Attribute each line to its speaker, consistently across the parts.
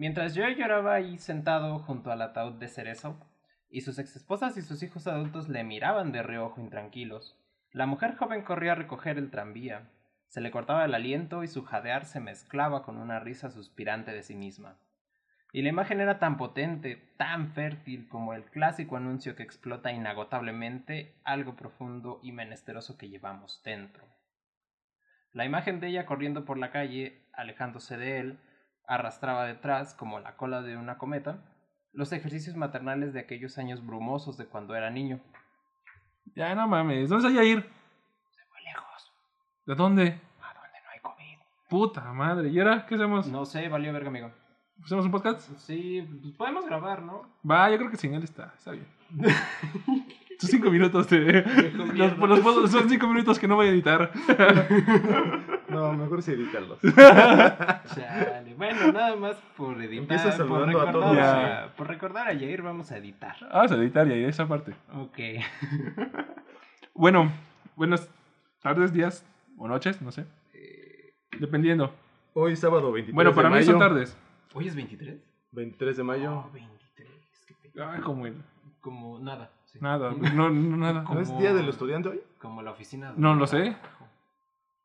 Speaker 1: Mientras Joe lloraba ahí sentado junto al ataúd de cerezo, y sus exesposas y sus hijos adultos le miraban de reojo intranquilos, la mujer joven corría a recoger el tranvía. Se le cortaba el aliento y su jadear se mezclaba con una risa suspirante de sí misma. Y la imagen era tan potente, tan fértil como el clásico anuncio que explota inagotablemente algo profundo y menesteroso que llevamos dentro. La imagen de ella corriendo por la calle, alejándose de él, arrastraba detrás, como la cola de una cometa, los ejercicios maternales de aquellos años brumosos de cuando era niño.
Speaker 2: Ya no mames, ¿dónde se vaya a ir?
Speaker 1: Se fue lejos,
Speaker 2: ¿De dónde?
Speaker 1: a donde no hay COVID.
Speaker 2: Puta madre, ¿y ahora qué hacemos?
Speaker 1: No sé, valió verga, amigo.
Speaker 2: ¿Hacemos un podcast?
Speaker 1: Sí, pues podemos grabar, ¿no?
Speaker 2: Va, yo creo que sin él está, está bien. Son cinco minutos de... Los, los son cinco minutos que no voy a editar.
Speaker 3: No, mejor sí edítalos.
Speaker 1: Chale. Bueno, nada más por editar. Por
Speaker 3: saludando a
Speaker 1: recordar
Speaker 3: todos.
Speaker 2: Ya.
Speaker 1: por recordar a Jair, vamos a editar.
Speaker 2: Vamos a editar y ahí esa parte.
Speaker 1: Ok.
Speaker 2: Bueno, buenas tardes, días o noches, no sé. Dependiendo.
Speaker 3: Hoy sábado 23
Speaker 2: Bueno, para
Speaker 3: de
Speaker 2: mí
Speaker 3: mayo.
Speaker 2: son tardes.
Speaker 1: ¿Hoy es 23?
Speaker 3: 23 de mayo.
Speaker 1: Oh, 23. Qué pe-
Speaker 2: Ay, como el...
Speaker 1: Como nada. Sí.
Speaker 2: Nada, no, no nada.
Speaker 3: ¿No es día del estudiante hoy?
Speaker 1: Como la oficina.
Speaker 2: No lo sé.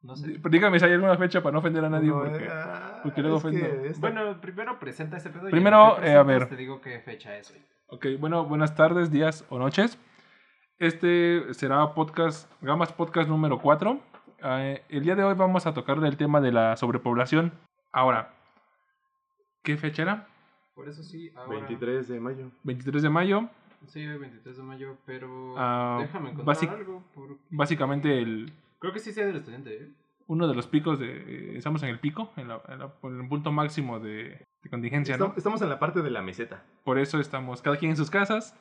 Speaker 1: No sé.
Speaker 2: Dígame si hay alguna fecha para no ofender a nadie.
Speaker 3: No,
Speaker 2: porque...
Speaker 3: ah,
Speaker 2: porque luego
Speaker 3: es que
Speaker 2: ofendo.
Speaker 3: esta-
Speaker 1: Bueno, primero presenta ese pedo. y
Speaker 2: Primero,
Speaker 1: que
Speaker 2: eh, a ver.
Speaker 1: Te digo qué fecha es hoy.
Speaker 2: Ok, bueno, buenas tardes, días o noches. Este será podcast, Gamas Podcast número 4. el día de hoy vamos a tocar el tema de la sobrepoblación. Ahora, ¿qué fecha era?
Speaker 1: Por eso sí, ahora.
Speaker 3: 23 de mayo.
Speaker 2: 23 de mayo.
Speaker 1: Sí, hoy 23 de mayo, pero.
Speaker 2: Ah,
Speaker 1: déjame encontrar
Speaker 2: basic-
Speaker 1: algo. porque-
Speaker 2: Básicamente el,
Speaker 1: Creo que sí sea del estudiante, ¿eh?
Speaker 2: uno de los picos de... eh, Estamos en el pico, en, la- en la- en el punto máximo de, de contingencia, ¿no?
Speaker 3: Estam- Estamos en la parte de la meseta.
Speaker 2: Por eso estamos cada quien en sus casas.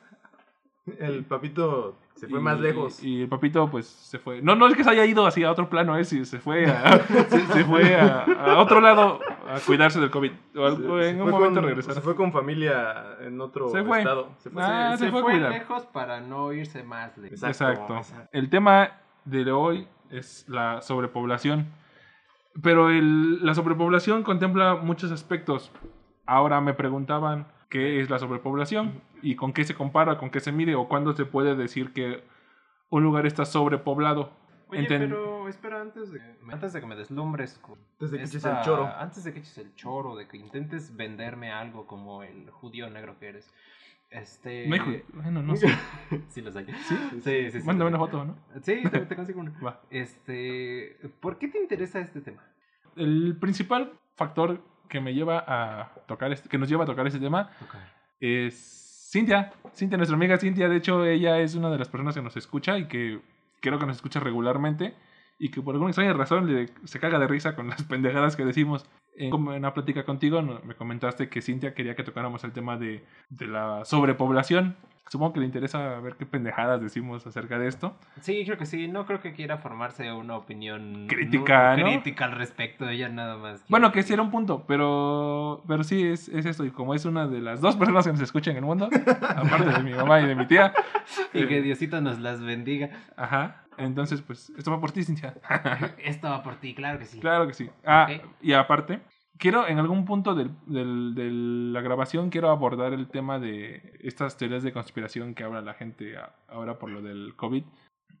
Speaker 3: El papito se fue
Speaker 2: y-
Speaker 3: más lejos.
Speaker 2: Y el papito, pues, se fue. No, no es que se haya ido así a otro plano, es se fue a, se, se fue a, a otro lado a cuidarse del COVID. O al-
Speaker 3: Se-
Speaker 2: en
Speaker 3: fue
Speaker 2: un momento
Speaker 3: con-
Speaker 2: regresar.
Speaker 3: Se fue con familia en otro
Speaker 2: Se fue.
Speaker 3: estado. Se fue.
Speaker 2: Ah,
Speaker 1: se,
Speaker 2: se fue
Speaker 1: fue lejos para no irse más lejos.
Speaker 3: Exacto,
Speaker 2: Exacto.
Speaker 3: exacto.
Speaker 2: El tema de hoy es la sobrepoblación. Pero el- la sobrepoblación contempla muchos aspectos. Ahora me preguntaban qué es la sobrepoblación y con qué se compara, con qué se mide o cuándo se puede decir que un lugar está sobrepoblado.
Speaker 1: Oye,
Speaker 2: Enten-
Speaker 1: pero espera, antes de, antes de que me deslumbres con
Speaker 3: Antes de que eches
Speaker 1: esta-
Speaker 3: el choro.
Speaker 1: Antes de que eches el choro, de que intentes venderme algo como el judío negro que eres. Este...
Speaker 2: No hay bueno, no sé.
Speaker 1: sí los hay.
Speaker 2: ¿Sí?
Speaker 1: Sí, sí, sí.
Speaker 2: Mándame una
Speaker 1: los hay.
Speaker 2: foto, ¿no?
Speaker 1: Sí, te, te consigo una.
Speaker 2: Va.
Speaker 1: Este... ¿Por qué te interesa este tema?
Speaker 2: El principal factor que me lleva a tocar este- que nos lleva a tocar este tema es Cintia. Cintia, nuestra amiga Cintia. De hecho, ella es una de las personas que nos escucha y que creo que nos escucha regularmente y que por alguna extraña razón le- se caga de risa con las pendejadas que decimos. En una plática contigo me comentaste que Cintia quería que tocáramos el tema de, de la sobrepoblación. Supongo que le interesa ver qué pendejadas decimos acerca de esto.
Speaker 1: Sí, creo que sí. No creo que quiera formarse una opinión
Speaker 2: Crítica, ¿no?
Speaker 1: crítica al respecto. Ella nada más. quiere-
Speaker 2: Bueno, que sí era un punto, pero, pero sí es, es esto. Y como es una de las dos personas que nos escuchan en el mundo, aparte de mi mamá y de mi tía,
Speaker 1: Y que
Speaker 2: eh,
Speaker 1: Diosito nos las bendiga.
Speaker 2: Ajá. Entonces, pues, esto va por ti, Cintia.
Speaker 1: Esto va por ti, claro que sí.
Speaker 2: claro que sí. Ah, y aparte, quiero, en algún punto del, del- de la grabación, quiero abordar el tema de estas teorías de conspiración que habla la gente a- ahora por lo del COVID.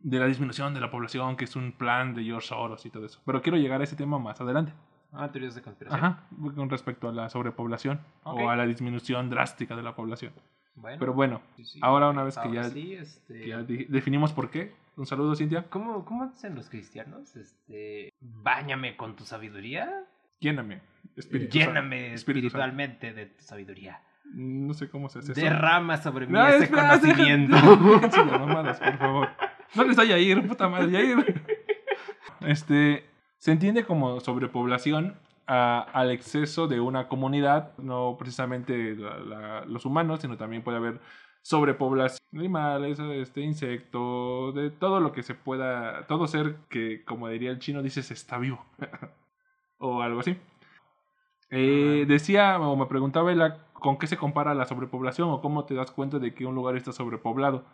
Speaker 2: De la disminución de la población, que es un plan de George Soros y todo eso. Pero quiero llegar a ese tema más adelante.
Speaker 1: Ah, teorías de conspiración.
Speaker 2: Ajá. Con respecto a la sobrepoblación o a la disminución drástica de la población.
Speaker 1: Bueno,
Speaker 2: Pero bueno,
Speaker 1: sí, sí.
Speaker 2: ahora una vez que ya-
Speaker 1: sí, este,
Speaker 2: que ya di- definimos por qué. Un saludo, Cintia.
Speaker 1: ¿Cómo, ¿Cómo dicen los cristianos? Este, báñame con tu sabiduría.
Speaker 2: Lléname.
Speaker 1: Lléname espiritualmente de tu sabiduría.
Speaker 2: No sé cómo se hace eso.
Speaker 1: Derrama sobre mí
Speaker 2: No,
Speaker 1: ese
Speaker 2: espera,
Speaker 1: conocimiento.
Speaker 2: déjense de mamadas, por favor. No les da Yair, puta madre, Yair. Este, se entiende como sobrepoblación a- al exceso de una comunidad, no precisamente la- la- los humanos, sino también puede haber sobrepoblación de animales, este, insectos, de todo lo que se pueda, todo ser que, como diría el chino, dices está vivo. o algo así. Eh, decía o me preguntaba ella, con qué se compara la sobrepoblación o cómo te das cuenta de que un lugar está sobrepoblado.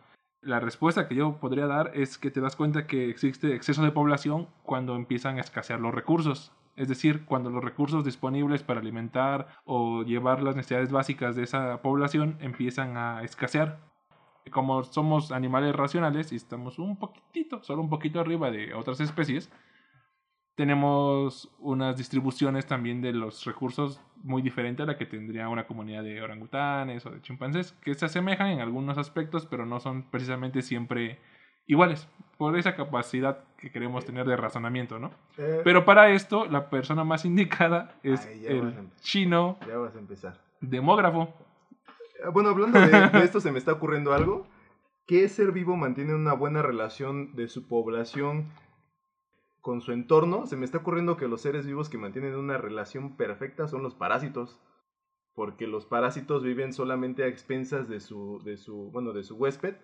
Speaker 2: La respuesta que yo podría dar es que te das cuenta que existe exceso de población cuando empiezan a escasear los recursos. Es decir, cuando los recursos disponibles para alimentar o llevar las necesidades básicas de esa población empiezan a escasear. Como somos animales racionales y estamos un poquitito, solo un poquito arriba de otras especies, tenemos unas distribuciones también de los recursos muy diferente a la que tendría una comunidad de orangutanes o de chimpancés, que se asemejan en algunos aspectos, pero no son precisamente siempre iguales, por esa capacidad que queremos tener de razonamiento, ¿no?
Speaker 3: Eh,
Speaker 2: Pero para esto, la persona más indicada es
Speaker 3: Ay,
Speaker 2: el chino
Speaker 3: Ya vas a empezar.
Speaker 2: demógrafo.
Speaker 3: Eh, Bueno, hablando de, de esto, se me está ocurriendo algo. ¿Qué ser vivo mantiene una buena relación de su población con su entorno? Se me está ocurriendo que los seres vivos que mantienen una relación perfecta son los parásitos. Porque los parásitos viven solamente a expensas de su, de su, bueno, de su huésped.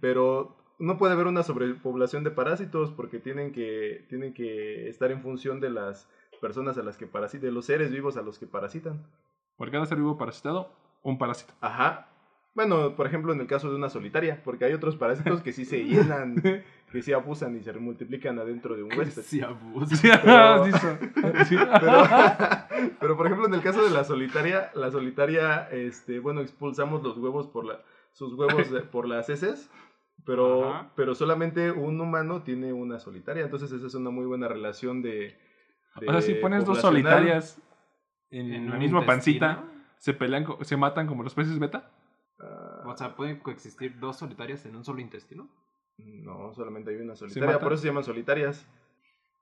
Speaker 3: Pero no puede haber una sobrepoblación de parásitos porque tienen que, tienen que estar en función de las personas a las que parasitan, de los seres vivos a los que parasitan.
Speaker 2: Por cada ser vivo parasitado, un parásito.
Speaker 3: Ajá. Bueno, por ejemplo, en el caso de una solitaria, porque hay otros parásitos que sí se llenan, que sí abusan y se multiplican adentro de un huésped.
Speaker 1: Sí, abuso.
Speaker 2: Sí,
Speaker 3: Pero-
Speaker 2: sí, so- sí.
Speaker 3: Pero, pero, por ejemplo, en el caso de la solitaria, la solitaria, este, bueno, expulsamos los huevos por la, sus huevos por las heces, pero,
Speaker 2: Ajá.
Speaker 3: pero solamente un humano tiene una solitaria, entonces esa es una muy buena relación de... de
Speaker 2: O sea, si pones dos solitarias en,
Speaker 1: En
Speaker 2: la misma pancita, se pelean, se matan como los peces beta.
Speaker 3: Ah,
Speaker 1: O sea, ¿pueden coexistir dos solitarias en un solo intestino?
Speaker 3: No, solamente hay una solitaria, por eso se llaman solitarias.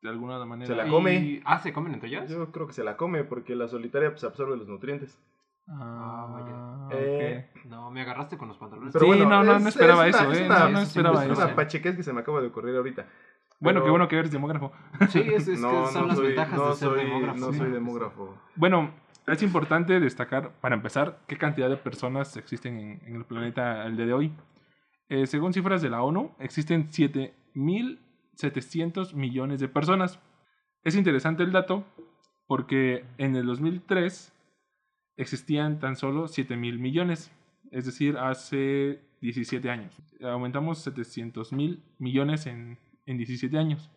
Speaker 2: De alguna manera.
Speaker 3: Se la
Speaker 1: Y-
Speaker 3: come.
Speaker 1: Ah, ¿se comen entre ellas?
Speaker 3: Yo creo que se la come porque la solitaria pues, absorbe los nutrientes.
Speaker 2: Ah,
Speaker 1: vaya.
Speaker 2: ok.
Speaker 3: Eh,
Speaker 1: No, me agarraste con los pantalones.
Speaker 2: Sí, no, no, no esperaba
Speaker 3: una-
Speaker 2: eso,
Speaker 3: es
Speaker 2: eh,
Speaker 3: una-
Speaker 2: no, no
Speaker 1: es
Speaker 2: esperaba
Speaker 3: es
Speaker 2: eso.
Speaker 3: una pachequez que se me acaba de ocurrir ahorita.
Speaker 2: Bueno,
Speaker 3: Pero-
Speaker 2: qué bueno que eres demógrafo.
Speaker 1: Sí, es, es
Speaker 3: no,
Speaker 1: que son
Speaker 3: no
Speaker 1: las
Speaker 3: soy,
Speaker 1: ventajas
Speaker 3: no
Speaker 1: de ser
Speaker 3: soy,
Speaker 1: demógrafo.
Speaker 3: No soy demógrafo.
Speaker 2: Bueno, es importante destacar, para empezar, qué cantidad de personas existen en, en el planeta el día de hoy. Eh, según cifras de la ONU, existen 7.700 millones de personas. Es interesante el dato porque en el 2003 existían tan solo 7.000 millones, es decir, hace 17 años. Aumentamos 700 mil millones en, en 17 años.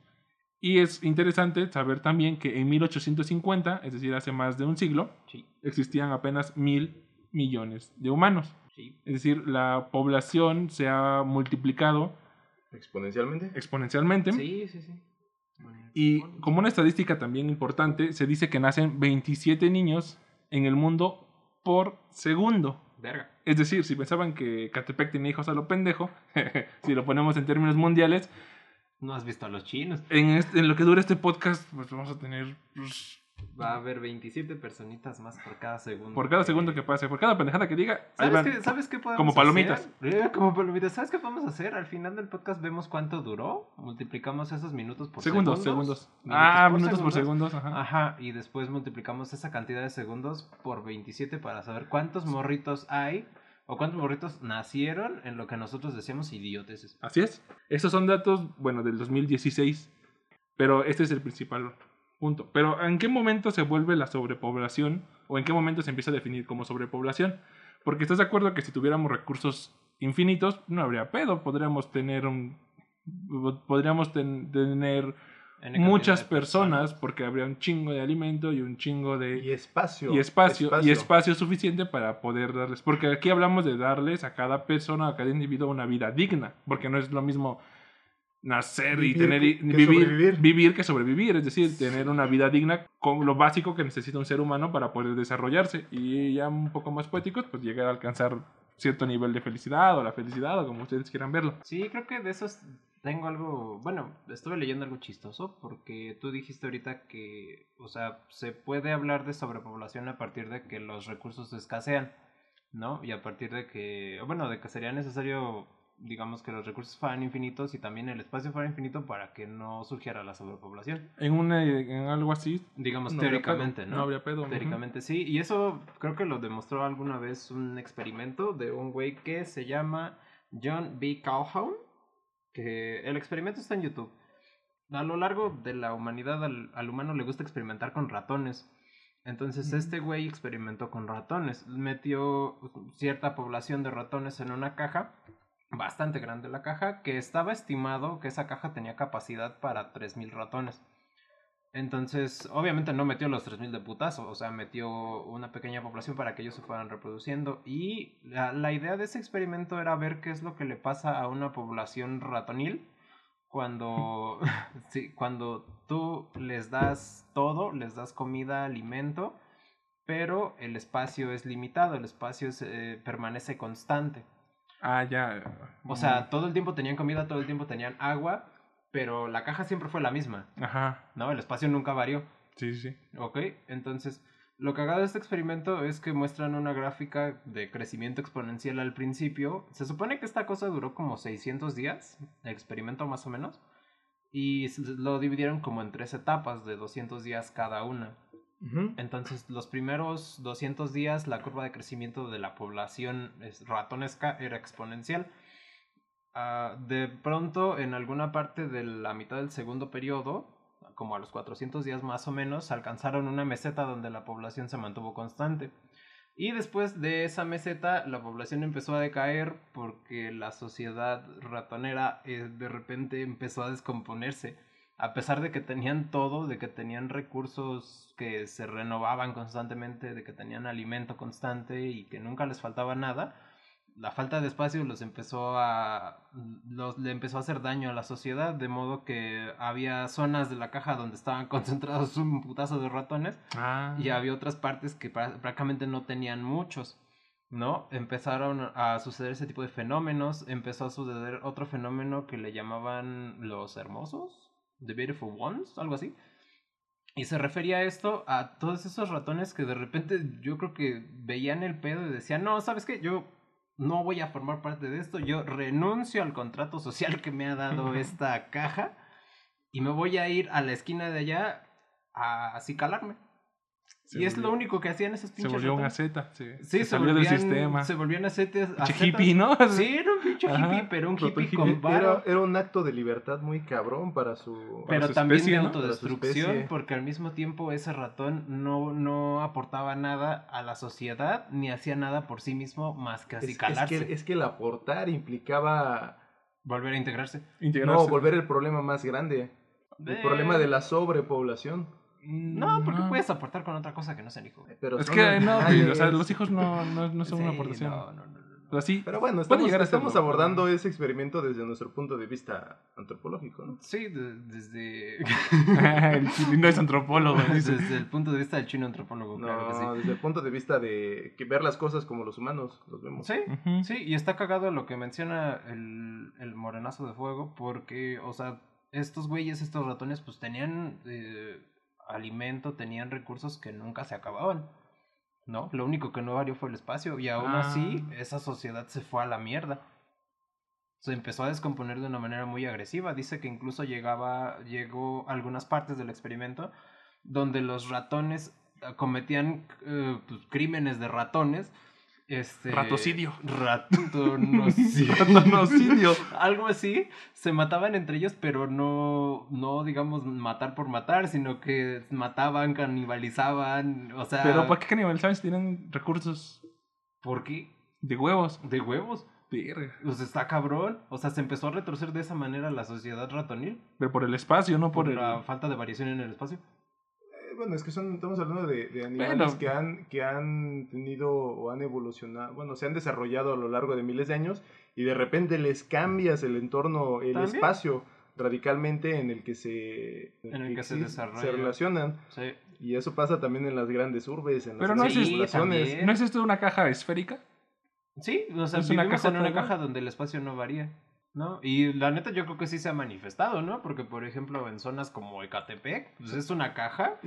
Speaker 2: Y es interesante saber también que en 1850, es decir, hace más de un siglo,
Speaker 1: Sí,
Speaker 2: existían apenas mil millones de humanos.
Speaker 1: Sí.
Speaker 2: Es decir, la población se ha multiplicado
Speaker 3: Exponencialmente.
Speaker 2: exponencialmente.
Speaker 1: Sí, sí, sí.
Speaker 2: Y como una estadística también importante, se dice que nacen 27 niños en el mundo por segundo.
Speaker 1: Verga.
Speaker 2: Es decir, si pensaban que Catepec tenía hijos a lo pendejo, si lo ponemos en términos mundiales,
Speaker 1: No has visto a los chinos.
Speaker 2: en, este- en lo que dure este podcast, pues vamos a tener pues,
Speaker 1: Va a haber 27 personitas más por cada segundo.
Speaker 2: por cada segundo que pase, por cada pendejada que diga, ahí
Speaker 1: ¿Sabes
Speaker 2: van.
Speaker 1: qué, ¿Sabes qué podemos
Speaker 2: Como palomitas.
Speaker 1: Eh, como palomitas. ¿Sabes qué podemos hacer? Al final del podcast vemos cuánto duró. Multiplicamos esos minutos por
Speaker 2: segundos,
Speaker 1: segundos.
Speaker 2: segundos. Ah,
Speaker 1: por
Speaker 2: minutos por
Speaker 1: segundos.
Speaker 2: segundos. Ajá.
Speaker 1: Ajá, y después multiplicamos esa cantidad de segundos por 27 para saber cuántos morritos hay o cuántos morritos nacieron en lo que nosotros decíamos idioteces.
Speaker 2: Así es. Estos son datos, bueno, del 2016. Pero este es el principal punto. Pero ¿en qué momento se vuelve la sobrepoblación? ¿O en qué momento se empieza a definir como sobrepoblación? Porque estás de acuerdo que si tuviéramos recursos infinitos, no habría pedo. Podríamos tener un... Podríamos ten- tener muchas personas porque habría un chingo de alimento y un chingo de...
Speaker 3: Y espacio.
Speaker 2: y espacio, y espacio suficiente para poder darles. Porque aquí hablamos de darles a cada persona, a cada individuo una vida digna. Porque no es lo mismo nacer y
Speaker 3: Vivir
Speaker 2: tener y-
Speaker 3: que- que
Speaker 2: vivir,
Speaker 3: sobrevivir.
Speaker 2: vivir que sobrevivir. Es decir, tener una vida digna con lo básico que necesita un ser humano para poder desarrollarse. Y ya un poco más poéticos, pues llegar a alcanzar cierto nivel de felicidad o la felicidad o como ustedes quieran verlo.
Speaker 1: Sí, creo que de esos tengo algo, bueno, estuve leyendo algo chistoso porque tú dijiste ahorita que, o sea, se puede hablar de sobrepoblación a partir de que los recursos escasean, ¿no? Y a partir de que, bueno, de que sería necesario, digamos, que los recursos fueran infinitos y también el espacio fuera infinito para que no surgiera la sobrepoblación.
Speaker 2: En, una, en algo así,
Speaker 1: Digamos,
Speaker 2: no
Speaker 1: teóricamente, ¿no?
Speaker 2: No habría pedo.
Speaker 1: Teóricamente sí, y eso creo que lo demostró alguna vez un experimento de un güey que se llama John B. Calhoun, que el experimento está en YouTube. A lo largo de la humanidad al, al humano le gusta experimentar con ratones. Entonces este güey experimentó con ratones, metió cierta población de ratones en una caja, bastante grande la caja, que estaba estimado que esa caja tenía capacidad para 3.000 ratones. Entonces, obviamente no metió los 3.000 de putazo, o sea, metió una pequeña población para que ellos se fueran reproduciendo. Y la, la idea de ese experimento era ver qué es lo que le pasa a una población ratonil cuando, sí, cuando tú les das todo, les das comida, alimento, pero el espacio es limitado, el espacio es, eh, permanece constante.
Speaker 2: Ah, ya.
Speaker 1: O sea, todo el tiempo tenían comida, todo el tiempo tenían agua, pero la caja siempre fue la misma,
Speaker 2: Ajá.
Speaker 1: ¿no? El espacio nunca varió,
Speaker 2: Sí, sí.
Speaker 1: ¿ok? Entonces, lo cagado de este experimento es que muestran una gráfica de crecimiento exponencial al principio. Se supone que esta cosa duró como 600 días, el experimento más o menos, y lo dividieron como en tres etapas de 200 días cada una. Entonces, los primeros 200 días, la curva de crecimiento de la población es- ratonesca era exponencial. Ah, de pronto, en alguna parte de la mitad del segundo periodo, como a los 400 días más o menos, alcanzaron una meseta donde la población se mantuvo constante. Y después de esa meseta, la población empezó a decaer porque la sociedad ratonera eh, de repente empezó a descomponerse. A pesar de que tenían todo, de que tenían recursos que se renovaban constantemente, de que tenían alimento constante y que nunca les faltaba nada, la falta de espacio los empezó a los, le empezó a hacer daño a la sociedad, de modo que había zonas de la caja donde estaban concentrados un putazo de ratones
Speaker 2: Ah.
Speaker 1: y había otras partes que prá- prácticamente no tenían muchos, ¿no? Empezaron a suceder ese tipo de fenómenos, empezó a suceder otro fenómeno que le llamaban los hermosos, The Beautiful Ones, algo así. Y se refería a esto a todos esos ratones que de repente yo creo que veían el pedo y decían, no, ¿sabes qué? Yo no voy a formar parte de esto, yo renuncio al contrato social que me ha dado esta caja y me voy a ir a la esquina de allá a acicalarme.
Speaker 2: Se
Speaker 1: y es
Speaker 2: volvió-
Speaker 1: lo único que hacían esos
Speaker 2: Se
Speaker 1: pinches
Speaker 2: volvió un
Speaker 1: ratones.
Speaker 2: aseta. Sí,
Speaker 1: Sí,
Speaker 2: se
Speaker 1: se, volvían,
Speaker 2: del sistema.
Speaker 1: Se acetes.
Speaker 2: Pinche
Speaker 1: acetas.
Speaker 2: hippie, ¿no?
Speaker 1: Sí, era un pinche
Speaker 2: Ajá,
Speaker 1: hippie, pero un hippie
Speaker 2: hippie.
Speaker 1: con
Speaker 3: Era,
Speaker 1: varo.
Speaker 3: era un acto de libertad muy cabrón para su...
Speaker 2: Para
Speaker 1: Pero
Speaker 2: su
Speaker 1: también
Speaker 2: especie,
Speaker 1: de
Speaker 2: ¿no?
Speaker 1: Autodestrucción, porque al mismo tiempo ese ratón no, no aportaba nada a la sociedad, ni hacía nada por sí mismo más que
Speaker 3: Es, es
Speaker 1: acicalarse.
Speaker 3: que, es que el aportar implicaba...
Speaker 1: Volver a integrarse.
Speaker 2: Integrarse.
Speaker 3: No, volver el problema más grande. El
Speaker 1: Eh,
Speaker 3: problema de la sobrepoblación.
Speaker 1: No, porque puedes aportar con otra cosa que no sea el hijo.
Speaker 3: Pero
Speaker 2: Es que no, o sea, los hijos no, no, no son una
Speaker 1: Sí,
Speaker 2: aportación.
Speaker 1: no, no, no, no, no.
Speaker 2: O sea, sí,
Speaker 3: Pero bueno,
Speaker 2: puede
Speaker 3: estamos,
Speaker 2: llegar
Speaker 3: estamos abordando
Speaker 2: pero-
Speaker 3: ese experimento desde nuestro punto de vista antropológico, ¿no?
Speaker 1: Sí, de- desde,
Speaker 2: el chile no es antropólogo,
Speaker 1: desde el punto de vista del chino antropólogo, claro que sí.
Speaker 3: No, desde el punto de vista de que ver las cosas como los humanos los vemos.
Speaker 1: Sí, sí, y está cagado lo que menciona el, el morenazo de fuego, porque, o sea, estos güeyes, estos ratones, pues tenían eh, alimento, tenían recursos que nunca se acababan, ¿no? Lo único que no varió fue el espacio, y aún
Speaker 2: Ah.
Speaker 1: así, esa sociedad se fue a la mierda. Se empezó a descomponer de una manera muy agresiva. Dice que incluso llegaba, llegó a algunas partes del experimento donde los ratones cometían eh, pues, crímenes de ratones. Este,
Speaker 2: Ratocidio.
Speaker 1: Ratonocidio.
Speaker 2: Ratonocidio.
Speaker 1: Algo así. Se mataban entre ellos, pero no, no, digamos, matar por matar, sino que mataban, canibalizaban. O sea,
Speaker 2: Pero ¿para qué canibalizaban si tienen recursos
Speaker 1: ¿por qué?
Speaker 2: de huevos?
Speaker 1: De huevos.
Speaker 2: Verga.
Speaker 1: Pues está cabrón. O sea, se empezó a retorcer de esa manera la sociedad ratonil.
Speaker 2: Pero por el espacio, no por,
Speaker 1: Por
Speaker 2: el...
Speaker 1: la falta de variación en el espacio.
Speaker 3: Bueno, es que son, estamos hablando de, de animales
Speaker 2: Bueno.
Speaker 3: que, han, que han tenido o han evolucionado, bueno, se han desarrollado a lo largo de miles de años y de repente les cambias el entorno, el
Speaker 1: También.
Speaker 3: espacio radicalmente en el que se,
Speaker 1: En el que se
Speaker 3: relacionan.
Speaker 1: Sí.
Speaker 3: Y eso pasa también en las grandes urbes, en las
Speaker 2: Pero no
Speaker 3: grandes
Speaker 2: es-. ¿No es esto una caja esférica?
Speaker 1: Sí, o sea,
Speaker 2: Es una
Speaker 1: vivimos
Speaker 2: caja
Speaker 1: en una caja donde el espacio no varía, ¿no? Y la neta yo creo que sí se ha manifestado, ¿no? Porque, por ejemplo, en zonas como Ecatepec, pues es una caja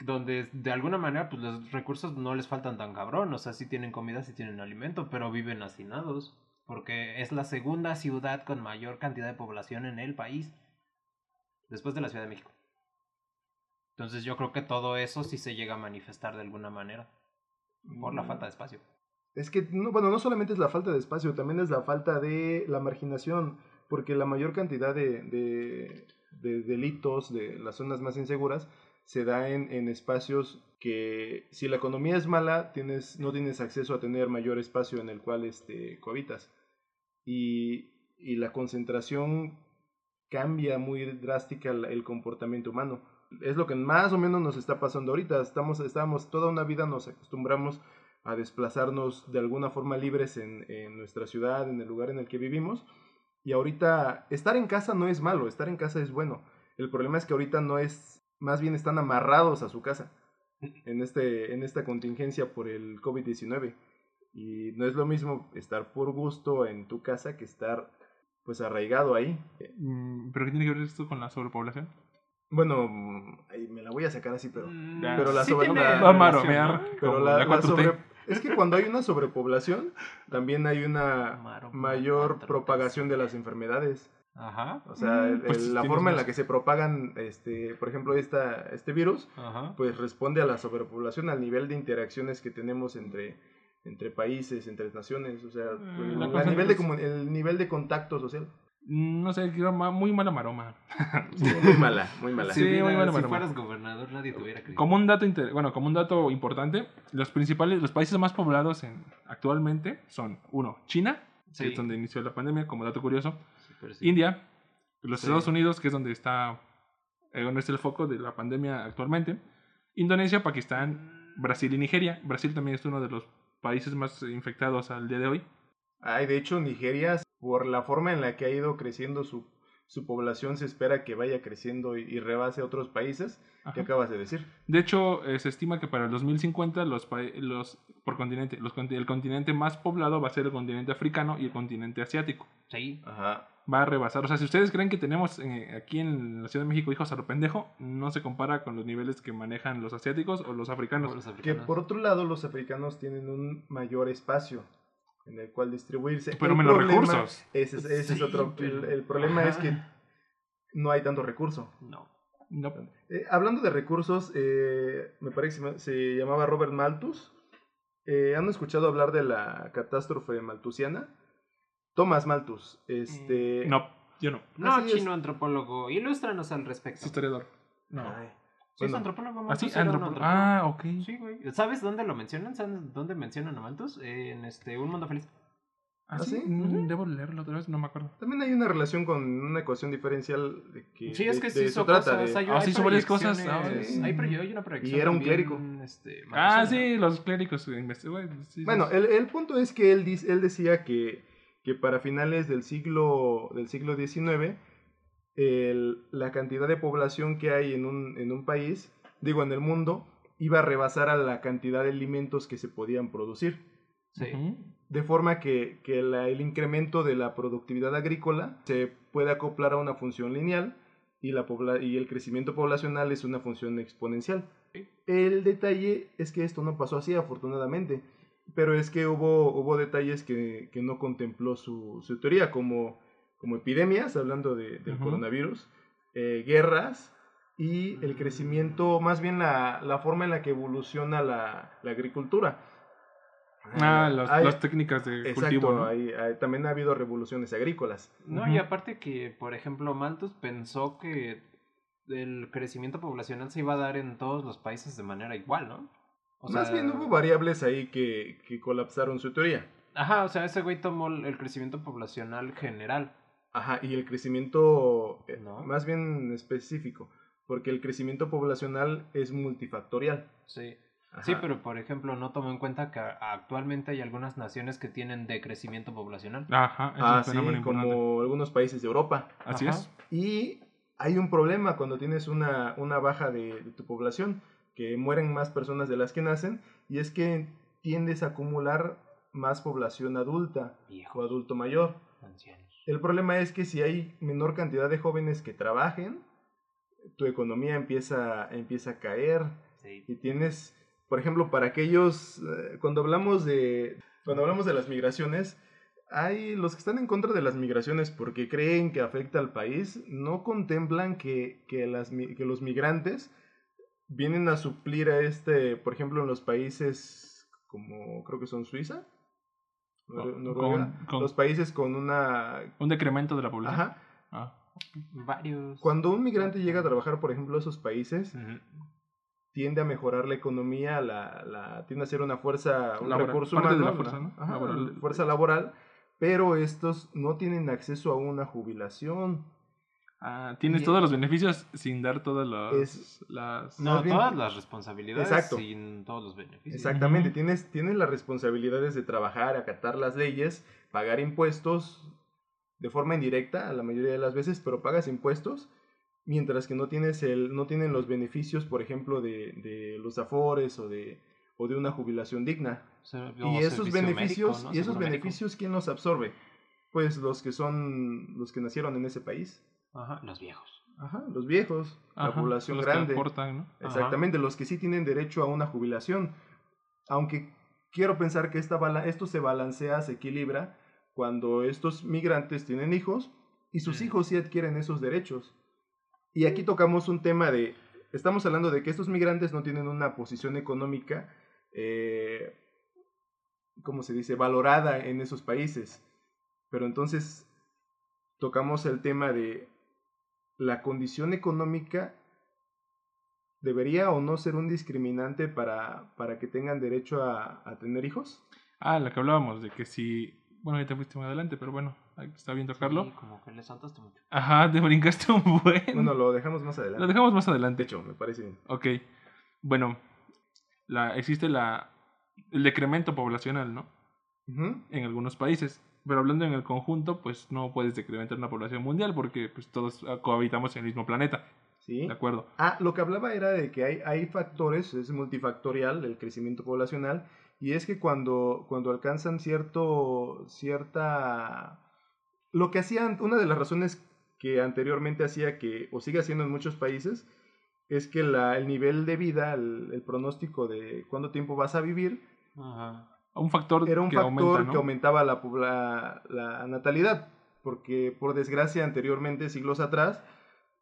Speaker 1: donde de alguna manera pues los recursos no les faltan tan cabrón, o sea, sí tienen comida, sí tienen alimento, pero viven hacinados, porque es la segunda ciudad con mayor cantidad de población en el país, después de la Ciudad de México. Entonces yo creo que todo eso sí se llega a manifestar de alguna manera, por la
Speaker 3: Mm.
Speaker 1: falta de espacio.
Speaker 3: Es que, no, bueno, no solamente es la falta de espacio, también es la falta de la marginación, porque la mayor cantidad de, de, de delitos de las zonas más inseguras se da en, en espacios que, si la economía es mala, tienes, no tienes acceso a tener mayor espacio en el cual este, cohabitas. Y, la concentración cambia muy drástica el, comportamiento humano. es lo que más o menos nos está pasando ahorita. Estamos, estamos toda una vida nos acostumbramos a desplazarnos de alguna forma libres en, en nuestra ciudad, en el lugar en el que vivimos. Y ahorita estar en casa no es malo, estar en casa es bueno. El problema es que ahorita no es, más bien están amarrados a su casa en, este, en esta contingencia por el COVID-19. Y no es lo mismo estar por gusto en tu casa que estar pues arraigado ahí.
Speaker 2: Mm, ¿Pero qué tiene que ver esto con la sobrepoblación?
Speaker 3: Bueno, mm, ahí me la voy a sacar así, pero,
Speaker 4: Mm,
Speaker 3: pero la
Speaker 4: sí
Speaker 3: sobre- pero la,
Speaker 2: la
Speaker 3: la
Speaker 2: 4T.
Speaker 3: sobre- es que cuando hay una sobrepoblación, también hay una
Speaker 4: Maro-
Speaker 3: mayor
Speaker 4: 4T.
Speaker 3: propagación de las enfermedades.
Speaker 4: Ajá.
Speaker 3: O sea,
Speaker 2: Mm,
Speaker 3: el-
Speaker 2: pues
Speaker 3: el- la forma en la que se propagan, este, por ejemplo, esta, este virus,
Speaker 4: Ajá.
Speaker 3: pues responde a la sobrepoblación, al nivel de interacciones que tenemos entre, entre países, entre naciones, o sea,
Speaker 2: Mm,
Speaker 3: nivel de, el nivel de contacto social.
Speaker 2: Mm, No sé, muy mala maroma.
Speaker 3: Muy mala, muy mala.
Speaker 2: Sí, muy buena
Speaker 4: si
Speaker 2: maroma.
Speaker 4: fueras gobernador, nadie te hubiera creído.
Speaker 2: Como un dato inter- bueno, como un dato importante, los principales, los países más poblados en, actualmente son uno, China, que es donde inició la pandemia, como dato curioso,
Speaker 4: Sí, pero sí.
Speaker 2: India, los
Speaker 4: Sí.
Speaker 2: Estados Unidos, que es donde está, eh, donde está el foco de la pandemia actualmente, Indonesia, Pakistán, Brasil y Nigeria. Brasil también es uno de los países más infectados al día de hoy.
Speaker 3: Ay, de hecho, Nigeria, por la forma en la que ha ido creciendo su, su población, se espera que vaya creciendo y, y rebase otros países.
Speaker 2: Ajá.
Speaker 3: ¿Qué acabas de decir?
Speaker 2: De hecho, eh, se estima que para el 2050 los, pa- los por continente, los, el continente más poblado va a ser el continente africano y el continente asiático.
Speaker 4: Sí.
Speaker 3: Ajá.
Speaker 2: Va a rebasar. O sea, si ustedes creen que tenemos eh, aquí en la Ciudad de México hijos a lo pendejo, no se compara con los niveles que manejan los asiáticos o los africanos.
Speaker 4: Como los
Speaker 3: Que
Speaker 4: africanos.
Speaker 3: por otro lado, los africanos tienen un mayor espacio en el cual distribuirse.
Speaker 2: Pero
Speaker 3: El
Speaker 2: menos
Speaker 3: problema-
Speaker 2: recursos.
Speaker 3: Ese, es- ese es
Speaker 4: Sí,
Speaker 3: otro.
Speaker 4: pero-
Speaker 3: El, el problema es que no hay tanto recurso.
Speaker 4: No.
Speaker 2: No.
Speaker 3: Eh, hablando de recursos, eh, me parece que se, llamaba Robert Malthus. Eh, ¿Han escuchado hablar de la catástrofe malthusiana? Thomas Malthus. Este,
Speaker 2: No, yo no.
Speaker 4: No,
Speaker 3: es.
Speaker 4: chino antropólogo. Ilústranos al respecto.
Speaker 2: Es historiador. No.
Speaker 3: Ay,
Speaker 4: Sí, es antropólogo.
Speaker 2: ¿Ah, sí?
Speaker 4: antropólogo.
Speaker 2: Ah, ok.
Speaker 4: Sí, güey. ¿Sabes dónde lo mencionan? ¿Sabes dónde mencionan a Malthus? Eh, en este, Un Mundo Feliz.
Speaker 2: ¿Ah,
Speaker 3: ¿Ah,
Speaker 2: sí?
Speaker 3: sí?
Speaker 2: Mm. Debo leerlo otra vez, no me acuerdo.
Speaker 3: También hay una relación con una ecuación diferencial de que
Speaker 4: Sí, es
Speaker 3: de-
Speaker 4: que
Speaker 3: de
Speaker 4: sí
Speaker 3: eso
Speaker 4: hizo
Speaker 3: trata.
Speaker 4: cosas.
Speaker 3: de-
Speaker 4: Hay,
Speaker 2: Ah, sí hizo varias cosas.
Speaker 3: Ah, sí.
Speaker 4: Hay, una proyección.
Speaker 3: Y era un
Speaker 4: también,
Speaker 3: clérigo.
Speaker 4: Este,
Speaker 2: Ah, sí, los clérigos.
Speaker 3: Bueno,
Speaker 2: sí.
Speaker 3: el, el punto es que él, él decía que, que para finales del siglo, del siglo XIX, el- la cantidad de población que hay en un, en un país, digo en el mundo, iba a rebasar a la cantidad de alimentos que se podían producir.
Speaker 4: Sí.
Speaker 3: De forma que, que la- el incremento de la productividad agrícola se puede acoplar a una función lineal y, la y el crecimiento poblacional es una función exponencial. El detalle es que esto no pasó así, afortunadamente, pero es que hubo, hubo detalles que, que no contempló su, su teoría, como, como epidemias, hablando de- del coronavirus, eh, guerras y el crecimiento, más bien la, la forma en la que evoluciona la, la agricultura.
Speaker 2: Ah,
Speaker 3: Hay-
Speaker 2: las técnicas de
Speaker 3: Exacto,
Speaker 2: cultivo, ¿no?
Speaker 3: hay- hay- también ha habido revoluciones agrícolas.
Speaker 4: No, y aparte que, por ejemplo, Malthus pensó que el crecimiento poblacional se iba a dar en todos los países de manera igual, ¿no? O
Speaker 3: Más
Speaker 4: sea,
Speaker 3: bien hubo variables ahí que, que colapsaron su teoría.
Speaker 4: Ajá, o sea, ese güey tomó el crecimiento poblacional general.
Speaker 3: Ajá, y el crecimiento eh,
Speaker 4: No.
Speaker 3: más bien específico, porque el crecimiento poblacional es multifactorial.
Speaker 4: Sí.
Speaker 3: Ajá.
Speaker 4: Sí, pero por ejemplo, no tomó en cuenta que actualmente hay algunas naciones que tienen decrecimiento poblacional.
Speaker 2: Ajá, es
Speaker 3: Ah,
Speaker 2: un
Speaker 3: sí,
Speaker 2: importante.
Speaker 3: como algunos países de Europa.
Speaker 2: Así
Speaker 4: Ajá.
Speaker 2: es.
Speaker 3: Y hay un problema cuando tienes una, una baja de, de tu población, que mueren más personas de las que nacen, y es que tiendes a acumular más población adulta o
Speaker 4: Viejo,
Speaker 3: adulto mayor.
Speaker 4: ancianos.
Speaker 3: El problema es que si hay menor cantidad de jóvenes que trabajen, tu economía empieza, empieza a caer
Speaker 4: Sí.
Speaker 3: y tienes, por ejemplo, para aquellos, eh, cuando hablamos de, cuando hablamos de las migraciones, hay los que están en contra de las migraciones porque creen que afecta al país, no contemplan que, que, las, mi- que los migrantes vienen a suplir a este, por ejemplo, en los países como creo que son Suiza, Nor-
Speaker 2: Con-
Speaker 3: Noruega,
Speaker 2: con-
Speaker 3: los países con una...
Speaker 2: Un decremento de la población.
Speaker 3: Ajá.
Speaker 2: Ah.
Speaker 4: Varios.
Speaker 3: Cuando un migrante llega a trabajar, por ejemplo, a esos países, tiende a mejorar la economía, la, la- tiende a ser una fuerza, un
Speaker 2: Laboral,
Speaker 3: recurso
Speaker 2: parte de
Speaker 3: humano,
Speaker 2: la fuerza, ¿no?
Speaker 3: ajá,
Speaker 2: Laboral.
Speaker 3: fuerza laboral, pero estos no tienen acceso a una jubilación.
Speaker 2: Ah, tienes
Speaker 3: Y-
Speaker 2: todos los beneficios sin dar todas las...
Speaker 3: Es-
Speaker 2: las...
Speaker 4: No,
Speaker 3: bien-
Speaker 4: todas las responsabilidades
Speaker 3: Exacto.
Speaker 4: sin todos los beneficios.
Speaker 3: Exactamente, tienes, tienes las responsabilidades de trabajar, acatar las leyes, pagar impuestos de forma indirecta a la mayoría de las veces, pero pagas impuestos, mientras que no tienes el, no tienen los beneficios, por ejemplo, de, de los afores o de, o de una jubilación digna. Y esos beneficios,
Speaker 4: médico, ¿no?
Speaker 3: y esos
Speaker 4: médico.
Speaker 3: beneficios, ¿quién los absorbe? Pues los que son, los que nacieron en ese país.
Speaker 4: Ajá, los viejos.
Speaker 3: Ajá, los viejos, la población
Speaker 2: los que
Speaker 3: grande.
Speaker 2: aportan, ¿no?
Speaker 3: Exactamente, los que sí tienen derecho a una jubilación. Aunque quiero pensar que esta bala- esto se balancea, se equilibra cuando estos migrantes tienen hijos y sus
Speaker 4: Mm.
Speaker 3: hijos sí adquieren esos derechos. Y aquí tocamos un tema de, estamos hablando de que estos migrantes no tienen una posición económica, eh, ¿cómo se dice?, valorada en esos países. Pero entonces tocamos el tema de la condición económica debería o no ser un discriminante para, para que tengan derecho a, a tener hijos.
Speaker 2: Ah, la que hablábamos, de que si... Bueno, ahorita fuiste más adelante, pero bueno, ahí está bien tocarlo.
Speaker 4: Sí, como que le saltaste mucho.
Speaker 2: Ajá, te brincaste un buen.
Speaker 3: Bueno, lo dejamos más adelante.
Speaker 2: lo dejamos más
Speaker 3: De
Speaker 2: adelante.
Speaker 3: hecho, me parece bien.
Speaker 2: Ok. Bueno, la, existe la, el decremento poblacional, ¿no?
Speaker 3: Ujú.
Speaker 2: En algunos países. Pero hablando en el conjunto, pues no puedes decrementar una población mundial porque pues todos ah, cohabitamos en el mismo planeta.
Speaker 3: ¿Sí?
Speaker 2: ¿De acuerdo?
Speaker 3: Ah, lo que hablaba era de que hay, hay factores, es multifactorial el crecimiento poblacional, y es que cuando, cuando alcanzan cierto, cierta... Lo que hacían, una de las razones que anteriormente hacía que, o sigue haciendo en muchos países, es que la, el nivel de vida, el, el pronóstico de cuánto tiempo vas a vivir,
Speaker 4: Ajá.
Speaker 2: Un factor
Speaker 3: era un
Speaker 2: que
Speaker 3: factor
Speaker 2: aumenta, ¿no?
Speaker 3: que aumentaba la, pobla- la natalidad, porque por desgracia anteriormente, siglos atrás,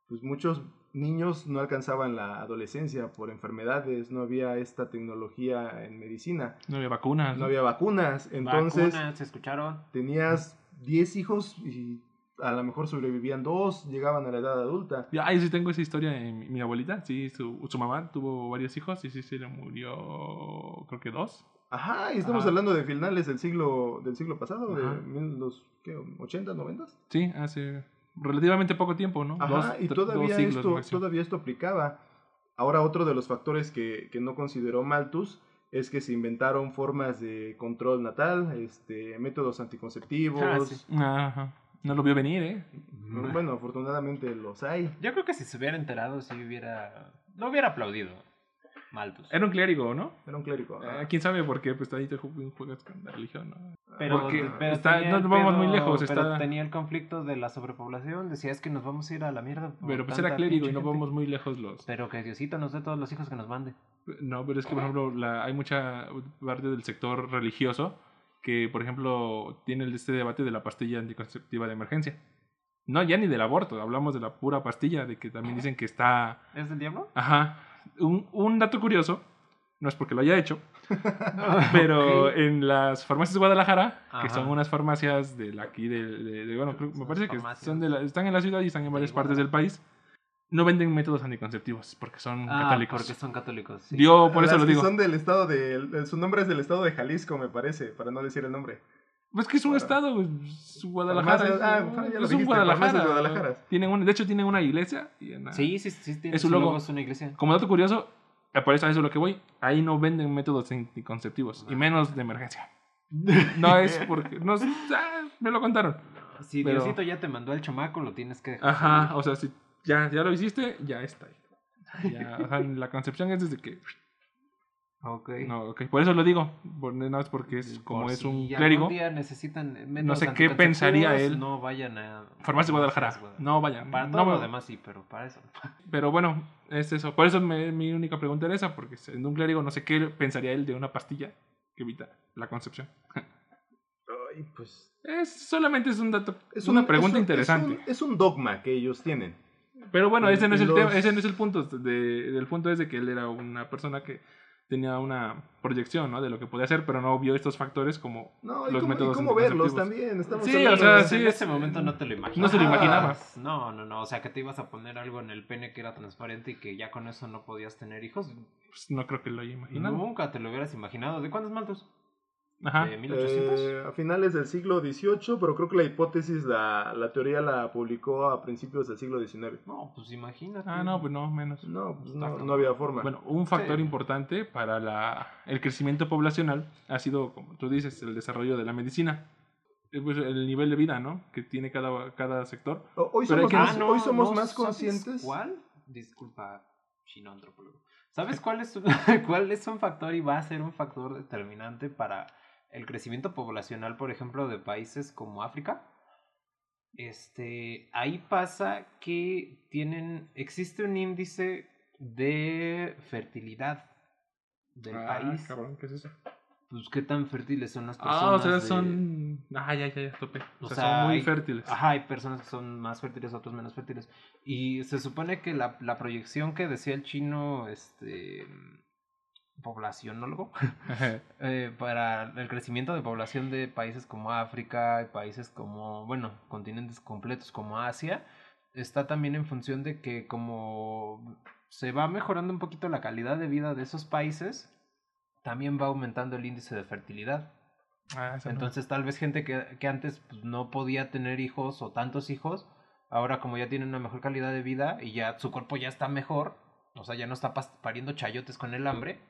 Speaker 3: pues muchos niños no alcanzaban la adolescencia por enfermedades, no había esta tecnología en medicina,
Speaker 2: No había vacunas.
Speaker 3: no había vacunas, entonces
Speaker 4: Vacunas, ¿se escucharon?
Speaker 3: tenías 10 hijos y a lo mejor sobrevivían dos, llegaban a la edad adulta.
Speaker 2: Ya, Ay, sí tengo esa historia en mi, mi abuelita. Sí, su, su mamá tuvo varios hijos y sí se le murió, creo que dos.
Speaker 3: Ajá, y estamos
Speaker 2: Ajá.
Speaker 3: hablando de finales del siglo, del siglo pasado,
Speaker 2: Ajá.
Speaker 3: de mil- los ¿qué? 80, 90.
Speaker 2: Sí, hace relativamente poco tiempo, ¿no?
Speaker 3: Ajá,
Speaker 2: Dos,
Speaker 3: y todavía
Speaker 2: dos siglos
Speaker 3: esto, todavía esto aplicaba. Ahora otro de los factores que, que no consideró Malthus es que se inventaron formas de control natal, este, métodos anticonceptivos.
Speaker 4: Ah, sí.
Speaker 2: Ajá. No lo vio venir, ¿eh?
Speaker 3: Bueno, afortunadamente los hay.
Speaker 4: Yo creo que si se hubiera enterado, sí hubiera... No hubiera aplaudido. Malthus.
Speaker 2: Era un clérigo, ¿no?
Speaker 3: Era un clérigo.
Speaker 2: Eh. ¿Quién sabe por qué? Pues ahí te ju- juegas con la religión, ¿no?
Speaker 4: Pero, pero
Speaker 2: está- no nos vamos muy lejos,
Speaker 4: Pero
Speaker 2: está-
Speaker 4: tenía el conflicto de la sobrepoblación. Decía, es que nos vamos a ir a la mierda.
Speaker 2: Pero pues era clérigo y no
Speaker 4: gente".
Speaker 2: vamos muy lejos los...
Speaker 4: Pero que Diosito nos dé todos los hijos que nos mande.
Speaker 2: No, pero es que, por ejemplo, la, hay mucha parte del sector religioso que, por ejemplo, tiene este debate de la pastilla anticonceptiva de emergencia. No, ya ni del aborto, hablamos de la pura pastilla, de que también dicen que está...
Speaker 4: ¿Es del diablo?
Speaker 2: Ajá. Un, un dato curioso, no es porque lo haya hecho, pero en las farmacias de Guadalajara, que son unas farmacias de la- aquí, de, de- de- bueno, creo- me parece que
Speaker 4: farmacias.
Speaker 2: son de la- están en la ciudad y están en varias partes del país, no venden métodos anticonceptivos porque son
Speaker 4: Ah,
Speaker 2: católicos.
Speaker 4: porque son católicos. sí.
Speaker 2: Yo por eso
Speaker 3: Las
Speaker 2: lo
Speaker 3: que
Speaker 2: digo.
Speaker 3: Son del estado de, el- su nombre es del estado de Jalisco, me parece, para no decir el nombre.
Speaker 2: Pues que es un estado, güey, es Guadalajara. Es-
Speaker 3: ah,
Speaker 2: es,
Speaker 3: ya lo
Speaker 2: un
Speaker 3: dijiste,
Speaker 2: Guadalajara.
Speaker 3: farmacias Guadalajaras.
Speaker 2: Tienen un, de hecho, tienen una iglesia. Y
Speaker 4: Sí, sí, sí. tiene
Speaker 2: Es un
Speaker 4: su
Speaker 2: logo.
Speaker 4: logo, es una iglesia.
Speaker 2: Como dato curioso, por eso a eso es lo que voy. Ahí no venden métodos anticonceptivos, y menos de emergencia. No es porque. No, es- ah, me lo contaron.
Speaker 4: Si
Speaker 2: Pero-
Speaker 4: Diosito ya te mandó el chamaco, lo tienes que dejar.
Speaker 2: Ajá,
Speaker 4: salir.
Speaker 2: o sea, si ya, ya lo hiciste, ya está ahí. Ya, o sea, la concepción es desde que.
Speaker 4: Ok.
Speaker 2: No, ok, por eso lo digo. Por, nada más porque es como
Speaker 4: Por
Speaker 2: es
Speaker 4: si
Speaker 2: un clérigo.
Speaker 4: día necesitan
Speaker 2: No sé qué pensaría él.
Speaker 4: No vayan a.
Speaker 2: Farmacia Guadalajara.
Speaker 4: Guadalajara.
Speaker 2: No vayan.
Speaker 4: Para
Speaker 2: no
Speaker 4: todo
Speaker 2: me-
Speaker 4: lo demás sí, pero para eso.
Speaker 2: Pero bueno, es eso. Por eso me- mi única pregunta era esa, porque siendo un clérigo no sé qué pensaría él de una pastilla que evita la concepción.
Speaker 3: Ay, pues.
Speaker 2: Es, solamente es un dato,
Speaker 3: Es
Speaker 2: es una
Speaker 3: un-
Speaker 2: pregunta
Speaker 3: es un-
Speaker 2: interesante.
Speaker 3: Es un, es un dogma que ellos tienen.
Speaker 2: Pero bueno,
Speaker 3: y-
Speaker 2: ese no es el
Speaker 3: los-
Speaker 2: tema, ese no es el punto. De, del punto es de que él era una persona que tenía una proyección ¿no? de lo que podía hacer, pero no vio estos factores como
Speaker 3: No, y
Speaker 2: los
Speaker 3: cómo, y
Speaker 2: métodos
Speaker 3: cómo verlos también. Estamos
Speaker 2: Sí, o sea,
Speaker 3: de-
Speaker 2: sí,
Speaker 4: en
Speaker 2: es-
Speaker 4: ese momento no te lo imaginas.
Speaker 2: no se lo imaginaba.
Speaker 4: No, no, no. O sea, que te ibas a poner algo en el pene que era transparente y que ya con eso no podías tener hijos.
Speaker 2: Pues no creo que lo haya imaginado.
Speaker 4: Nunca te lo hubieras imaginado. ¿De cuántos maltos?
Speaker 2: Ajá.
Speaker 1: de 1800.
Speaker 3: Eh, a finales del siglo XVIII, pero creo que la hipótesis, la, la teoría la publicó a principios del siglo XIX.
Speaker 1: No, pues imagínate.
Speaker 2: Ah, no, pues no, menos.
Speaker 3: No, pues
Speaker 1: Está
Speaker 3: no, había forma.
Speaker 2: Bueno, un factor
Speaker 1: Sí.
Speaker 2: importante para la, el crecimiento poblacional ha sido, como tú dices, el desarrollo de la medicina. Eh, Pues el nivel de vida, ¿no? Que tiene cada, cada sector.
Speaker 3: O- hoy somos,
Speaker 2: que-
Speaker 3: más,
Speaker 1: Ah, no,
Speaker 3: hoy somos
Speaker 1: no,
Speaker 3: más
Speaker 1: ¿sabes
Speaker 3: conscientes.
Speaker 1: ¿Cuál? Disculpa, chino antropólogo. ¿Sabes cuál es, cuál es un factor y va a ser un factor determinante para el crecimiento poblacional, por ejemplo, de países como África? Este, ahí pasa que tienen, existe un índice de fertilidad del
Speaker 2: Ah,
Speaker 1: país.
Speaker 2: cabrón, ¿qué es eso?
Speaker 1: Pues qué tan fértiles son las personas.
Speaker 2: Ah, o sea,
Speaker 1: de-
Speaker 2: son... Ah, ya, ya, ya, tope. O,
Speaker 1: O
Speaker 2: sea,
Speaker 1: sea,
Speaker 2: son muy
Speaker 1: hay-
Speaker 2: fértiles.
Speaker 1: Ajá, hay personas que son más fértiles, otros menos fértiles. Y se supone que la, la proyección que decía el chino, este poblacionólogo, eh, para el crecimiento de población de países como África, y países como, bueno, continentes completos como Asia, está también en función de que como se va mejorando un poquito la calidad de vida de esos países, también va aumentando el índice de fertilidad.
Speaker 2: Ah, no.
Speaker 1: Entonces tal vez gente que, que antes pues, no podía tener hijos o tantos hijos, ahora como ya tienen una mejor calidad de vida y ya su cuerpo ya está mejor, o sea, ya no está pariendo chayotes con el hambre,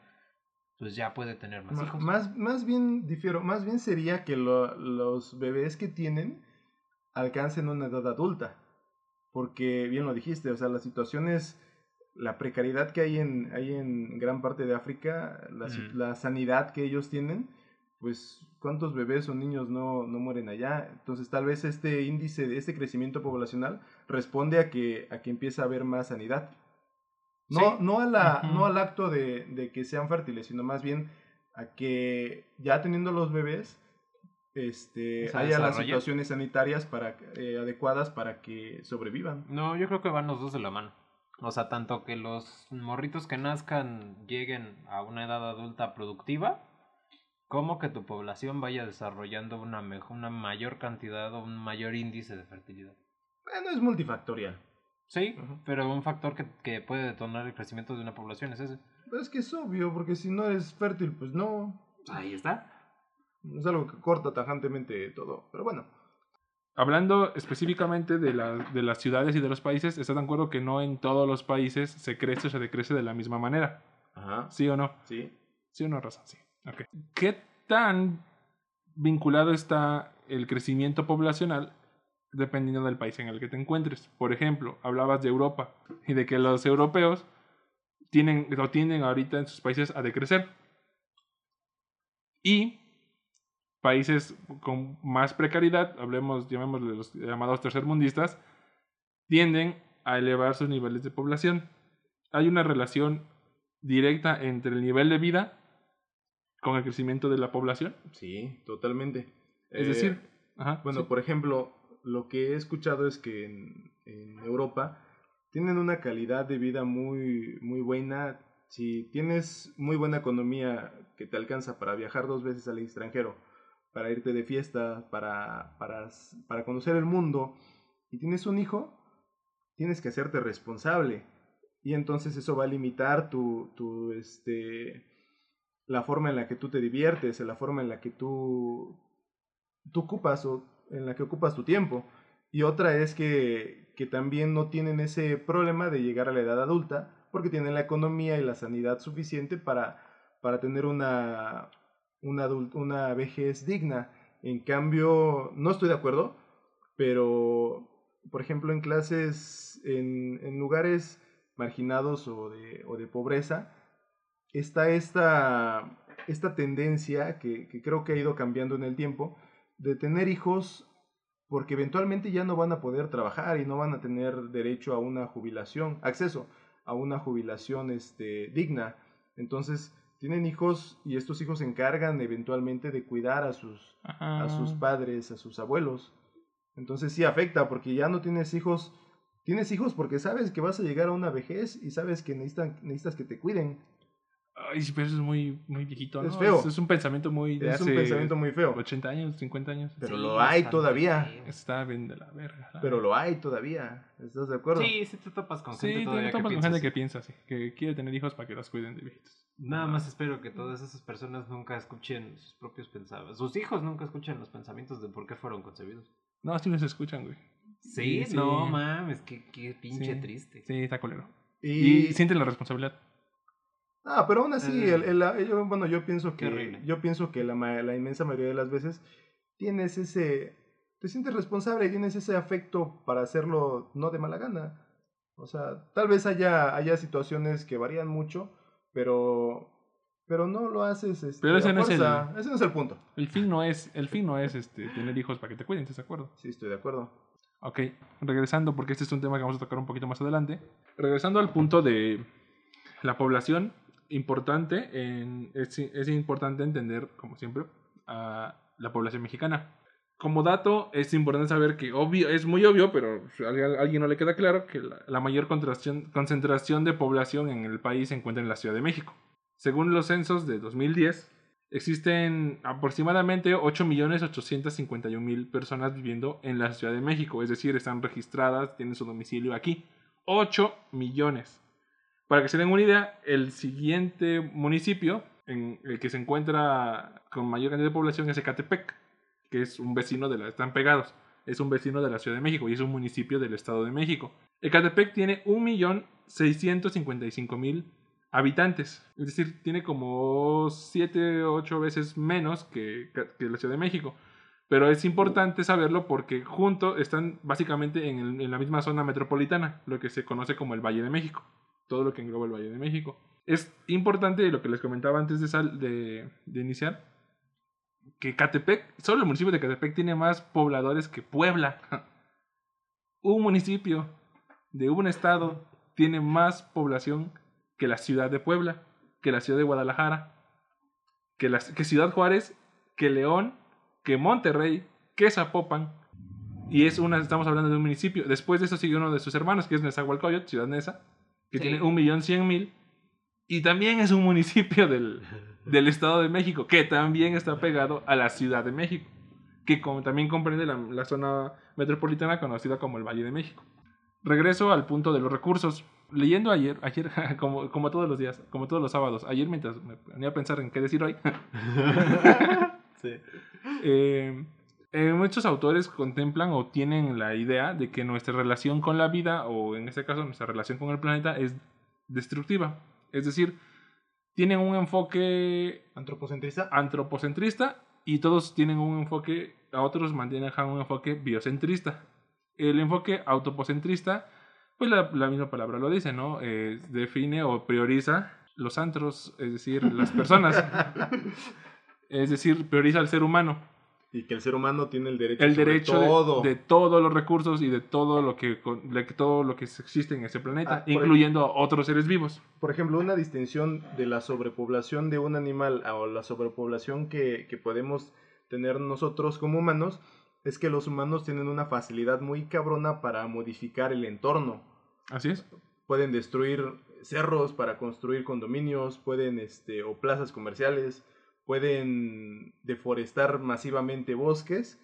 Speaker 1: pues ya puede tener más hijos.
Speaker 3: Más, más bien, difiero, más bien sería que lo- los bebés que tienen alcancen una edad adulta. Porque bien lo dijiste, o sea, las situaciones, la precariedad que hay en, hay en gran parte de África, la,
Speaker 1: Mm.
Speaker 3: la sanidad que ellos tienen, pues cuántos bebés o niños no, no mueren allá. Entonces tal vez este índice, de este crecimiento poblacional responde a que, a que empieza a haber más sanidad. No,
Speaker 1: Sí.
Speaker 3: no, a la, no al acto de, de que sean fértiles, sino más bien a que ya teniendo los bebés, este, haya las situaciones sanitarias para, eh, adecuadas para que sobrevivan.
Speaker 1: No, yo creo que van los dos de la mano. O sea, tanto que los morritos que nazcan lleguen a una edad adulta productiva, como que tu población vaya desarrollando una, mejor, una mayor cantidad o un mayor índice de fertilidad.
Speaker 3: Bueno, es multifactorial.
Speaker 1: Sí, pero un factor que, que puede detonar el crecimiento de una población es ese.
Speaker 3: Pero es que es obvio, porque si no eres fértil, pues no.
Speaker 1: Ahí está.
Speaker 3: Es algo que corta tajantemente todo. Pero bueno.
Speaker 2: Hablando específicamente de, la- de las ciudades y de los países, ¿estás de acuerdo que no en todos los países se crece o se decrece de la misma manera?
Speaker 3: Ajá.
Speaker 2: ¿Sí o no?
Speaker 3: Sí.
Speaker 2: Sí o no, Rosa, sí. Ok. ¿Qué tan vinculado está el crecimiento poblacional dependiendo del país en el que te encuentres? Por ejemplo, hablabas de Europa y de que los europeos tienen o tienden ahorita en sus países a decrecer. Y países con más precariedad, hablemos, llamémosle los llamados tercermundistas, tienden a elevar sus niveles de población. Hay una relación directa entre el nivel de vida con el crecimiento de la población.
Speaker 3: Sí, totalmente.
Speaker 2: Es
Speaker 3: Eh,
Speaker 2: decir, ajá,
Speaker 3: Bueno,
Speaker 2: sí.
Speaker 3: por ejemplo, lo que he escuchado es que en, Europa tienen una calidad de vida muy, muy buena. Si tienes muy buena economía que te alcanza para viajar dos veces al extranjero, para irte de fiesta, para, para, para conocer el mundo, y tienes un hijo, tienes que hacerte responsable. Y entonces eso va a limitar tu, tu este, la forma en la que tú te diviertes, la forma en la que tú tú ocupas o en la que ocupas tu tiempo. Y otra es que, que también no tienen ese problema de llegar a la edad adulta porque tienen la economía y la sanidad suficiente para, para tener una, una, adult- una vejez digna. En cambio, no estoy de acuerdo, pero por ejemplo en clases, en, lugares marginados o de, o de pobreza, está esta, esta tendencia que, que creo que ha ido cambiando en el tiempo de tener hijos porque eventualmente ya no van a poder trabajar y no van a tener derecho a una jubilación, acceso a una jubilación este, digna. Entonces, tienen hijos y estos hijos se encargan eventualmente de cuidar a sus, a sus
Speaker 2: Ah,
Speaker 3: padres, a sus abuelos. Entonces sí afecta porque ya no tienes hijos. Tienes hijos porque sabes que vas a llegar a una vejez y sabes que necesitan, necesitas que te cuiden.
Speaker 2: Ay, sí, pero eso es muy, muy viejito, ¿no?
Speaker 3: Es feo.
Speaker 2: Es, es un pensamiento muy de
Speaker 3: Es un pensamiento muy feo.
Speaker 2: 80 años, 50 años.
Speaker 3: Pero
Speaker 4: Sí,
Speaker 3: lo hay todavía.
Speaker 2: Está bien de la verga.
Speaker 3: Pero lo hay todavía. ¿Estás de acuerdo?
Speaker 4: Sí, sí te topas con
Speaker 2: Sí,
Speaker 4: gente
Speaker 2: te
Speaker 4: todavía
Speaker 2: topas
Speaker 4: que
Speaker 2: con gente
Speaker 4: piensa
Speaker 2: que
Speaker 4: así.
Speaker 2: piensa así, que quiere tener hijos para que los cuiden de viejitos.
Speaker 4: Nada más espero que todas esas personas nunca escuchen sus propios pensamientos. Sus hijos nunca escuchen los pensamientos de por qué fueron concebidos.
Speaker 2: No, sí los escuchan, güey.
Speaker 4: Sí,
Speaker 2: Sí,
Speaker 4: no
Speaker 2: sí.
Speaker 4: mames, qué, qué pinche
Speaker 2: Sí.
Speaker 4: triste.
Speaker 2: Sí, está colero.
Speaker 3: Y,
Speaker 2: Y sienten la responsabilidad.
Speaker 3: Ah, pero aún así,
Speaker 4: Eh,
Speaker 3: el, el- yo, bueno, yo pienso que yo pienso que la, ma- la inmensa mayoría de las veces tienes ese, te sientes responsable y tienes ese afecto para hacerlo no de mala gana. O sea, tal vez haya, haya situaciones que varían mucho, pero, pero no lo haces. Este,
Speaker 2: Pero ese no es el-.
Speaker 3: Ese no es el punto.
Speaker 2: El fin no es, el fin no es este, tener hijos para que te cuiden, ¿estás de acuerdo?
Speaker 3: Sí, estoy de acuerdo.
Speaker 2: Ok, regresando, porque este es un tema que vamos a tocar un poquito más adelante. Regresando al punto de la población, importante, en- es, es importante entender, como siempre, a la población mexicana. Como dato, es importante saber que obvio, es muy obvio, pero a alguien- no le queda claro que la, la mayor concentración de población en el país se encuentra en la Ciudad de México. Según los censos de 2010, existen aproximadamente 8.851.000 personas viviendo en la Ciudad de México, es decir, están registradas, tienen su domicilio aquí. 8 millones. Para que se den una idea, el siguiente municipio en el que se encuentra con mayor cantidad de población es Ecatepec, que es un vecino de la... están pegados, es un vecino de la Ciudad de México y es un municipio del Estado de México. Ecatepec tiene 1.655.000 habitantes, es decir, tiene como 7 o 8 veces menos que, la Ciudad de México. Pero es importante saberlo porque juntos están básicamente en la misma zona metropolitana, lo que se conoce como el Valle de México, todo lo que engloba el Valle de México. Es importante lo que les comentaba antes de, sal- de, de iniciar, que Catepec, solo el municipio de Catepec tiene más pobladores que Puebla. Un municipio de un estado tiene más población que la ciudad de Puebla, que la ciudad de Guadalajara, que, la, que Ciudad Juárez, que León, que Monterrey, que Zapopan. Y es una, estamos hablando de un municipio. Después de eso sigue uno de sus hermanos, que es Nezahualcóyotl, Ciudad Neza, que
Speaker 4: Sí.
Speaker 2: tiene un millón cien mil. Y también es un municipio del, del Estado de México, que también está pegado a la Ciudad de México, que como, también comprende la, la zona metropolitana conocida como el Valle de México. Regreso al punto de los recursos. Leyendo ayer, ayer como, como todos los días, como todos los sábados, ayer mientras me ponía a pensar en qué decir hoy,
Speaker 3: Sí.
Speaker 2: eh, eh, muchos autores contemplan o tienen la idea de que nuestra relación con la vida, o en este caso nuestra relación con el planeta, es destructiva. Es decir, tienen un enfoque
Speaker 3: ¿Antropocentrista?
Speaker 2: antropocentrista y todos tienen un enfoque, a otros manejan un enfoque biocentrista. El enfoque autopocentrista, pues la, la misma palabra lo dice, ¿no? Eh, define o prioriza los antros, es decir, las personas. es decir, prioriza al ser humano.
Speaker 3: Y que el ser humano tiene el derecho
Speaker 2: El derecho de-
Speaker 3: todo.
Speaker 2: De, todos los recursos y de todo lo que, de todo lo que existe en ese planeta,
Speaker 3: Ah,
Speaker 2: incluyendo a otros seres vivos.
Speaker 3: Por ejemplo, una distinción de la sobrepoblación de un animal o la sobrepoblación que, que podemos tener nosotros como humanos es que los humanos tienen una facilidad muy cabrona para modificar el entorno.
Speaker 2: Así es.
Speaker 3: Pueden destruir cerros para construir condominios, pueden, este, o plazas comerciales, pueden deforestar masivamente bosques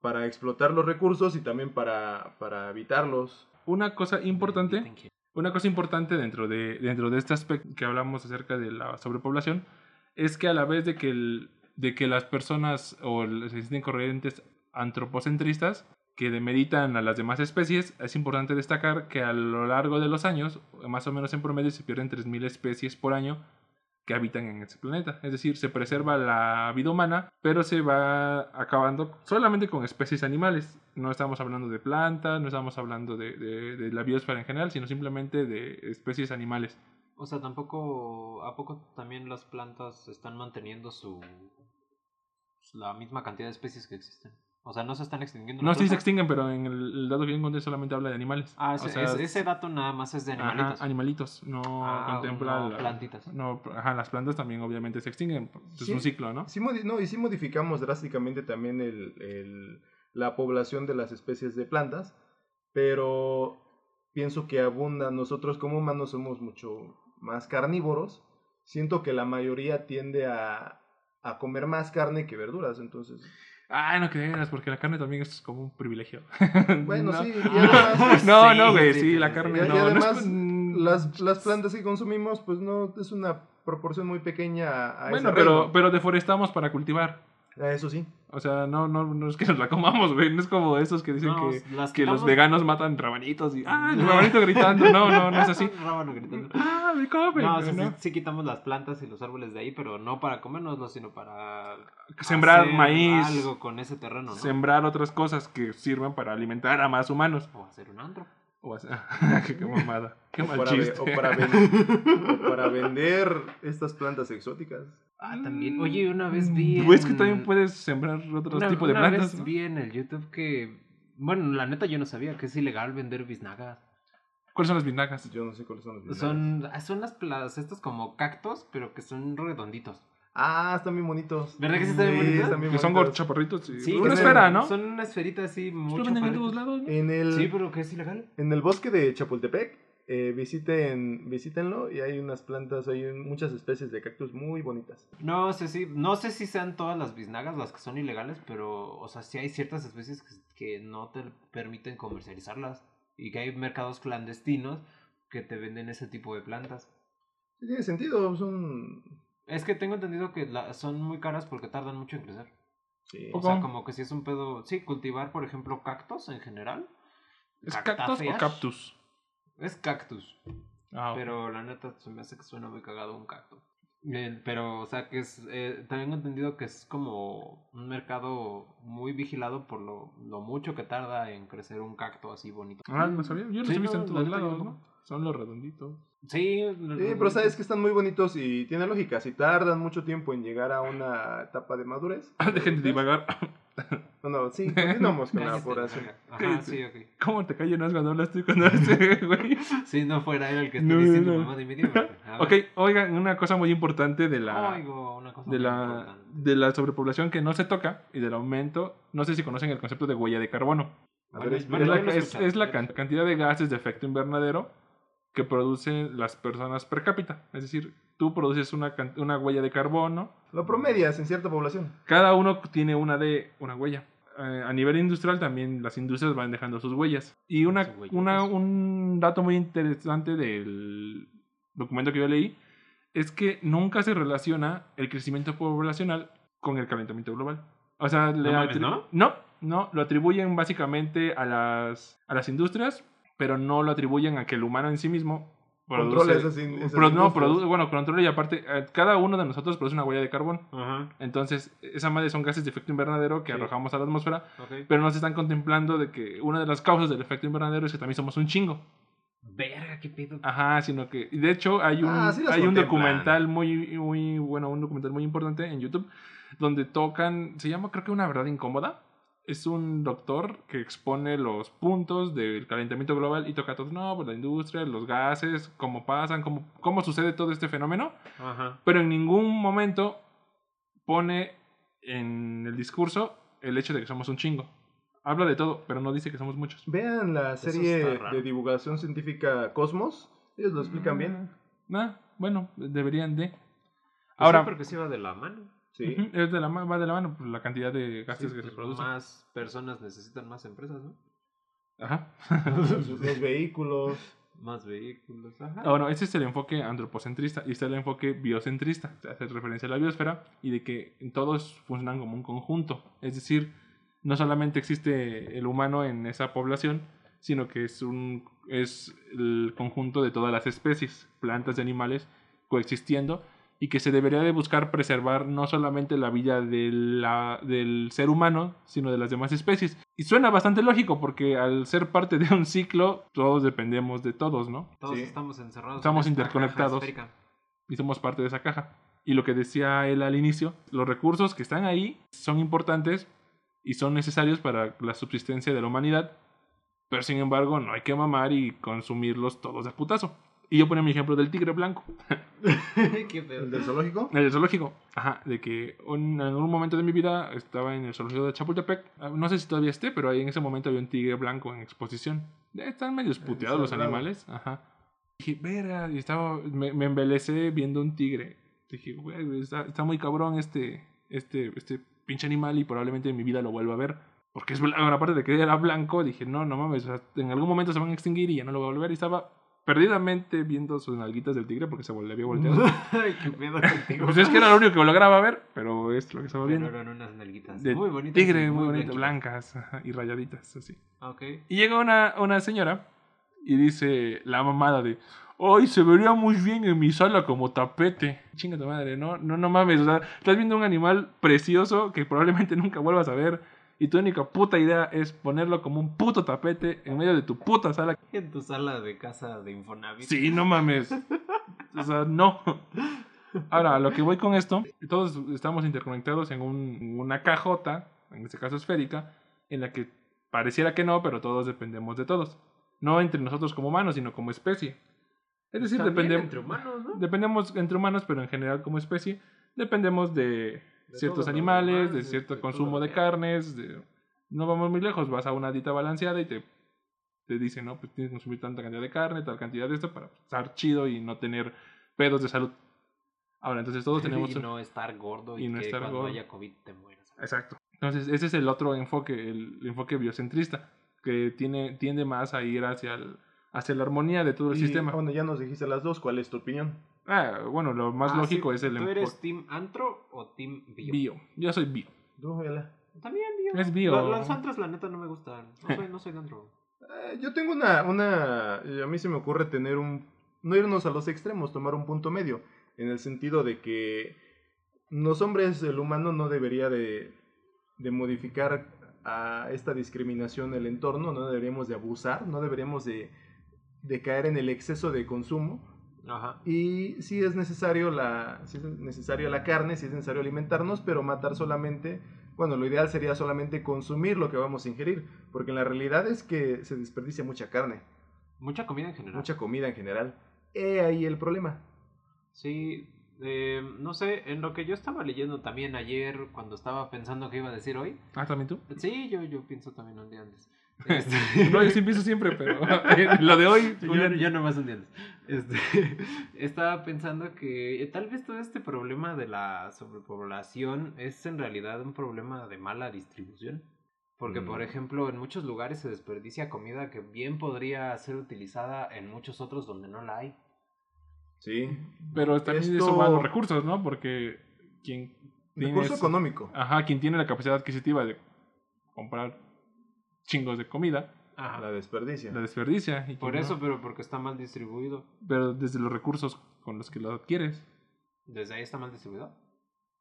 Speaker 3: para explotar los recursos y también para, para habitarlos.
Speaker 2: Una cosa importante. Una cosa importante dentro de, dentro de este aspecto que hablamos acerca de la sobrepoblación es que a la vez de que, el- de que las personas o las existen corrientes antropocentristas que demeritan a las demás especies, es importante destacar que a lo largo de los años, más o menos en promedio, se pierden 3.000 especies por año que habitan en este planeta. Es decir, se preserva la vida humana, pero se va acabando solamente con especies animales. No estamos hablando de plantas, no estamos hablando de, de- de la biosfera en general, sino simplemente de especies animales.
Speaker 4: O sea, tampoco. ¿A poco también las plantas están manteniendo su. la misma cantidad de especies que existen? O sea, no se están extinguiendo.
Speaker 2: No, sí se extinguen, pero en el, el dato que yo encontré solamente habla de animales.
Speaker 4: Ah,
Speaker 2: O
Speaker 4: ese,
Speaker 2: sea,
Speaker 4: ese- ese dato nada más es de
Speaker 2: ajá,
Speaker 4: animalitos.
Speaker 2: animalitos, no
Speaker 4: Ah,
Speaker 2: contempla
Speaker 4: no
Speaker 2: la-
Speaker 4: plantitas.
Speaker 2: No, ajá, las plantas también obviamente se extinguen. Es
Speaker 3: Sí.
Speaker 2: un ciclo, ¿no?
Speaker 3: Sí, modi- no, y sí modificamos drásticamente también el, el- la población de las especies de plantas, pero pienso que abundan, nosotros como humanos somos mucho más carnívoros, siento que la mayoría tiende a, a comer más carne que verduras, entonces...
Speaker 2: Ay, no creas, porque la carne también es como un privilegio.
Speaker 3: Bueno,
Speaker 2: No.
Speaker 3: sí, y además,
Speaker 2: No, no, güey,
Speaker 1: sí,
Speaker 2: sí,
Speaker 1: sí,
Speaker 2: la carne
Speaker 3: y- y
Speaker 2: no. no es
Speaker 3: además, las, las plantas que consumimos, pues no, es una proporción muy pequeña a, a
Speaker 2: Bueno,
Speaker 3: ese
Speaker 2: pero,
Speaker 3: reino.
Speaker 2: pero deforestamos para cultivar.
Speaker 3: Ah, Eso sí.
Speaker 2: O sea, no, no, no es que nos la comamos, güey. No es como esos que dicen
Speaker 1: No,
Speaker 2: que,
Speaker 1: las
Speaker 2: que los veganos matan rabanitos y. ¡Ah, el rabanito gritando! No, no, no es así.
Speaker 1: Rábano gritando.
Speaker 2: ¡Ah, me come!
Speaker 1: No, o sea,
Speaker 2: ¿no?
Speaker 1: sí, sí quitamos las plantas y los árboles de ahí, pero no para comérnoslo, sino para
Speaker 2: Sembrar
Speaker 1: hacer
Speaker 2: maíz,
Speaker 1: algo con ese terreno, ¿no?
Speaker 2: sembrar otras cosas que sirvan para alimentar a más humanos.
Speaker 1: O hacer un antro.
Speaker 2: O hacer- qué, qué mamada. Qué
Speaker 3: O
Speaker 2: mal
Speaker 3: para, ve-
Speaker 2: chiste.
Speaker 3: o para ven- o para vender estas plantas exóticas.
Speaker 1: Ah, también. Oye, una vez vi.
Speaker 2: Güey, es que
Speaker 1: en-
Speaker 2: también puedes sembrar otros
Speaker 1: una-
Speaker 2: tipos de
Speaker 1: una
Speaker 2: plantas.
Speaker 1: vez
Speaker 2: ¿no?
Speaker 1: vi en el YouTube que. Bueno, la neta yo no sabía que es ilegal vender biznagas.
Speaker 2: ¿Cuáles son las vinagas?
Speaker 3: Yo no sé cuáles son los
Speaker 1: Son, ah, son las estos como cactos, pero que son redonditos.
Speaker 3: Ah, están bien bonitos.
Speaker 1: ¿Verdad que sí están bien bonitos?
Speaker 3: están bien
Speaker 2: Que son
Speaker 3: bonitos.
Speaker 2: chaparritos. y-
Speaker 1: Sí,
Speaker 2: una
Speaker 1: que
Speaker 2: esfera,
Speaker 1: son-
Speaker 2: ¿no?
Speaker 1: Son una esferita así,
Speaker 2: Pues venden en todos lados, ¿no?
Speaker 3: En el,
Speaker 1: Sí, pero que es ilegal.
Speaker 3: en el bosque de Chapultepec, eh, visiten, visítenlo y hay unas plantas, hay un- muchas especies de cactus muy bonitas.
Speaker 1: No sé si, no sé si sean todas las biznagas las que son ilegales, pero, o sea, sí hay ciertas especies que, que no te permiten comercializarlas y que hay mercados clandestinos que te venden ese tipo de plantas.
Speaker 3: Sí, Tiene sentido, son...
Speaker 1: Es que tengo entendido que la- son muy caras porque tardan mucho en crecer.
Speaker 3: Sí.
Speaker 1: O sea, como que si es un pedo, sí, cultivar, por ejemplo, cactos en general.
Speaker 2: ¿Es cactus o cactus?
Speaker 1: Es cactus.
Speaker 2: Ah.
Speaker 1: Pero la neta se me hace que suena muy cagado un cactus. Eh, pero, o sea, que es. Eh, también he entendido que es como un mercado muy vigilado por lo, lo mucho que tarda en crecer un cacto así bonito.
Speaker 2: Ah, no sabía. Yo los
Speaker 1: Sí,
Speaker 2: he visto
Speaker 1: no,
Speaker 2: en todos lados. ¿no? Son los redonditos.
Speaker 1: Sí,
Speaker 3: Sí, pero sabes que están muy bonitos y tiene lógica. Si tardan mucho tiempo en llegar a una etapa de madurez.
Speaker 2: Dejen de divagar.
Speaker 3: No, no, sí, continuamos con la
Speaker 1: Cállate,
Speaker 3: población.
Speaker 1: Ajá, sí, ok.
Speaker 2: ¿Cómo te callas cuando hablas tú y cuando hablas güey?
Speaker 1: Si no fuera él el que está
Speaker 2: No,
Speaker 1: diciendo
Speaker 2: no.
Speaker 1: mamá de medio.
Speaker 2: Ok, oigan, una cosa muy importante de la,
Speaker 1: Oigo una cosa
Speaker 2: de
Speaker 1: muy
Speaker 2: la,
Speaker 1: importante.
Speaker 2: de la sobrepoblación que no se toca y del aumento. No sé si conocen el concepto de huella de carbono.
Speaker 3: A
Speaker 1: Bueno,
Speaker 3: ver,
Speaker 1: es-
Speaker 2: Es
Speaker 1: bueno,
Speaker 2: la, es, es can- cantidad de gases de efecto invernadero que producen las personas per cápita. Es decir, tú produces una, una huella de carbono,
Speaker 3: Lo promedias en cierta población.
Speaker 2: cada uno tiene una de una huella. Eh, a nivel industrial también las industrias van dejando sus huellas. Y una, una- un dato muy interesante del documento que yo leí es que nunca se relaciona el crecimiento poblacional con el calentamiento global. O sea, le
Speaker 1: mames,
Speaker 2: atri-
Speaker 1: ¿no?
Speaker 2: no, no, lo atribuyen básicamente a las, a las industrias, pero no lo atribuyen a que el humano en sí mismo produce-
Speaker 3: esas in- esas
Speaker 2: pro- no,
Speaker 3: industrias.
Speaker 2: produ- bueno, controla y aparte, eh, cada uno de nosotros produce una huella de carbón. Entonces, esa madre son gases de efecto invernadero que
Speaker 1: Sí.
Speaker 2: arrojamos a la atmósfera, pero no se están contemplando de que una de las causas del efecto invernadero es que también somos un chingo.
Speaker 1: Verga, qué pedo.
Speaker 2: Ajá, sino que, de hecho, hay un,
Speaker 3: Ah, sí
Speaker 2: hay un documental muy, muy, bueno, un documental muy importante en YouTube, donde tocan, se llama creo que Una Verdad Incómoda. Es un doctor que expone los puntos del calentamiento global y toca todo, no, pues la industria, los gases, cómo pasan, cómo, cómo sucede todo este fenómeno
Speaker 1: Ajá.
Speaker 2: pero en ningún momento pone en el discurso el hecho de que somos un chingo. Habla de todo, pero no dice que somos muchos.
Speaker 3: Vean la serie de divulgación científica Cosmos. Ellos lo explican bien.
Speaker 2: Ah, bueno, deberían de.
Speaker 1: Ahora.
Speaker 2: Ahora,
Speaker 1: porque sí va de la mano.
Speaker 3: Sí.
Speaker 2: ujú, es de la, va de la mano pues, la cantidad de gases
Speaker 1: Sí,
Speaker 2: que se
Speaker 1: pues,
Speaker 2: producen.
Speaker 1: Más personas necesitan más empresas, ¿no?
Speaker 2: Ajá.
Speaker 3: Los, los vehículos.
Speaker 1: Más vehículos. Ajá.
Speaker 2: Ah, bueno, ese es el enfoque antropocentrista y está el enfoque biocentrista. Se hace referencia a la biosfera y de que todos funcionan como un conjunto. Es decir, no solamente existe el humano en esa población, sino que es, un, es el conjunto de todas las especies, plantas y animales, coexistiendo y que se debería de buscar preservar no solamente la vida de la- del ser humano, sino de las demás especies. Y suena bastante lógico porque al ser parte de un ciclo, todos dependemos de todos, ¿no?
Speaker 1: Todos
Speaker 3: Sí.
Speaker 1: estamos encerrados.
Speaker 2: Estamos
Speaker 1: en
Speaker 2: interconectados. y somos parte de esa caja. Y lo que decía él al inicio, los recursos que están ahí son importantes y son necesarios para la subsistencia de la humanidad, pero sin embargo no hay que mamar y consumirlos todos de putazo. Y yo ponía mi ejemplo del tigre blanco,
Speaker 1: Qué pedo.
Speaker 3: El del zoológico.
Speaker 2: el zoológico. Ajá, de que un- en algún momento de mi vida estaba en el zoológico de Chapultepec. Ah, No sé si todavía esté, pero ahí en ese momento había un tigre blanco en exposición. Están medio puteados los animales. Ajá. Dije, verga, y estaba, me, me embelecé viendo un tigre. Dije, güey, está, está muy cabrón este, este, este pinche animal y probablemente en mi vida lo vuelva a ver. Porque es blanco, aparte de que era blanco, dije, no, no mames, o sea, en algún momento se van a extinguir y ya no lo voy a volver. Y estaba perdidamente viendo sus nalguitas del tigre porque se le había volteado.
Speaker 1: Ay, qué pedo contigo.
Speaker 2: pues es que era lo único que lograba ver, pero es lo que estaba
Speaker 1: Pero
Speaker 2: viendo.
Speaker 1: eran unas nalguitas.
Speaker 2: De
Speaker 1: muy bonitas.
Speaker 2: tigre, muy bonito,
Speaker 1: blanquitas.
Speaker 2: blancas y rayaditas, así.
Speaker 1: Ah, Ok.
Speaker 2: Y llega una, una señora y dice la mamada de, ¡ay, se vería muy bien en mi sala como tapete! Chinga tu madre, no, no, no mames, o sea, estás viendo un animal precioso que probablemente nunca vuelvas a ver y tu única puta idea es ponerlo como un puto tapete en medio de tu puta sala.
Speaker 1: En tu sala de casa de Infonavit.
Speaker 2: Sí, no mames. O sea, no. Ahora, a lo que voy con esto, todos estamos interconectados en un- en una cajota, en este caso esférica, en la que pareciera que no, pero todos dependemos de todos. No entre nosotros como humanos, sino como especie. Es decir, dependemos
Speaker 1: entre humanos, ¿no?
Speaker 2: dependemos entre humanos, pero en general como especie, dependemos de,
Speaker 1: De
Speaker 2: ciertos animales, de cierto consumo de carnes, de... no vamos muy lejos, vas a una dieta balanceada y te, te dicen, no, pues tienes que consumir tanta cantidad de carne, tal cantidad de esto para estar chido y no tener pedos de salud. Ahora, entonces todos tenemos...
Speaker 1: y no estar gordo y,
Speaker 2: y no
Speaker 1: que
Speaker 2: estar
Speaker 1: cuando
Speaker 2: gordo.
Speaker 1: haya COVID te mueras.
Speaker 2: Exacto. Entonces, ese es el otro enfoque, el enfoque biocentrista, que tiene, tiende más a ir hacia, el, hacia la armonía de todo el
Speaker 3: Y,
Speaker 2: sistema.
Speaker 3: Bueno, ya nos dijiste las dos. ¿Cuál es tu opinión?
Speaker 2: Ah, bueno, lo más
Speaker 1: Ah,
Speaker 2: lógico
Speaker 1: sí.
Speaker 2: es el
Speaker 1: ¿Tú
Speaker 2: enfoque
Speaker 1: eres team antro o team bio?
Speaker 2: bio. Yo soy bio.
Speaker 1: También bio.
Speaker 2: Es bio.
Speaker 1: La- Las antros, la neta, no me gustan. No soy, no soy antro.
Speaker 3: Eh, yo tengo una, una... A mí se me ocurre tener un... No irnos a los extremos, tomar un punto medio. En el sentido de que los hombres, el humano no debería de, de modificar a esta discriminación el entorno, no deberíamos de abusar, no deberíamos de, de caer en el exceso de consumo.
Speaker 1: Ajá.
Speaker 3: Y si es necesario la, si es necesaria la carne, si es necesario alimentarnos, pero matar solamente, bueno, lo ideal sería solamente consumir lo que vamos a ingerir, porque en la realidad es que se desperdicia mucha carne,
Speaker 1: Mucha comida en general.
Speaker 3: mucha comida en general. He ahí el problema.
Speaker 1: Sí, eh, no sé, en lo que yo estaba leyendo también ayer, cuando estaba pensando que iba a decir hoy.
Speaker 2: Ah, ¿también tú?
Speaker 1: Sí, yo, yo pienso también un día antes. Este,
Speaker 2: No, yo sí pienso siempre, pero lo de hoy,
Speaker 1: yo,
Speaker 2: Julián,
Speaker 1: yo nomás un día. Este, estaba pensando que tal vez todo este problema de la sobrepoblación es en realidad un problema de mala distribución. Porque, por
Speaker 3: Mm.
Speaker 1: ejemplo, en muchos lugares se desperdicia comida que bien podría ser utilizada en muchos otros donde no la hay.
Speaker 3: Sí.
Speaker 2: pero también
Speaker 3: Esto-
Speaker 2: eso va a los recursos, ¿no? Porque quien tiene,
Speaker 3: Recurso
Speaker 2: ese-
Speaker 3: económico.
Speaker 2: ajá, quien tiene la capacidad adquisitiva de comprar chingos de comida,
Speaker 1: Ajá.
Speaker 3: La desperdicia.
Speaker 2: la desperdicia. y
Speaker 1: Por
Speaker 2: no.
Speaker 1: eso, pero porque está mal distribuido.
Speaker 2: Pero desde los recursos con los que lo adquieres.
Speaker 1: Desde ahí está mal distribuido.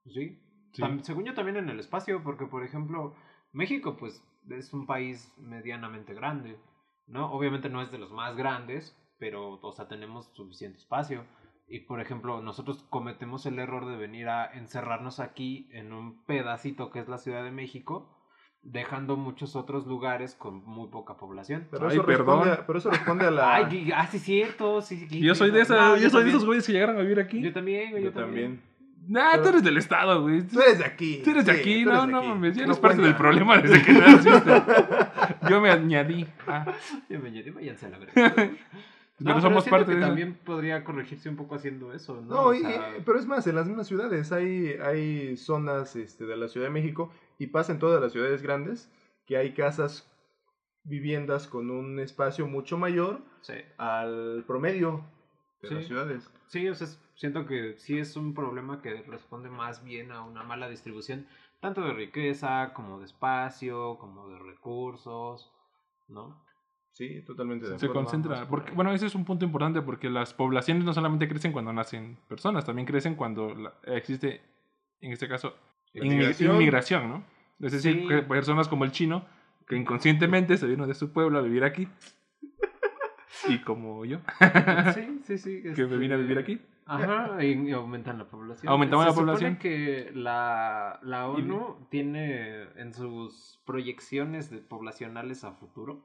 Speaker 1: Sí.
Speaker 2: Sí.
Speaker 1: Tam- según yo también en el espacio, porque por ejemplo, México pues es un país medianamente grande, ¿no? Obviamente no es de los más grandes, pero, o sea, tenemos suficiente espacio. Y por ejemplo, nosotros cometemos el error de venir a encerrarnos aquí en un pedacito que es la Ciudad de México, dejando muchos otros lugares con muy poca población.
Speaker 3: Pero,
Speaker 2: Ay,
Speaker 3: eso responde
Speaker 2: perdón.
Speaker 3: a, pero eso responde a la...
Speaker 1: Ay, ah, sí, cierto, sí, sí,
Speaker 2: Yo soy de, esa,
Speaker 1: No,
Speaker 2: yo soy de
Speaker 1: también.
Speaker 2: esos güeyes que llegaron a vivir aquí.
Speaker 1: Yo también, güey,
Speaker 3: yo también.
Speaker 2: Nah, tú eres del estado, güey.
Speaker 3: Tú eres de aquí.
Speaker 2: Tú eres de
Speaker 3: sí,
Speaker 2: aquí, no, no mames, ya
Speaker 3: No
Speaker 2: eres parte
Speaker 3: cuenta.
Speaker 2: del problema desde que naciste. Yo me añadí. Ah,
Speaker 1: Yo me añadí, váyanse a la
Speaker 2: pero
Speaker 1: No,
Speaker 2: somos
Speaker 1: siento
Speaker 2: parte
Speaker 1: que
Speaker 2: de eso.
Speaker 1: también podría corregirse un poco haciendo eso, ¿no?
Speaker 3: No,
Speaker 1: O
Speaker 3: y-
Speaker 1: sea,
Speaker 3: pero es más, en las mismas ciudades hay, hay zonas este, de la Ciudad de México y pasa en todas las ciudades grandes que hay casas, viviendas con un espacio mucho mayor
Speaker 1: sí.
Speaker 3: al promedio de
Speaker 1: Sí.
Speaker 3: las ciudades.
Speaker 1: Sí, o sea, siento que sí es un problema que responde más bien a una mala distribución, tanto de riqueza, como de espacio, como de recursos, ¿no?
Speaker 3: Sí, totalmente de
Speaker 2: Se
Speaker 3: acuerdo.
Speaker 2: concentra. Porque, bueno, ese es un punto importante porque las poblaciones no solamente crecen cuando nacen personas, también crecen cuando la- existe, en este caso,
Speaker 3: Inmigración.
Speaker 2: inmigración, ¿no? Es decir,
Speaker 1: Sí.
Speaker 2: personas como el chino, que inconscientemente se vino de su pueblo a vivir aquí. Y como yo,
Speaker 1: Sí, sí, sí.
Speaker 2: que me vine a vivir
Speaker 1: este,
Speaker 2: aquí.
Speaker 1: Ajá, y, aumentan la población.
Speaker 2: Aumentamos
Speaker 1: Se
Speaker 2: la población.
Speaker 1: que la, la
Speaker 2: Y-
Speaker 1: ONU tiene en sus proyecciones de poblacionales a futuro,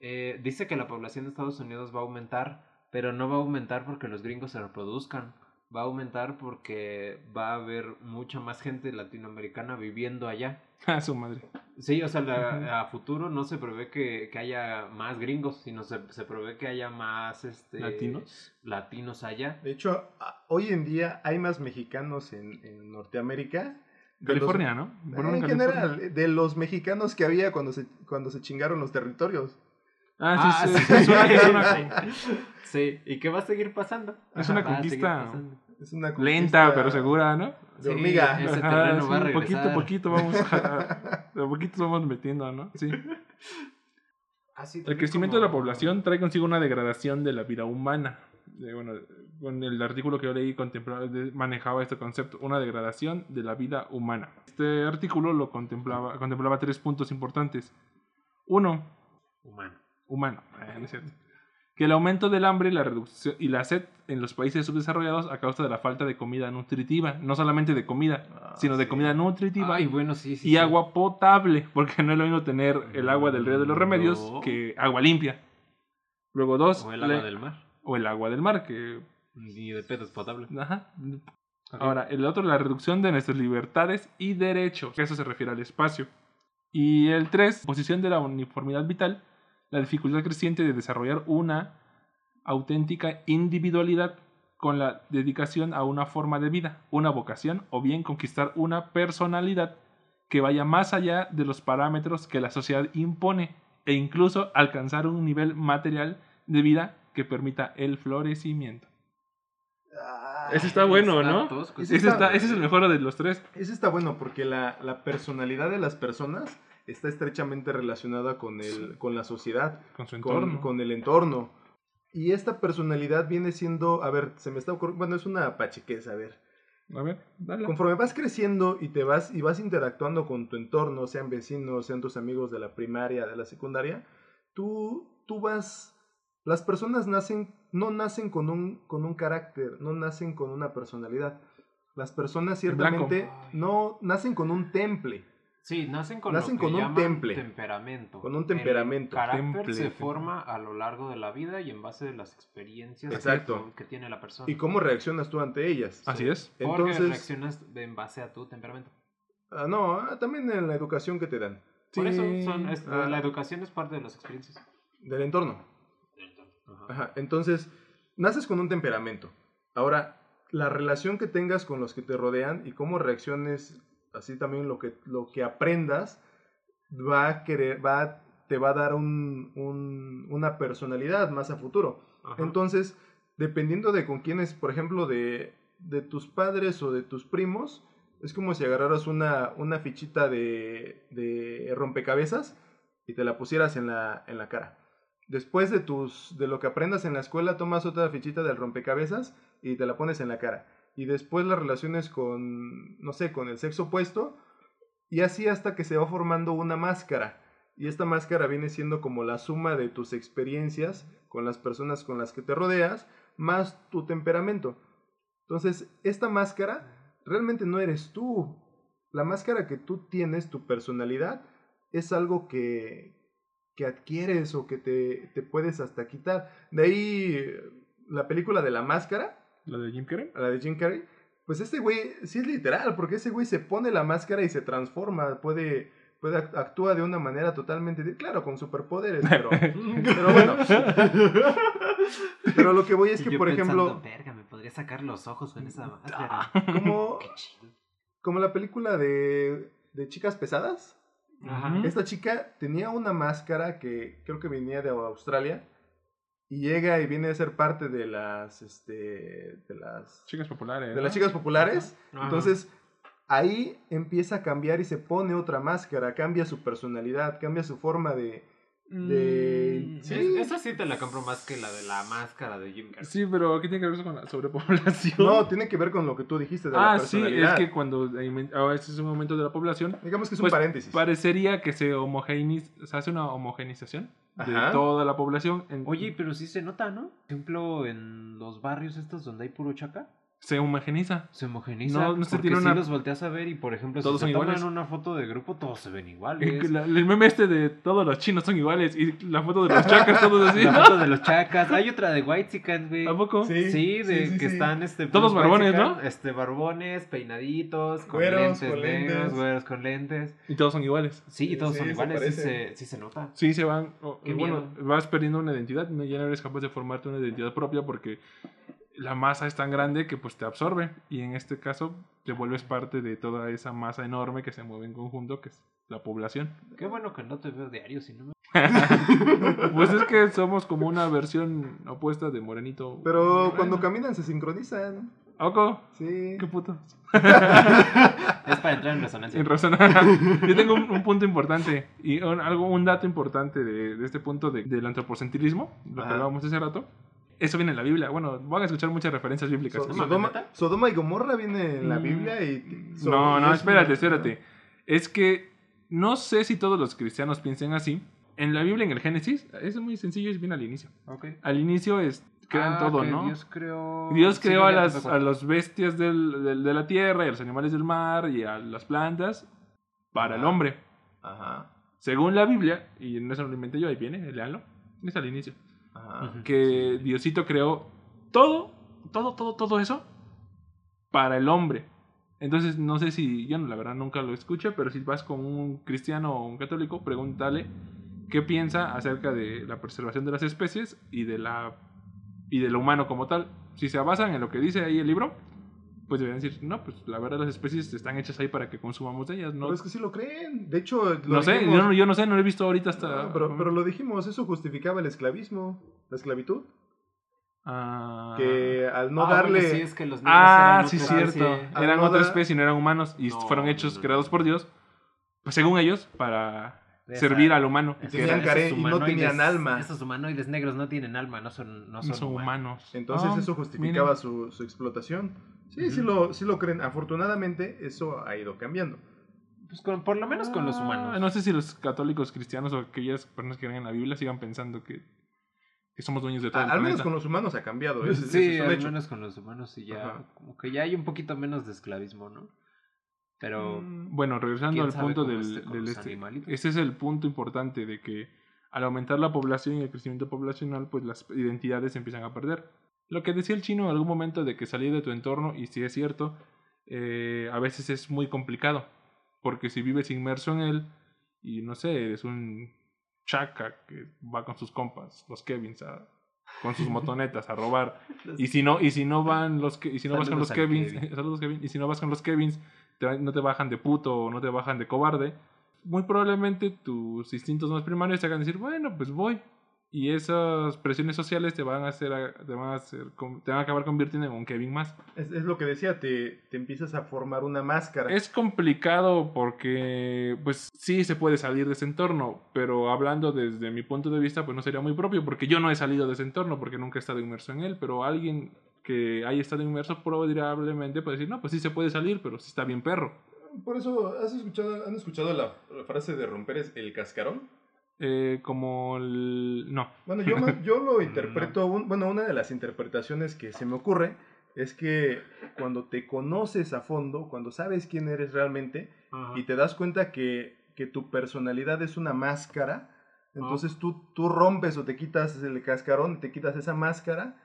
Speaker 1: eh, dice que la población de Estados Unidos va a aumentar, pero no va a aumentar porque los gringos se reproduzcan. Va a aumentar porque va a haber mucha más gente latinoamericana viviendo allá.
Speaker 2: A su madre.
Speaker 1: Sí, o sea, la- a futuro no se prevé que, que haya más gringos, sino se, se prevé que haya más este,
Speaker 2: ¿Latinos?
Speaker 1: latinos allá.
Speaker 3: De hecho, hoy en día hay más mexicanos en, en Norteamérica. los-
Speaker 2: California, ¿no?
Speaker 3: Eh,
Speaker 2: Fueron
Speaker 3: en
Speaker 2: California.
Speaker 3: general, de los mexicanos que había cuando se, cuando se chingaron los territorios.
Speaker 2: Ah, sí,
Speaker 1: Ah,
Speaker 2: sí,
Speaker 1: sí.
Speaker 2: sí, es una- es una-
Speaker 1: Sí, ¿y qué va a seguir pasando?
Speaker 2: Es una
Speaker 1: Va
Speaker 2: conquista
Speaker 1: pasando.
Speaker 3: Es una
Speaker 2: lenta, pero segura, ¿no?
Speaker 3: De
Speaker 1: Sí,
Speaker 3: hormiga.
Speaker 1: Ese
Speaker 2: Ajá,
Speaker 1: terreno va a
Speaker 2: sí, Poquito a poquito vamos a, de poquito vamos metiendo, ¿no? Sí.
Speaker 1: Así
Speaker 2: El crecimiento de la población trae consigo una degradación de la vida humana. Eh, bueno, con el artículo que yo leí contemplaba, manejaba este concepto, una degradación de la vida humana. Este artículo lo contemplaba, contemplaba tres puntos importantes. Uno,
Speaker 1: Humano.
Speaker 2: Humano, eh, no es cierto. que el aumento del hambre la reducción, y la sed en los países subdesarrollados a causa de la falta de comida nutritiva, no solamente de comida,
Speaker 3: Ah,
Speaker 2: sino de
Speaker 3: sí.
Speaker 2: comida nutritiva
Speaker 1: Ay, bueno, sí, sí.
Speaker 2: y agua potable, porque no es lo mismo tener el agua del río de los remedios
Speaker 1: No.
Speaker 2: que agua limpia. Luego dos,
Speaker 1: O el agua del mar.
Speaker 2: o el agua del mar, que...
Speaker 1: Ni de pedos potable.
Speaker 2: Ajá. Ahora, el otro, la reducción de nuestras libertades y derechos, que eso se refiere al espacio. Y el tres, posición de la uniformidad vital, la dificultad creciente de desarrollar una auténtica individualidad con la dedicación a una forma de vida, una vocación o bien conquistar una personalidad que vaya más allá de los parámetros que la sociedad impone e incluso alcanzar un nivel material de vida que permita el florecimiento.
Speaker 3: Ah,
Speaker 2: Ese está bueno,
Speaker 1: Está
Speaker 2: ¿no?
Speaker 3: Ese está-
Speaker 2: ese es el mejor de los tres.
Speaker 3: Ese está bueno porque la, la personalidad de las personas está estrechamente relacionada con, el, con la sociedad,
Speaker 2: Con su entorno.
Speaker 3: con el entorno. Y esta personalidad viene siendo, a ver, se me está ocurriendo, bueno, es una pachequez, a ver.
Speaker 2: A ver, dale.
Speaker 3: Conforme vas creciendo y te vas y vas interactuando con tu entorno, sean vecinos, sean tus amigos de la primaria, de la secundaria, tú, tú vas... Las personas nacen, no nacen con un, con un carácter, no nacen con una personalidad. Las personas ciertamente no nacen con un temple.
Speaker 1: Sí, nacen con
Speaker 3: Nacen
Speaker 1: lo que
Speaker 3: con un temple.
Speaker 1: temperamento.
Speaker 3: Con un temperamento.
Speaker 1: El carácter
Speaker 2: Temple,
Speaker 1: se forma a lo largo de la vida y en base de las experiencias
Speaker 3: Exacto.
Speaker 1: que, que tiene la persona.
Speaker 3: ¿Y cómo reaccionas tú ante ellas?
Speaker 2: Así es.
Speaker 1: Porque
Speaker 3: Entonces,
Speaker 1: reaccionas en base a tu temperamento.
Speaker 3: ah, no, ah, también en la educación que te dan,
Speaker 1: Por eso son, es-
Speaker 3: Ah.
Speaker 1: la educación es parte de las experiencias.
Speaker 3: del entorno.
Speaker 1: Ajá.
Speaker 3: Ajá, Entonces, naces con un temperamento. Ahora, la relación que tengas con los que te rodean y cómo reacciones, así también lo que, lo que aprendas, va a querer, va, te va a dar un, un- una personalidad más a futuro.
Speaker 1: Ajá.
Speaker 3: Entonces, dependiendo de con quiénes, por ejemplo, de, de tus padres o de tus primos, es como si agarraras una, una fichita de, de rompecabezas y te la pusieras en la, en la cara. Después de, tus, de lo que aprendas en la escuela, tomas otra fichita del rompecabezas y te la pones en la cara. Y después las relaciones con, no sé, con el sexo opuesto. Y así hasta que se va formando una máscara. Y esta máscara viene siendo como la suma de tus experiencias con las personas con las que te rodeas, más tu temperamento. Entonces, esta máscara realmente no eres tú. La máscara que tú tienes, tu personalidad, es algo que, que adquieres o que te, te puedes hasta quitar. De ahí la película de la máscara,
Speaker 2: ¿La de Jim Carrey?
Speaker 3: la de Jim Carrey, pues este güey sí es literal, porque ese güey se pone la máscara y se transforma, puede, puede act- actúa de una manera totalmente, claro, con superpoderes, pero, pero bueno. Pero lo que voy es que,
Speaker 1: yo
Speaker 3: por
Speaker 1: pensando,
Speaker 3: ejemplo,
Speaker 1: Verga, me podría sacar los ojos con esa máscara.
Speaker 3: como, como la película de, de Chicas Pesadas,
Speaker 1: Ajá.
Speaker 3: Esta chica tenía una máscara que creo que venía de Australia y llega y viene a ser parte de las, este, de las,
Speaker 2: Chicas populares.
Speaker 3: de
Speaker 2: ¿no?
Speaker 3: las chicas populares.
Speaker 1: Ajá.
Speaker 3: Entonces, ahí empieza a cambiar y se pone otra máscara, cambia su personalidad, cambia su forma de... de-
Speaker 2: Mm,
Speaker 3: sí.
Speaker 1: Es- Esa sí te la compro más que la de la máscara de Jim Carrey.
Speaker 2: Sí, pero ¿qué tiene que ver eso con la sobrepoblación?
Speaker 3: No, tiene que ver con lo que tú dijiste de la
Speaker 2: ah, sí,
Speaker 3: personalidad.
Speaker 2: es que cuando ahora este es un momento de la población,
Speaker 3: Digamos que es
Speaker 2: pues,
Speaker 3: un paréntesis.
Speaker 2: parecería que se homogeniza, se hace una homogenización
Speaker 3: Ajá.
Speaker 2: de toda la población. en-
Speaker 1: Oye, pero sí se nota, ¿no? Por ejemplo, en los barrios estos donde hay puro chaca,
Speaker 2: se homogeniza.
Speaker 1: Se homogeniza.
Speaker 2: No, no se
Speaker 1: porque
Speaker 2: tiene
Speaker 1: si
Speaker 2: una-
Speaker 1: los volteas a ver y, por ejemplo,
Speaker 2: Todos
Speaker 1: si
Speaker 2: son
Speaker 1: se toman
Speaker 2: iguales.
Speaker 1: una foto de grupo, todos se ven iguales.
Speaker 2: el meme este de todos los chinos son iguales y la foto de los chacas todos así.
Speaker 1: La foto de los chacas. Hay otra de White güey.
Speaker 2: ¿A poco?
Speaker 3: Sí.
Speaker 1: Sí, de
Speaker 3: sí,
Speaker 1: que
Speaker 3: sí.
Speaker 1: están este
Speaker 2: Todos barbones, ¿no?
Speaker 1: Este barbones, peinaditos, con
Speaker 3: Güeros,
Speaker 1: lentes
Speaker 3: con
Speaker 1: negros,
Speaker 3: lentes.
Speaker 1: güeros con lentes.
Speaker 2: Y todos son iguales.
Speaker 1: Sí, y todos
Speaker 3: Sí,
Speaker 1: son
Speaker 3: se
Speaker 1: iguales, sí
Speaker 3: parecen.
Speaker 1: se, sí se nota.
Speaker 2: Sí, se van. o-
Speaker 1: Qué
Speaker 2: bueno,
Speaker 1: miedo.
Speaker 2: vas perdiendo una identidad. ¿no? Ya no eres capaz de formarte una identidad propia porque la masa es tan grande que pues te absorbe. Y en este caso te vuelves parte de toda esa masa enorme que se mueve en conjunto, que es la población.
Speaker 1: Qué bueno que no te veo diario, si no me...
Speaker 2: Pues es que somos como una versión opuesta de Morenito.
Speaker 3: Pero cuando caminan se sincronizan.
Speaker 2: ¿A poco?
Speaker 3: Sí.
Speaker 2: ¿Qué puto?
Speaker 1: Es para entrar en resonancia.
Speaker 2: Sin razón. Yo tengo un, un punto importante y un, algo, un dato importante de, de este punto de- del antropocentrismo, lo que hablábamos hace rato. Eso viene en la Biblia. Bueno, van a escuchar muchas referencias bíblicas.
Speaker 3: So-
Speaker 1: ¿No
Speaker 3: Sodoma. Sodoma y Gomorra viene en la
Speaker 2: Mm.
Speaker 3: Biblia y... so-
Speaker 2: No, no,
Speaker 3: es
Speaker 2: espérate, espérate. Es que no sé si todos los cristianos piensen así. En la Biblia, en el Génesis, es muy sencillo, es bien al inicio.
Speaker 1: Ok.
Speaker 2: Al inicio es, crean
Speaker 1: Ah,
Speaker 2: todo,
Speaker 1: que
Speaker 2: ¿no?
Speaker 1: Dios creó...
Speaker 2: Dios
Speaker 1: Sí,
Speaker 2: creó
Speaker 1: ya
Speaker 2: a las, a los bestias del- del- de la tierra y a los animales del mar y a las plantas para el
Speaker 3: Ajá.
Speaker 2: hombre.
Speaker 3: Ajá.
Speaker 2: Según la Biblia, y no eso lo inventé yo, ahí viene, leanlo, es al inicio, Que Diosito creó todo, todo, todo, todo eso para el hombre. Entonces, no sé si, yo no, la verdad nunca lo escuché, pero si vas con un cristiano o un católico, pregúntale qué piensa acerca de la preservación de las especies y de la y de lo humano como tal. Si se basan en lo que dice ahí el libro, pues deberían decir, no, pues la verdad las especies están hechas ahí para que consumamos de ellas, ¿no?
Speaker 3: Pero es que sí lo creen. De hecho, lo
Speaker 2: No sé,
Speaker 3: dijimos-
Speaker 2: yo no, yo no sé, no lo he visto ahorita hasta...
Speaker 3: No, pero, pero lo dijimos, eso justificaba el esclavismo, la esclavitud.
Speaker 2: Ah.
Speaker 3: Que al no
Speaker 1: Ah,
Speaker 3: darle...
Speaker 1: sí, es que los negros
Speaker 2: Ah,
Speaker 1: eran
Speaker 2: sí,
Speaker 1: otra
Speaker 2: cierto. Eran
Speaker 3: no
Speaker 2: otra
Speaker 3: dar-
Speaker 2: especie, no eran humanos y
Speaker 1: No,
Speaker 2: fueron hechos,
Speaker 1: no, no.
Speaker 2: creados por Dios, pues según ellos, para
Speaker 1: Esa-
Speaker 2: servir al humano.
Speaker 3: Y tenían care- y no tenían alma.
Speaker 1: Esos humanoides negros no tienen alma, no son, no son,
Speaker 2: No son
Speaker 1: humanos.
Speaker 2: humanos.
Speaker 3: Entonces
Speaker 2: Ah,
Speaker 3: eso justificaba su, su explotación. Sí, sí,
Speaker 1: Ujú.
Speaker 3: lo, sí lo creen. Afortunadamente eso ha ido cambiando.
Speaker 1: Pues con- por lo menos con los
Speaker 2: Ah,
Speaker 1: humanos.
Speaker 2: No sé si los católicos cristianos o aquellas personas que creen en la Biblia sigan pensando que, que somos dueños de todo
Speaker 3: A-
Speaker 2: el
Speaker 3: al menos con los humanos ha cambiado.
Speaker 1: sí,
Speaker 3: es
Speaker 1: al
Speaker 3: hecho.
Speaker 1: menos con los humanos y ya,
Speaker 3: Ajá.
Speaker 1: como que ya hay un poquito menos de esclavismo, ¿no? Pero
Speaker 3: Mm,
Speaker 2: Bueno, regresando al punto del, este.
Speaker 1: animalitos.
Speaker 2: Ese es el punto importante de que al aumentar la población y el crecimiento poblacional, pues las identidades empiezan a perder. Lo que decía el chino en algún momento de que salir de tu entorno, y si es cierto, eh, a veces es muy complicado, porque si vives inmerso en él y no sé, eres un chaca que va con sus compas, los Kevins, a- con sus motonetas a robar, y si no, y si no van los que, y si no vas con los Kevins,
Speaker 1: Kevin.
Speaker 2: saludos Kevin, y si no vas con los Kevins, te- no te bajan de puto o no te bajan de cobarde, muy probablemente tus instintos más primarios te hagan decir, bueno, pues voy. Y esas presiones sociales te van a hacer, te van a hacer, te van a acabar convirtiendo en un Kevin más.
Speaker 3: Es, es lo que decía, te, te empiezas a formar una máscara.
Speaker 2: Es complicado porque, pues sí se puede salir de ese entorno, pero hablando desde mi punto de vista, pues no sería muy propio, porque yo no he salido de ese entorno, porque nunca he estado inmerso en él, pero alguien que haya estado inmerso probablemente puede decir, no, pues sí se puede salir, pero sí está bien perro.
Speaker 3: Por eso, ¿has escuchado, ¿han escuchado la, la frase de romper es el cascarón?
Speaker 2: Eh, como el... No.
Speaker 3: Bueno, yo, yo lo interpreto, un- bueno, una de las interpretaciones que se me ocurre es que cuando te conoces a fondo, cuando sabes quién eres realmente y te das cuenta que, que tu personalidad es una máscara, entonces tú, tú rompes o te quitas el cascarón, te quitas esa máscara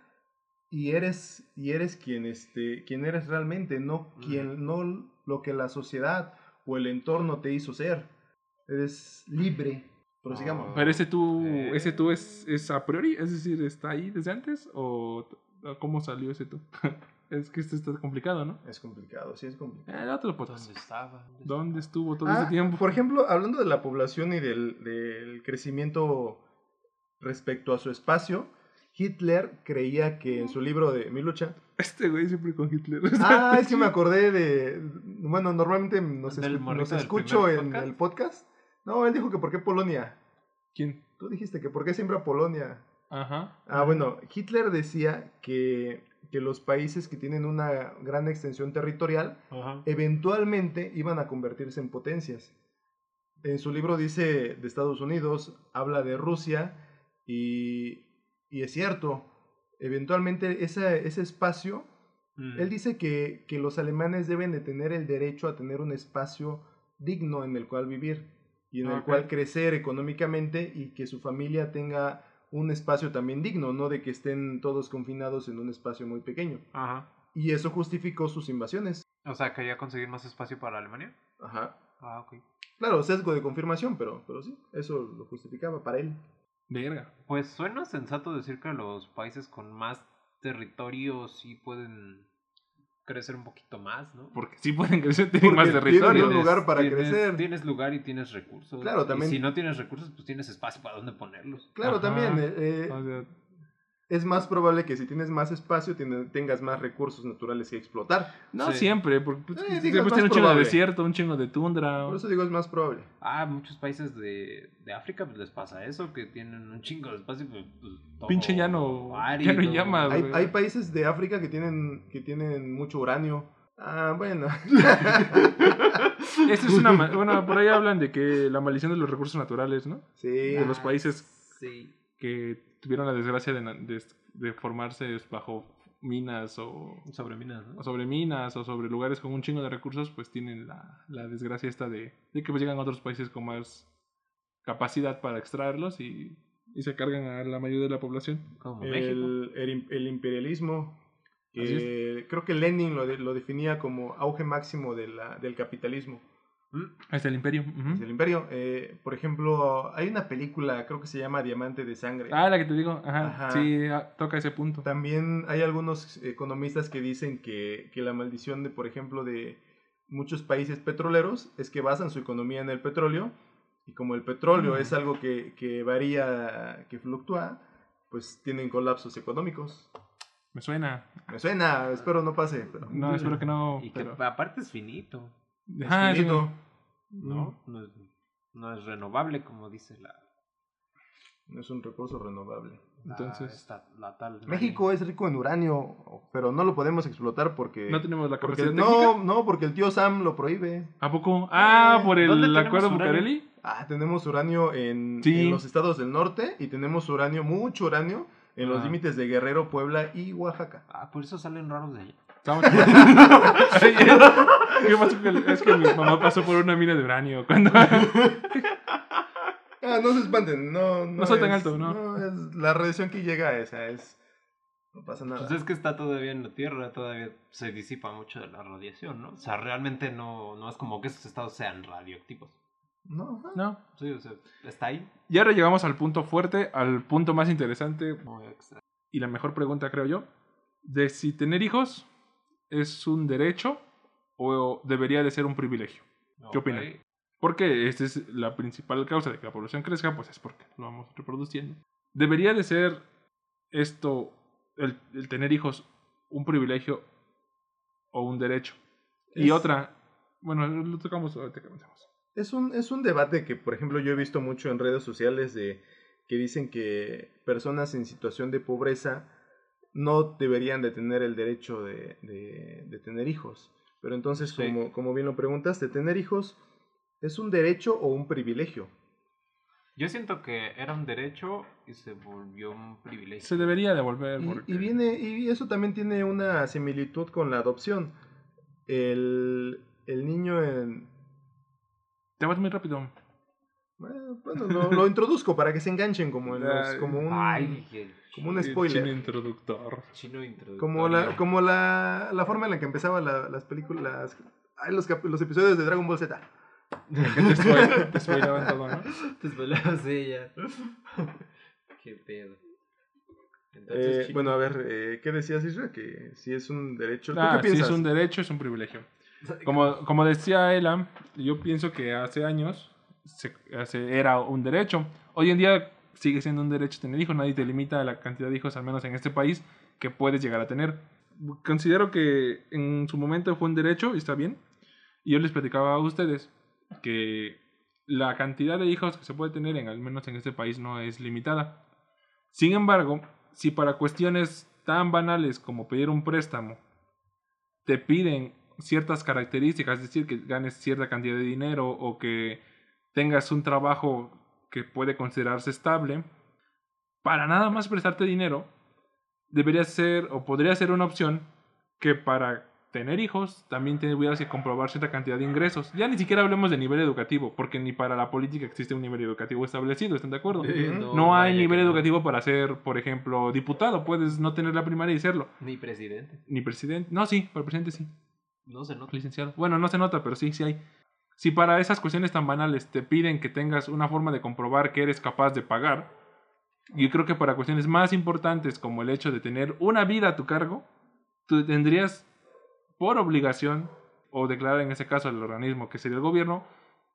Speaker 3: y eres, y eres quien, este, quien eres realmente, no, quien, no lo que la sociedad o el entorno te hizo ser. Eres libre. Prosigamos.
Speaker 1: Ah.
Speaker 2: Pero ese tú,
Speaker 1: Eh.
Speaker 2: ese tú es, es a priori, es decir, ¿está ahí desde antes? ¿O cómo salió ese tú? es que esto está complicado, ¿no?
Speaker 3: Es complicado, sí es complicado.
Speaker 2: Eh, otro podcast.
Speaker 1: ¿Dónde estaba?
Speaker 2: ¿Dónde estuvo todo
Speaker 3: Ah,
Speaker 2: ese tiempo?
Speaker 3: Por ejemplo, hablando de la población y del, del crecimiento respecto a su espacio, Hitler creía que en su libro de Mi lucha.
Speaker 2: Este güey siempre con Hitler.
Speaker 3: Ah, es que me acordé de. Bueno, normalmente nos,
Speaker 1: ¿Del
Speaker 3: escu-
Speaker 1: morrito
Speaker 3: nos escucho en
Speaker 1: podcast?
Speaker 3: el podcast. No, él dijo que por qué Polonia.
Speaker 2: ¿Quién?
Speaker 3: Tú dijiste que por qué siempre a Polonia.
Speaker 2: Ajá.
Speaker 3: Ah, bueno, Hitler decía que, que los países que tienen una gran extensión territorial
Speaker 1: Ajá.
Speaker 3: eventualmente iban a convertirse en potencias. En su libro dice de Estados Unidos, habla de Rusia y, y es cierto, eventualmente ese, ese espacio
Speaker 1: Mm.
Speaker 3: Él dice que, que los alemanes deben de tener el derecho a tener un espacio digno en el cual vivir y en el cual crecer económicamente y que su familia tenga un espacio también digno, no de que estén todos confinados en un espacio muy pequeño.
Speaker 1: Ajá.
Speaker 3: Y eso justificó sus invasiones.
Speaker 1: O sea, quería conseguir más espacio para Alemania.
Speaker 3: Ajá.
Speaker 1: Ah, ok.
Speaker 3: Claro, sesgo de confirmación, pero, pero sí, eso lo justificaba para él.
Speaker 2: Verga.
Speaker 1: Pues suena sensato decir que los países con más territorio sí pueden crecer un poquito más, ¿no?
Speaker 2: Porque sí pueden crecer, tienen
Speaker 3: Porque
Speaker 2: más
Speaker 3: tienen
Speaker 2: territorio.
Speaker 3: un lugar para
Speaker 1: tienes-
Speaker 3: crecer.
Speaker 1: Tienes lugar y tienes recursos.
Speaker 3: Claro,
Speaker 1: Y
Speaker 3: también-
Speaker 1: si no tienes recursos, pues tienes espacio para dónde ponerlos.
Speaker 3: Claro,
Speaker 2: Ajá.
Speaker 3: también eh, eh,
Speaker 2: O sea,
Speaker 3: es más probable que si tienes más espacio tengas más recursos naturales que explotar.
Speaker 2: no
Speaker 1: Sí.
Speaker 2: siempre, porque pues,
Speaker 3: Eh, es
Speaker 2: tiene un chingo de desierto, un chingo de tundra.
Speaker 3: Por eso digo es más probable.
Speaker 1: Ah, muchos países de, de África pues les pasa eso, que tienen un chingo de espacio. Pues, pues, todo
Speaker 2: Pinche llano-
Speaker 1: árido.
Speaker 2: llano y llama,
Speaker 3: Hay, países de África que tienen, que tienen mucho uranio. Ah, bueno.
Speaker 2: Esa es una. Bueno, por ahí hablan de que la maldición de los recursos naturales, ¿no?
Speaker 3: sí.
Speaker 2: de los
Speaker 1: Ah,
Speaker 2: países
Speaker 1: Sí.
Speaker 2: que tuvieron la desgracia de, de- de formarse bajo minas o,
Speaker 1: Sobre minas, ¿no?
Speaker 2: o sobre minas o sobre lugares con un chingo de recursos, pues tienen la, la desgracia esta de, de que pues llegan a otros países con más capacidad para extraerlos y, y se cargan a la mayoría de la población.
Speaker 1: Como México.
Speaker 3: el, el- el imperialismo, que
Speaker 2: Así
Speaker 3: creo que Lenin lo, de- lo definía como auge máximo de la- del capitalismo.
Speaker 2: Está el imperio. ujú.
Speaker 3: del imperio. Eh, por ejemplo, hay una película, creo que se llama Diamante de Sangre.
Speaker 2: Ah, la que te digo, ajá,
Speaker 3: Ajá.
Speaker 2: sí, ah, toca ese punto.
Speaker 3: También hay algunos economistas que dicen que, que la maldición de, por ejemplo, de muchos países petroleros es que basan su economía en el petróleo y como el petróleo es algo que, que varía, que fluctúa, pues tienen colapsos económicos.
Speaker 2: Me suena.
Speaker 3: Me suena, espero no pase, pero
Speaker 2: No, espero que no.
Speaker 1: Y que
Speaker 2: pero-
Speaker 1: aparte es finito,
Speaker 2: Ajá, sí.
Speaker 3: finito.
Speaker 1: ¿no? No es, no es renovable, como dice la,
Speaker 3: no es un recurso renovable.
Speaker 1: la-
Speaker 2: Entonces-
Speaker 1: esta- la tal.
Speaker 3: México es rico en uranio, pero no lo podemos explotar porque...
Speaker 2: No tenemos la capacidad
Speaker 3: no,
Speaker 2: técnica.
Speaker 3: no, porque el tío Sam lo prohíbe.
Speaker 2: ¿A poco? Ah, por
Speaker 1: ¿Dónde
Speaker 2: el acuerdo? Bucareli.
Speaker 3: Ah, tenemos uranio en,
Speaker 2: Sí.
Speaker 3: en los estados del norte y tenemos uranio, mucho uranio, en los
Speaker 1: Ah.
Speaker 3: límites de Guerrero, Puebla y Oaxaca.
Speaker 1: Ah, por eso salen raros de allá.
Speaker 2: Estamos- ¿Qué pasó? Que- Es que mi mamá pasó por una mina de uranio cuando...
Speaker 3: Ah, no se espanten, no, no,
Speaker 2: No soy tan
Speaker 3: es-
Speaker 2: alto, ¿no?
Speaker 3: es la radiación que llega a esa es... No pasa nada.
Speaker 1: Pues es que está todavía en la Tierra, todavía se disipa mucho de la radiación, ¿no? O sea, realmente no, no es como que esos estados sean radioactivos.
Speaker 3: No.
Speaker 2: No.
Speaker 1: Sí, o sea, está ahí.
Speaker 2: Y ahora llegamos al punto fuerte, al punto más interesante
Speaker 1: Muy extra.
Speaker 2: y la mejor pregunta, creo yo, de si tener hijos es un derecho o debería de ser un privilegio. ¿Qué opinan? Porque esta es la principal causa de que la población crezca, pues es porque lo vamos reproduciendo. ¿Debería de ser esto, el, el tener hijos, un privilegio o un derecho? Y otra, bueno, lo tocamos ahorita que avancemos.
Speaker 3: Es un, es un debate que, por ejemplo, yo he visto mucho en redes sociales de que dicen que personas en situación de pobreza no deberían de tener el derecho de, de- de tener hijos. Pero entonces,
Speaker 1: Sí.
Speaker 3: como, como bien lo preguntaste, ¿tener hijos es un derecho o un privilegio?
Speaker 1: Yo siento que era un derecho y se volvió un privilegio.
Speaker 2: Se debería devolver.
Speaker 3: Y,
Speaker 2: porque-
Speaker 3: y viene, y eso también tiene una similitud con la adopción. El, el niño en...
Speaker 2: Te vas muy rápido.
Speaker 3: Bueno, bueno, lo, lo introduzco para que se enganchen como, en los- como un...
Speaker 1: Ay,
Speaker 3: como un spoiler.
Speaker 2: chino introductor.
Speaker 1: chino introductorio.
Speaker 3: Como la, como la, la forma en la que empezaban la- las películas, los, cap- los episodios de Dragon Ball Z.
Speaker 2: Que te, spoil- te spoileaban todo, ¿no?
Speaker 1: Te spoileabas ella. qué pedo.
Speaker 3: Eh,
Speaker 1: Entonces, chino-
Speaker 3: bueno, a ver, eh, ¿qué decías, Isra? Que si es un derecho. ¿Tú
Speaker 2: Ah,
Speaker 3: qué
Speaker 2: si
Speaker 3: piensas?
Speaker 2: es un derecho, es un privilegio. Como, como decía Ela, yo pienso que hace años se- era un derecho. Hoy en día sigue siendo un derecho tener hijos. Nadie te limita la cantidad de hijos, al menos en este país, que puedes llegar a tener. Considero que en su momento fue un derecho y está bien. Y yo les platicaba a ustedes que la cantidad de hijos que se puede tener, en, al menos en este país, no es limitada. Sin embargo, si para cuestiones tan banales como pedir un préstamo te piden ciertas características, es decir, que ganes cierta cantidad de dinero o que tengas un trabajo que puede considerarse estable, para nada más prestarte dinero, debería ser o podría ser una opción que para tener hijos también tendrías que comprobar cierta cantidad de ingresos. Ya ni siquiera hablemos de nivel educativo, porque ni para la política existe un nivel educativo establecido, ¿están de acuerdo?
Speaker 1: Eh.
Speaker 2: No hay nivel educativo para ser, por ejemplo, diputado. Puedes no tener la primaria y serlo.
Speaker 1: Ni presidente.
Speaker 2: Ni presidente. No, sí, para presidente sí.
Speaker 1: No se nota.
Speaker 2: Licenciado. Bueno, no se nota, pero sí, sí hay. Si para esas cuestiones tan banales te piden que tengas una forma de comprobar que eres capaz de pagar, yo creo que para cuestiones más importantes como el hecho de tener una vida a tu cargo, tú tendrías por obligación, o declarar en ese caso al organismo que sería el gobierno,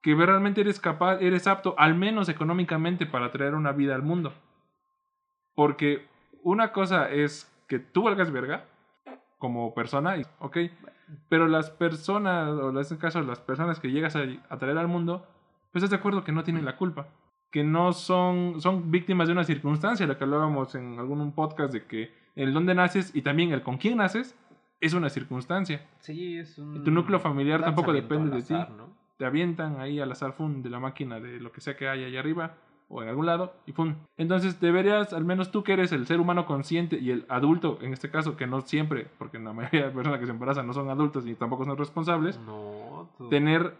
Speaker 2: que realmente eres capaz, eres apto, al menos económicamente, para traer una vida al mundo. Porque una cosa es que tú valgas verga como persona, y- ok, pero las personas, o en este caso las personas que llegas a, a traer al mundo, pues estás de acuerdo que no tienen la culpa. Que no son, son víctimas de una circunstancia, lo que hablábamos en algún podcast de que el dónde naces y también el con quién naces es una circunstancia.
Speaker 1: Sí, es un.
Speaker 2: Tu núcleo familiar tampoco depende de ti. Te avientan ahí al azar fun de la máquina de lo que sea que hay allá arriba o en algún lado y pum. Entonces deberías, al menos tú que eres el ser humano consciente y el adulto, en este caso, que no siempre, porque la mayoría de personas que se embarazan no son adultos ni tampoco son responsables,
Speaker 1: No, tú-
Speaker 2: tener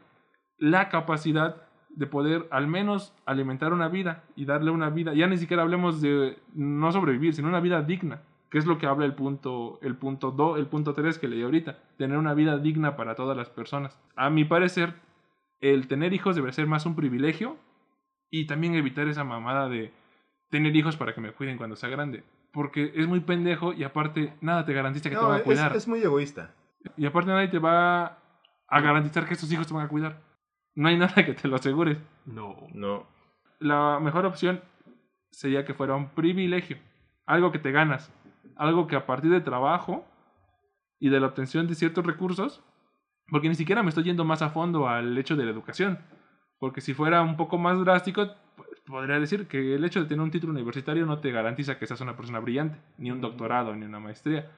Speaker 2: la capacidad de poder al menos alimentar una vida y darle una vida, ya ni siquiera hablemos de no sobrevivir, sino una vida digna, que es lo que habla el punto el punto 2, el punto 3 que leí ahorita, tener una vida digna para todas las personas. A mi parecer, el tener hijos debe ser más un privilegio y también evitar esa mamada de tener hijos para que me cuiden cuando sea grande, porque es muy pendejo y aparte nada te garantiza que te van a
Speaker 3: es,
Speaker 2: cuidar.
Speaker 3: es muy egoísta.
Speaker 2: Y aparte nadie te va a garantizar que estos hijos te van a cuidar. No hay nada que te lo asegure.
Speaker 1: No.
Speaker 3: No.
Speaker 2: La mejor opción sería que fuera un privilegio. Algo que te ganas. Algo que a partir de trabajo y de la obtención de ciertos recursos, porque ni siquiera me estoy yendo más a fondo al hecho de la educación. Porque si fuera un poco más drástico, pues, podría decir que el hecho de tener un título universitario no te garantiza que seas una persona brillante, ni un doctorado, ni una maestría.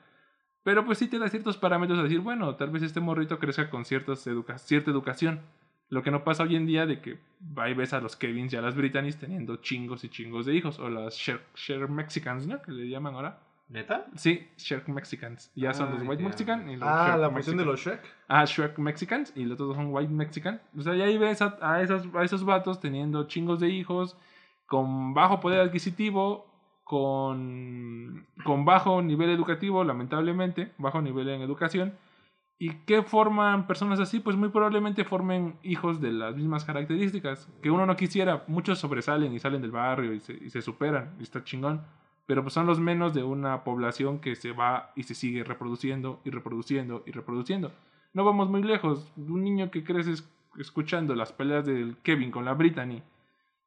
Speaker 2: Pero pues sí te da ciertos parámetros a decir, bueno, tal vez este morrito crezca con ciertas educa cierta educación. Lo que no pasa hoy en día de que ahí ves a los Kevins y a las Britannies teniendo chingos y chingos de hijos. O las Share, Share Mexicans, ¿no? Que le llaman ahora.
Speaker 1: ¿Neta?
Speaker 2: Sí, Shrek Mexicans. Ya son los
Speaker 1: Ah,
Speaker 2: White
Speaker 1: ya.
Speaker 2: Mexican y los
Speaker 3: Ah,
Speaker 2: Shrek
Speaker 3: la función de los Shrek.
Speaker 2: Ah, Shrek Mexicans y los otros son White Mexican. O sea, ya ahí ves a, a esos, a esos vatos teniendo chingos de hijos, con bajo poder adquisitivo, con, con bajo nivel educativo, lamentablemente, bajo nivel en educación. ¿Y qué forman personas así? Pues muy probablemente formen hijos de las mismas características. Que uno no quisiera, muchos sobresalen y salen del barrio y se, y se superan, y está chingón. Pero pues son los menos de una población que se va y se sigue reproduciendo y reproduciendo y reproduciendo. No vamos muy lejos. Un niño que crece es- escuchando las peleas del Kevin con la Brittany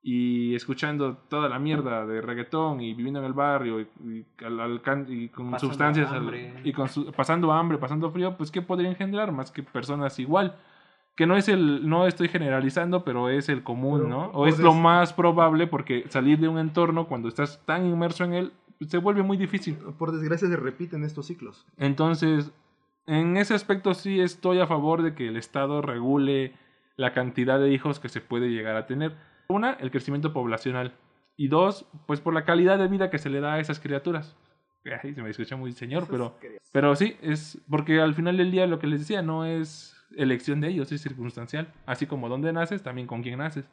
Speaker 2: y escuchando toda la mierda de reggaetón y viviendo en el barrio y, y al- al can- y con
Speaker 1: Pasando
Speaker 2: sustancias al- y con su- pasando hambre, pasando frío, pues ¿qué podría engendrar más que personas igual? Que no es el, no estoy generalizando, pero es el común,
Speaker 3: Pero,
Speaker 2: ¿no? O es lo más probable porque salir de un entorno cuando estás tan inmerso en él se vuelve muy difícil.
Speaker 3: Por desgracia se repiten estos ciclos.
Speaker 2: Entonces, en ese aspecto sí estoy a favor de que el Estado regule la cantidad de hijos que se puede llegar a tener. Una, el crecimiento poblacional. Y dos, pues por la calidad de vida que se le da a esas criaturas. Ay, se me escucha muy señor, pero, pero sí, es porque al final del día lo que les decía no es elección de ellos, es circunstancial. Así como dónde naces, también con quién naces.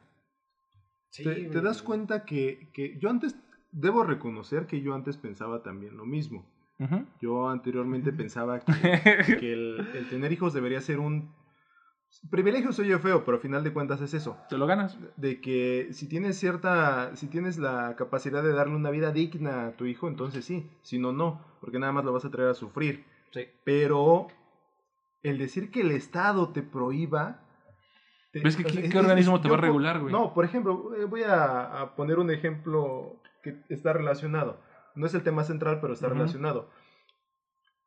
Speaker 3: te, te das cuenta que, que yo antes, debo reconocer que yo antes pensaba también lo mismo. Yo anteriormente pensaba que, que el, el tener hijos debería ser un privilegio, soy yo feo, pero al final de cuentas es eso.
Speaker 2: Te lo ganas.
Speaker 3: De que si tienes cierta, si tienes la capacidad de darle una vida digna a tu hijo, entonces sí, si no, no, porque nada más lo vas a traer a sufrir.
Speaker 1: Sí.
Speaker 3: Pero el decir que el Estado te prohíba... te-
Speaker 2: ¿Ves que qué-
Speaker 3: es-
Speaker 2: qué
Speaker 3: es-
Speaker 2: organismo te
Speaker 3: yo
Speaker 2: va a regular, güey?
Speaker 3: No, por ejemplo, eh, voy a, a poner un ejemplo que está relacionado. No es el tema central, pero está relacionado.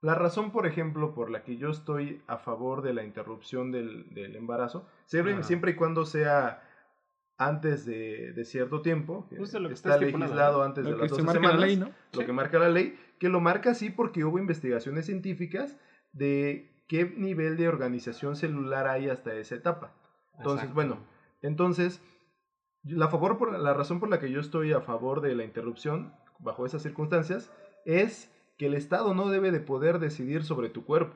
Speaker 3: La razón, por ejemplo, por la que yo estoy a favor de la interrupción del, del embarazo, siempre, siempre y cuando sea antes de, de cierto tiempo, que
Speaker 1: Justo lo que
Speaker 3: está legislado antes de las
Speaker 2: que se
Speaker 3: 12
Speaker 2: marca la
Speaker 3: semanas,
Speaker 2: ley, ¿no?
Speaker 3: lo
Speaker 1: Sí.
Speaker 3: que marca la ley, que lo marca así porque hubo investigaciones científicas de qué nivel de organización celular hay hasta esa etapa. Entonces,
Speaker 1: Exacto.
Speaker 3: bueno, entonces, la, favor por, la razón por la que yo estoy a favor de la interrupción bajo esas circunstancias es que el Estado no debe de poder decidir sobre tu cuerpo.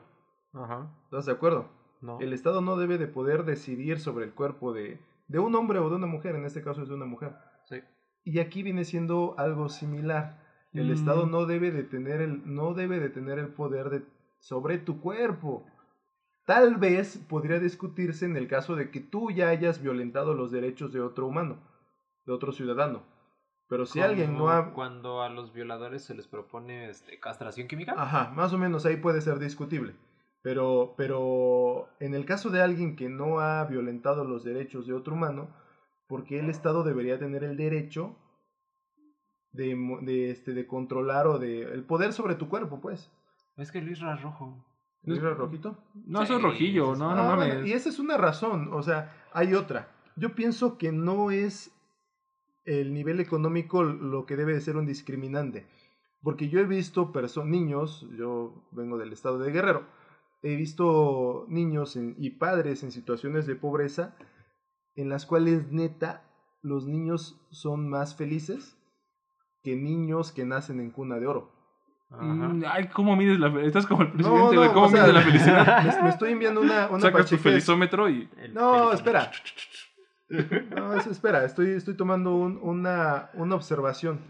Speaker 1: Ajá.
Speaker 3: ¿Estás de acuerdo?
Speaker 1: No.
Speaker 3: El Estado no debe de poder decidir sobre el cuerpo de, de un hombre o de una mujer, en este caso es de una mujer.
Speaker 1: Sí.
Speaker 3: Y aquí viene siendo algo similar. El
Speaker 1: Mm.
Speaker 3: Estado no debe de tener el, no debe de tener el poder de, sobre tu cuerpo. Tal vez podría discutirse en el caso de que tú ya hayas violentado los derechos de otro humano, de otro ciudadano. Pero si alguien no ha...
Speaker 1: Cuando a los violadores se les propone este, castración química.
Speaker 3: Ajá, más o menos ahí puede ser discutible. Pero, pero en el caso de alguien que no ha violentado los derechos de otro humano, porque el Estado debería tener el derecho de, de, este, de controlar o de... el poder sobre tu cuerpo, pues.
Speaker 1: Es que Luis Ra rojo.
Speaker 3: ¿No era rojito?
Speaker 2: No,
Speaker 1: Sí,
Speaker 2: eso es rojillo, no, no
Speaker 3: Ah,
Speaker 2: mames.
Speaker 3: bueno, y esa es una razón, o sea, hay otra. Yo pienso que no es el nivel económico lo que debe de ser un discriminante. Porque yo he visto niños, yo vengo del estado de Guerrero, he visto niños en- y padres en situaciones de pobreza en las cuales neta los niños son más felices que niños que nacen en cuna de oro.
Speaker 1: Ajá.
Speaker 2: Mm, Ay, ¿cómo mides la fe- Estás como el presidente,
Speaker 3: no,
Speaker 2: güey. ¿Cómo
Speaker 3: o sea,
Speaker 2: mides la felicidad?
Speaker 3: Me, me estoy enviando una, una
Speaker 2: Sacas tu felizómetro y.
Speaker 1: El
Speaker 3: No, espera. No, es- espera, estoy, estoy tomando un- una, una observación.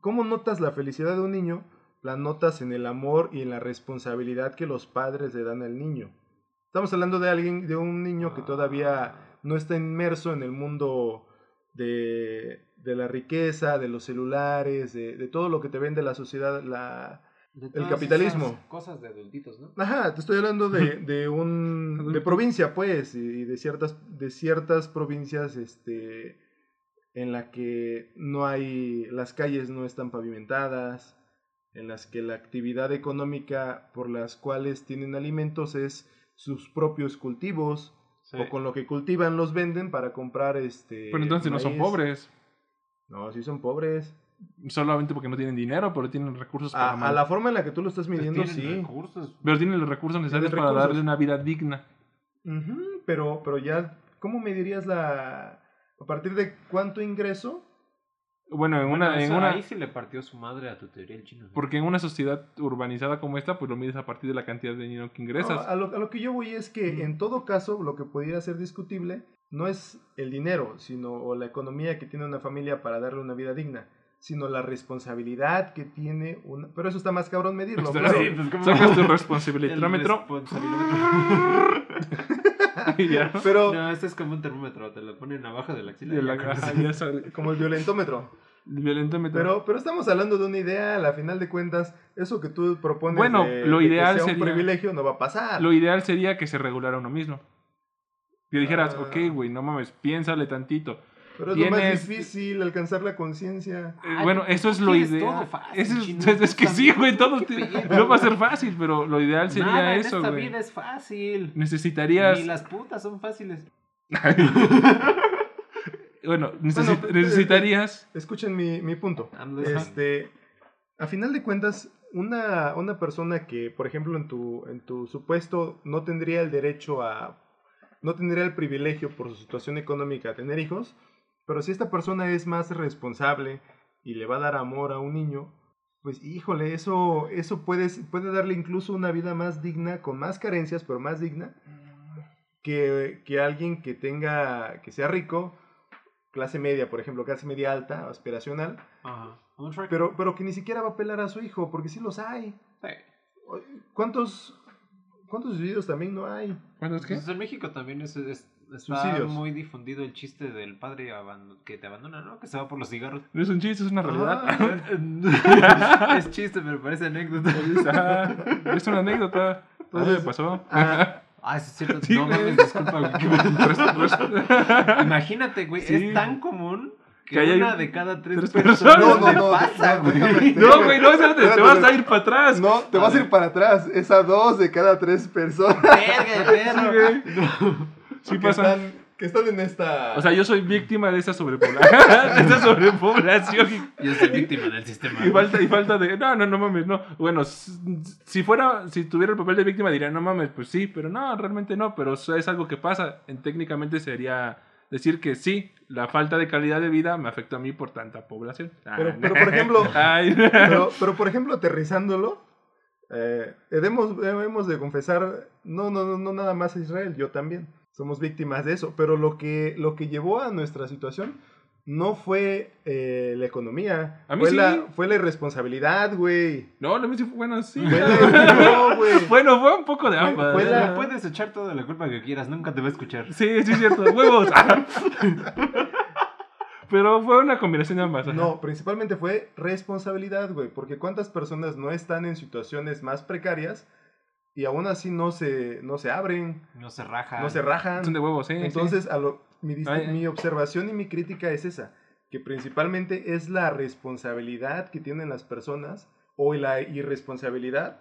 Speaker 3: ¿Cómo notas la felicidad de un niño? La notas en el amor y en la responsabilidad que los padres le dan al niño. Estamos hablando de alguien, de un niño que todavía no está inmerso en el mundo de, de la riqueza, de los celulares, de, de todo lo que te vende la sociedad, la, el capitalismo.
Speaker 1: Cosas de adultitos, ¿no?
Speaker 3: Ajá, te estoy hablando de, de un de provincia, pues, y de ciertas de ciertas provincias, este, en la que no hay las calles no están pavimentadas, en las que la actividad económica por las cuales tienen alimentos es sus propios cultivos
Speaker 1: Sí.
Speaker 3: o con lo que cultivan los venden para comprar este.
Speaker 2: Pero entonces no son pobres.
Speaker 3: No, sí son pobres.
Speaker 2: Solamente porque no tienen dinero, pero tienen recursos para.
Speaker 3: A, la forma en la que tú lo estás
Speaker 1: Pues
Speaker 3: midiendo,
Speaker 1: tienen
Speaker 3: sí.
Speaker 1: recursos.
Speaker 2: Pero tienen los recursos necesarios para darle una vida digna.
Speaker 3: Ujú, pero, pero ya, ¿cómo medirías la... a partir de cuánto ingreso?
Speaker 2: Bueno, en
Speaker 1: Bueno,
Speaker 2: una. En una
Speaker 1: Ahí sí le partió su madre a tu teoría el chino. ¿no?
Speaker 2: porque en una sociedad urbanizada como esta, pues lo mides a partir de la cantidad de dinero que ingresas.
Speaker 3: No, a, lo, a lo que yo voy es que en todo caso lo que pudiera ser discutible no es el dinero, sino o la economía que tiene una familia para darle una vida digna, sino la responsabilidad que tiene una... Pero eso está más cabrón medirlo, claro.
Speaker 2: sí,
Speaker 1: pues.
Speaker 2: Sacas tu y ya.
Speaker 3: Pero
Speaker 1: No, este es como un termómetro, te lo ponen abajo de la axila.
Speaker 2: La-
Speaker 1: ya
Speaker 2: sale.
Speaker 3: como el violentómetro.
Speaker 2: El violentómetro.
Speaker 3: Pero, pero estamos hablando de una idea, a final de cuentas, eso que tú propones
Speaker 2: Bueno,
Speaker 3: de-
Speaker 2: lo
Speaker 3: de que
Speaker 2: ideal
Speaker 3: sea un
Speaker 2: sería-
Speaker 3: privilegio no va a pasar.
Speaker 2: Lo ideal sería que se regulara uno mismo. Que dijeras,
Speaker 3: Ah.
Speaker 2: ok, güey, no mames, piénsale tantito.
Speaker 3: Pero es lo más difícil alcanzar la conciencia.
Speaker 2: Eh,
Speaker 1: Ay,
Speaker 2: bueno, eso es lo ideal. es, es que sí, güey, todo te- no va a ser fácil, pero lo ideal sería
Speaker 1: Nada en
Speaker 2: eso,
Speaker 1: esta
Speaker 2: güey.
Speaker 1: vida es fácil.
Speaker 2: Necesitarías.
Speaker 1: Ni las putas son fáciles.
Speaker 2: Bueno,
Speaker 3: Bueno,
Speaker 2: necesitarías.
Speaker 3: Escuchen mi, mi punto.
Speaker 1: I'm listening.
Speaker 3: Este, a final de cuentas, una, una persona que, por ejemplo, en tu, en tu supuesto no tendría el derecho a, no tendría el privilegio por su situación económica a tener hijos, pero si esta persona es más responsable y le va a dar amor a un niño, pues híjole, eso, eso puede, puede darle incluso una vida más digna, con más carencias, pero más digna, que, que alguien que tenga, que sea rico, clase media, por ejemplo, clase media alta, aspiracional,
Speaker 1: Ajá.
Speaker 3: Pero, pero que ni siquiera va a pelar a su hijo, porque sí los hay.
Speaker 1: Sí.
Speaker 3: ¿Cuántos, cuántos suicidios también no hay?
Speaker 2: ¿Cuántos qué?
Speaker 1: Pues en México también es, es- está
Speaker 3: Suicidios.
Speaker 1: muy difundido el chiste del padre que te abandona, ¿no? Que se va por los cigarros.
Speaker 2: No es un chiste, es una realidad.
Speaker 3: Ajá.
Speaker 1: es chiste, pero parece anécdota.
Speaker 2: Ah, es una anécdota. Ah,
Speaker 3: Entonces-
Speaker 2: me pasó.
Speaker 3: Ah,
Speaker 1: Ah, es cierto.
Speaker 2: Sí,
Speaker 1: no
Speaker 2: güey.
Speaker 1: mames, disculpa, güey. Imagínate, güey,
Speaker 2: Sí.
Speaker 1: es tan común que,
Speaker 2: Que haya
Speaker 1: una
Speaker 2: un-
Speaker 1: de cada tres,
Speaker 2: tres
Speaker 1: personas,
Speaker 2: personas.
Speaker 3: No, no, no,
Speaker 1: pasa,
Speaker 3: no,
Speaker 1: güey.
Speaker 2: No, güey, no, te vas a ir para atrás.
Speaker 3: no, te vas a ir para atrás. Es a dos de cada tres personas
Speaker 1: Verga, verga.
Speaker 2: Sí
Speaker 3: que,
Speaker 2: pasa.
Speaker 3: están, que están en esta...
Speaker 2: O sea, yo soy víctima de esa sobrepoblación. de esa sobrepoblación.
Speaker 1: Yo soy víctima del sistema.
Speaker 2: Y falta, y falta de. No, no, no mames, no. Bueno, si fuera, si tuviera el papel de víctima, diría, no mames, pues sí, pero no, realmente no. Pero eso es algo que pasa. En- técnicamente sería decir que sí, la falta de calidad de vida me afecta a mí por tanta población. Ah,
Speaker 3: Pero- pero, por ejemplo-
Speaker 2: Ay.
Speaker 3: Pero, pero, por ejemplo, aterrizándolo, eh, debemos, debemos de confesar, no, no, no, no nada más a Israel, yo también. Somos víctimas de eso. Pero lo que, lo que llevó a nuestra situación no fue eh, la economía.
Speaker 2: A mí
Speaker 3: fue,
Speaker 2: sí.
Speaker 3: la, fue la irresponsabilidad, güey.
Speaker 2: No, no me dice, bueno, sí.
Speaker 3: Fue la- no, güey.
Speaker 2: Bueno, fue un poco de ambas.
Speaker 3: fue la-
Speaker 1: Le puedes echar toda la culpa que quieras, nunca te va a escuchar.
Speaker 2: Sí, sí, es cierto. Huevos. Pero fue una combinación de ambas.
Speaker 3: No, principalmente fue responsabilidad, güey. Porque cuántas personas no están en situaciones más precarias y aún así no se, no se abren,
Speaker 1: No se raja.
Speaker 3: no se rajan.
Speaker 2: Son de huevos, sí. sí.
Speaker 3: Entonces, a lo- mi,
Speaker 2: Ay.
Speaker 3: mi observación y mi crítica es esa, que principalmente es la responsabilidad que tienen las personas o la irresponsabilidad,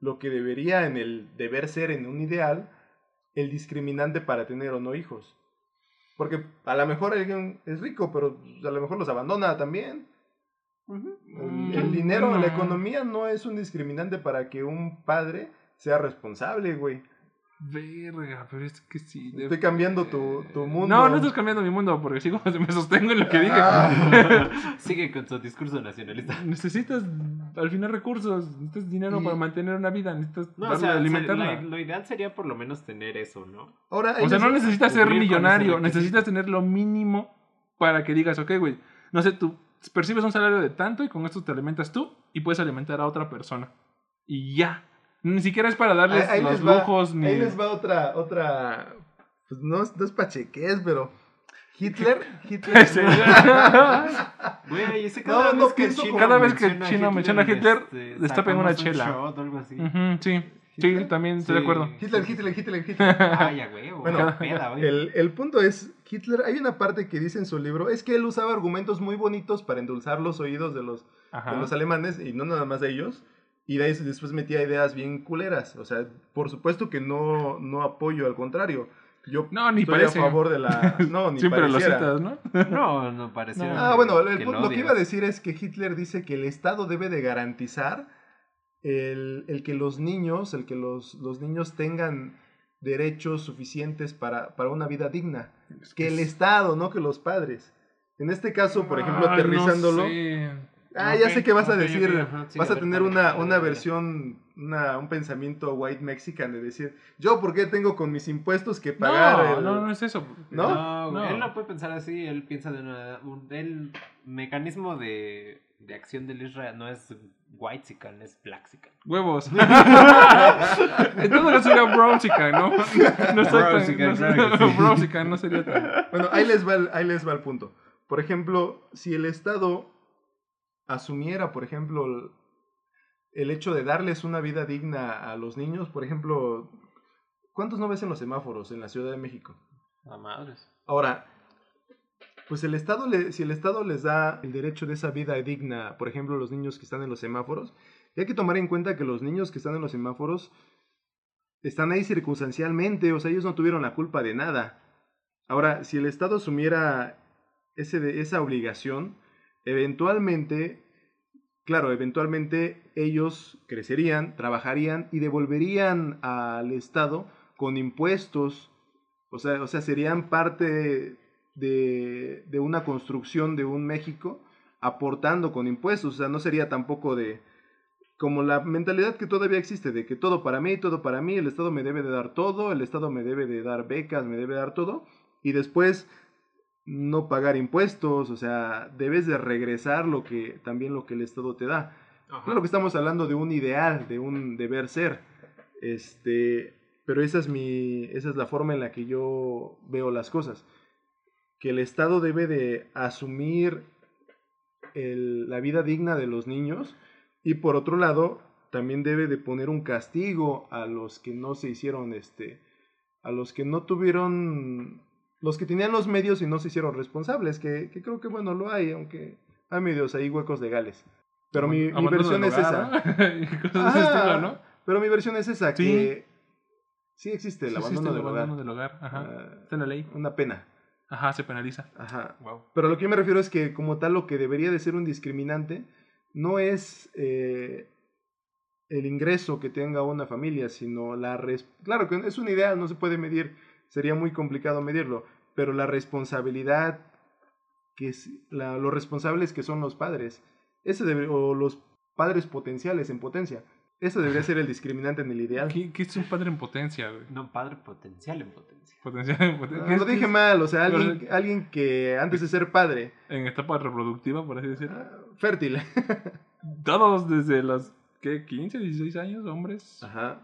Speaker 3: lo que debería en el deber ser en un ideal, el discriminante para tener o no hijos. Porque a lo mejor alguien es rico, pero a lo mejor los abandona también. El, el
Speaker 2: Mm,
Speaker 3: dinero,
Speaker 2: bueno.
Speaker 3: la economía no es un discriminante para que un padre sea responsable, güey.
Speaker 2: Verga, pero es que sí. de-
Speaker 3: Estoy cambiando tu, tu mundo.
Speaker 2: No, no estás cambiando mi mundo porque sigo, me sostengo en lo que dije.
Speaker 3: Ah.
Speaker 1: Sigue con su discurso nacionalista.
Speaker 2: necesitas al final recursos, necesitas dinero
Speaker 3: Y-
Speaker 2: para mantener una vida, necesitas
Speaker 1: No, o
Speaker 2: darle,
Speaker 1: sea,
Speaker 2: alimentarla.
Speaker 1: la- lo ideal sería por lo menos tener eso, ¿no?
Speaker 3: Ahora,
Speaker 2: O sea, no necesitas ser millonario, necesitas tener lo mínimo para que digas, ok, güey, no sé, tú percibes un salario de tanto y con esto te alimentas tú y puedes alimentar a otra persona. Y ya. Ni siquiera es para darles
Speaker 3: ahí- ahí
Speaker 2: los
Speaker 3: va-
Speaker 2: lujos ni...
Speaker 3: Ahí les va otra, otra, pues no, es- no es pachequez, pero Hitler, Hitler,
Speaker 2: Sí.
Speaker 1: Güey, ese
Speaker 3: No,
Speaker 1: cada
Speaker 3: no
Speaker 1: vez que el
Speaker 3: pienso
Speaker 1: chino
Speaker 2: Cada vez que el chino menciona a Hitler,
Speaker 1: este,
Speaker 2: le está pegando una chela.
Speaker 1: shot algo así.
Speaker 2: Sí, sí,
Speaker 3: ¿Hitler?
Speaker 2: también estoy de
Speaker 1: Sí.
Speaker 2: acuerdo.
Speaker 3: Hitler, Hitler, Hitler, Hitler.
Speaker 1: Ay, huevo.
Speaker 3: Bueno,
Speaker 1: Bueno, peda, güey.
Speaker 3: El, el punto es, Hitler, hay una parte que dice en su libro, es que él usaba argumentos muy bonitos para endulzar los oídos de los,
Speaker 2: Ajá.
Speaker 3: de los alemanes, y no nada más de ellos, y de ahí después metía ideas bien culeras. O sea, por supuesto que no, no apoyo, al contrario. Yo
Speaker 2: No, ni
Speaker 3: estoy
Speaker 2: parece.
Speaker 3: a favor de la... No, ni
Speaker 2: Siempre lo
Speaker 3: pareciera.
Speaker 2: citas, ¿no?
Speaker 1: No, no parecía.
Speaker 3: Ah, bueno, el
Speaker 1: que lo
Speaker 3: lo que iba a decir es que Hitler dice que el Estado debe de garantizar el, el que los niños, el que los, los niños tengan derechos suficientes para, para una vida digna. Que el Estado, no que los padres. En este caso, por ejemplo,
Speaker 2: Ay, no
Speaker 3: aterrizándolo.
Speaker 2: sé.
Speaker 3: Ah, ya sé que vas a decir,
Speaker 1: ok, ajá, sí,
Speaker 3: vas
Speaker 1: a
Speaker 3: a
Speaker 1: ver,
Speaker 3: tener una, una versión, una, un pensamiento white mexican de decir, yo por qué tengo con mis impuestos que pagar
Speaker 2: No,
Speaker 3: el-
Speaker 2: no, no es eso.
Speaker 3: ¿No?
Speaker 1: No,
Speaker 2: No.
Speaker 1: él no puede pensar así, él piensa de una, un, el mecanismo de, de acción del Israel no es white es black
Speaker 2: Huevos. Entonces no sería Browsican, ¿no? No no-
Speaker 1: claro que sí.
Speaker 2: Browsican no sería tan...
Speaker 3: Bueno, ahí les, va el, ahí les va el punto. Por ejemplo, si el Estado asumiera, por ejemplo, el, hecho de darles una vida digna a los niños, por ejemplo, ¿cuántos no ves en los semáforos en la Ciudad de México?
Speaker 1: A madres.
Speaker 3: Ahora, pues el Estado, le, si el Estado les da el derecho de esa vida digna, por ejemplo, los niños que están en los semáforos, hay que tomar en cuenta que los niños que están en los semáforos están ahí circunstancialmente, o sea, ellos no tuvieron la culpa de nada. Ahora, si el Estado asumiera ese esa obligación, eventualmente, claro, eventualmente ellos crecerían, trabajarían y devolverían al Estado con impuestos, o sea, o sea serían parte de, de una construcción de un México aportando con impuestos, o sea, no sería tampoco de como la mentalidad que todavía existe de que todo para mí, todo para mí, el Estado me debe de dar todo, el Estado me debe de dar becas, me debe de dar todo, y después no pagar impuestos, o sea, debes de regresar lo que también lo que el Estado te da. Claro que estamos hablando de un ideal, de un deber ser. Este, pero esa es mi esa es la forma en la que yo veo las cosas. Que el Estado debe de asumir el- la vida digna de los niños y por otro lado también debe de poner un castigo a los que no se hicieron este a los que no tuvieron los que tenían los medios y no se hicieron responsables que, que creo que bueno lo hay aunque hay medios hay huecos legales pero mi, versión es esa
Speaker 2: cosas estilo, ¿no?
Speaker 3: pero mi versión es esa
Speaker 2: Sí.
Speaker 3: que sí existe el
Speaker 2: Sí,
Speaker 3: abandono del hogar
Speaker 2: del hogar. Ajá.
Speaker 3: Ah,
Speaker 2: Está en la ley.
Speaker 3: una pena
Speaker 2: Ajá, se penaliza.
Speaker 3: Ajá.
Speaker 1: Wow.
Speaker 3: Pero lo que yo me refiero es que como tal lo que debería de ser un discriminante no es eh, el ingreso que tenga una familia, sino la... res- Claro que es un ideal, no se puede medir, sería muy complicado medirlo, pero la responsabilidad, que es, la, los responsables que son los padres, ese debe- o los padres potenciales en potencia, eso debería ser el discriminante en el ideal.
Speaker 2: ¿Qué, qué es un padre en potencia, güey?
Speaker 1: No, padre potencial en potencia.
Speaker 2: Potencial en potencia.
Speaker 3: Ah,
Speaker 2: ¿Qué es-
Speaker 3: lo dije
Speaker 2: es?
Speaker 3: mal, o sea,
Speaker 2: Pero-
Speaker 3: alguien, alguien que antes de ser padre,
Speaker 2: En etapa reproductiva, por así decirlo.
Speaker 3: ah, fértil.
Speaker 2: Todos desde los, ¿qué? 15, 16 años, hombres.
Speaker 3: Ajá.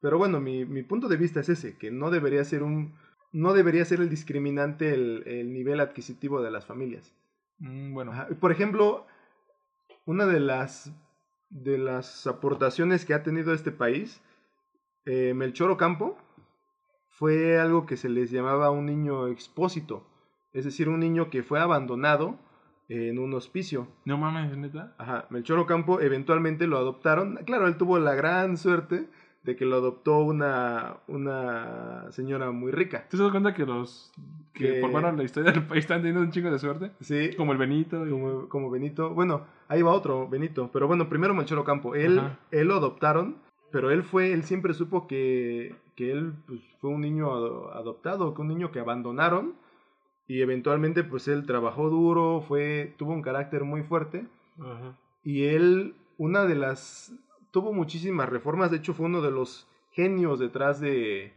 Speaker 3: Pero bueno, mi, mi punto de vista es ese, que no debería ser un no debería ser el discriminante el, el nivel adquisitivo de las familias.
Speaker 2: Mm, bueno,
Speaker 3: Ajá. Por ejemplo, una de las de las aportaciones que ha tenido este país, eh, Melchor Ocampo, fue algo que se les llamaba un niño expósito, es decir, un niño que fue abandonado en un hospicio.
Speaker 2: no mames, neta.
Speaker 3: Ajá, Melchor Ocampo eventualmente lo adoptaron. Claro, él tuvo la gran suerte de que lo adoptó una, una señora muy rica.
Speaker 2: ¿Te das cuenta que los que
Speaker 3: Que-
Speaker 2: formaron la historia del país están teniendo un chingo de suerte?
Speaker 3: Sí,
Speaker 2: Como el Benito. y-
Speaker 3: como, como Benito. Bueno, ahí va otro, Benito. Pero bueno, primero Melchor Ocampo. Él,
Speaker 2: Ajá.
Speaker 3: él lo adoptaron, pero él fue, él siempre supo que, que él pues, fue un niño ado- adoptado, que un niño que abandonaron. Y eventualmente, pues él trabajó duro, fue, tuvo un carácter muy fuerte.
Speaker 2: Ajá.
Speaker 3: Y él, una de las, tuvo muchísimas reformas, de hecho fue uno de los genios detrás de,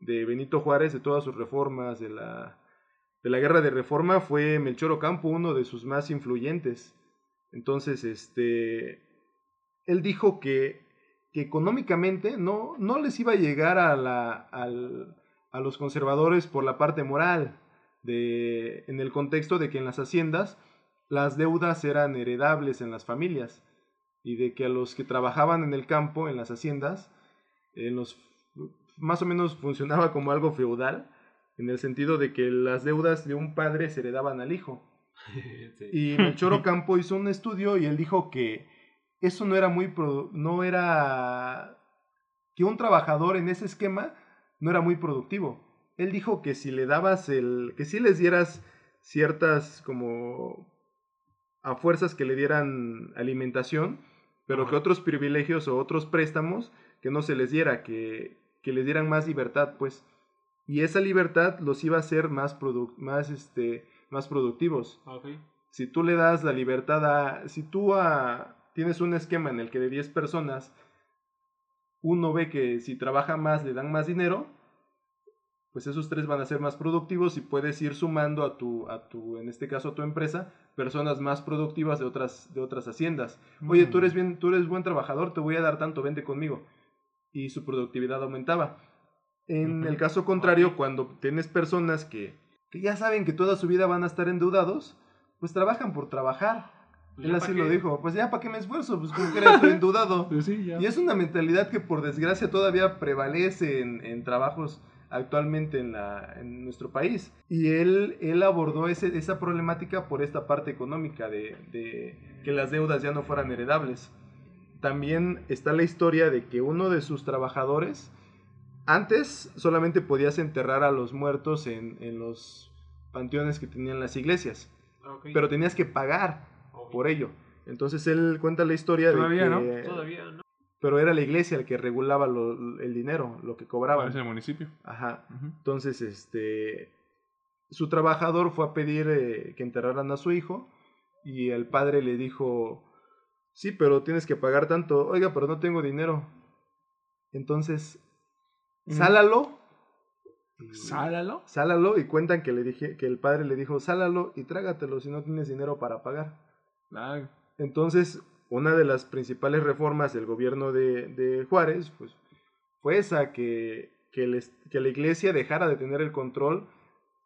Speaker 3: de Benito Juárez, de todas sus reformas, de la, de la guerra de reforma, fue Melchor Ocampo, uno de sus más influyentes. Entonces, este, él dijo que, que económicamente no, no les iba a llegar a, la, al- a los conservadores por la parte moral, de, en el contexto de que en las haciendas las deudas eran heredables en las familias y de que a los que trabajaban en el campo, en las haciendas, en los, más o menos funcionaba como algo feudal, en el sentido de que las deudas de un padre se heredaban al hijo.
Speaker 1: Sí.
Speaker 3: Y Melchor Ocampo hizo un estudio y él dijo que eso no era muy produ- no era que un trabajador en ese esquema no era muy productivo. Él dijo que si le dabas el que si les dieras ciertas como a fuerzas que le dieran alimentación, pero que otros privilegios o otros préstamos que no se les diera, que, que les dieran más libertad, pues. Y esa libertad los iba a hacer más, produ- más, este, más productivos
Speaker 1: Ok.
Speaker 3: si tú le das la libertad a... Si tú a- tienes un esquema en el que de 10 personas, uno ve que si trabaja más le dan más dinero, pues esos tres van a ser más productivos y puedes ir sumando a tu, a tu en este caso a tu empresa, personas más productivas de otras, de otras haciendas. Oye, tú eres bien, tú eres buen trabajador, te voy a dar tanto, vente conmigo. Y su productividad aumentaba. En el caso contrario, cuando tienes personas que, que ya saben que toda su vida van a estar endeudados, pues trabajan por trabajar.
Speaker 1: Pues
Speaker 3: Él así lo dijo, pues ya para qué me esfuerzo, pues como que eres estoy endeudado.
Speaker 2: Pues sí.
Speaker 3: Y es una mentalidad que por desgracia todavía prevalece en, en trabajos actualmente en, la, en nuestro país. Y él, él abordó ese, esa problemática por esta parte económica de, de que las deudas ya no fueran heredables. También está la historia de que uno de sus trabajadores, antes solamente podías enterrar a los muertos en, en los panteones que tenían las iglesias,
Speaker 1: Ok.
Speaker 3: pero tenías que pagar por ello. Entonces él cuenta la historia
Speaker 2: Todavía,
Speaker 3: de que...
Speaker 1: Todavía no.
Speaker 3: Pero era la iglesia el que regulaba lo- el dinero, lo que cobraban.
Speaker 2: Es el municipio.
Speaker 3: Ajá. Entonces, este, su trabajador fue a pedir eh, que enterraran a su hijo y el padre le dijo, sí, pero tienes que pagar tanto. Oiga, pero no tengo dinero. Entonces, sálalo. y-
Speaker 2: Sálalo.
Speaker 3: Sálalo y cuentan que le dije que el padre le dijo, sálalo y trágatelo si no tienes dinero para pagar.
Speaker 2: Ah,
Speaker 3: Entonces, una de las principales reformas del gobierno de, de Juárez pues, fue esa, que, que, el es- que la iglesia dejara de tener el control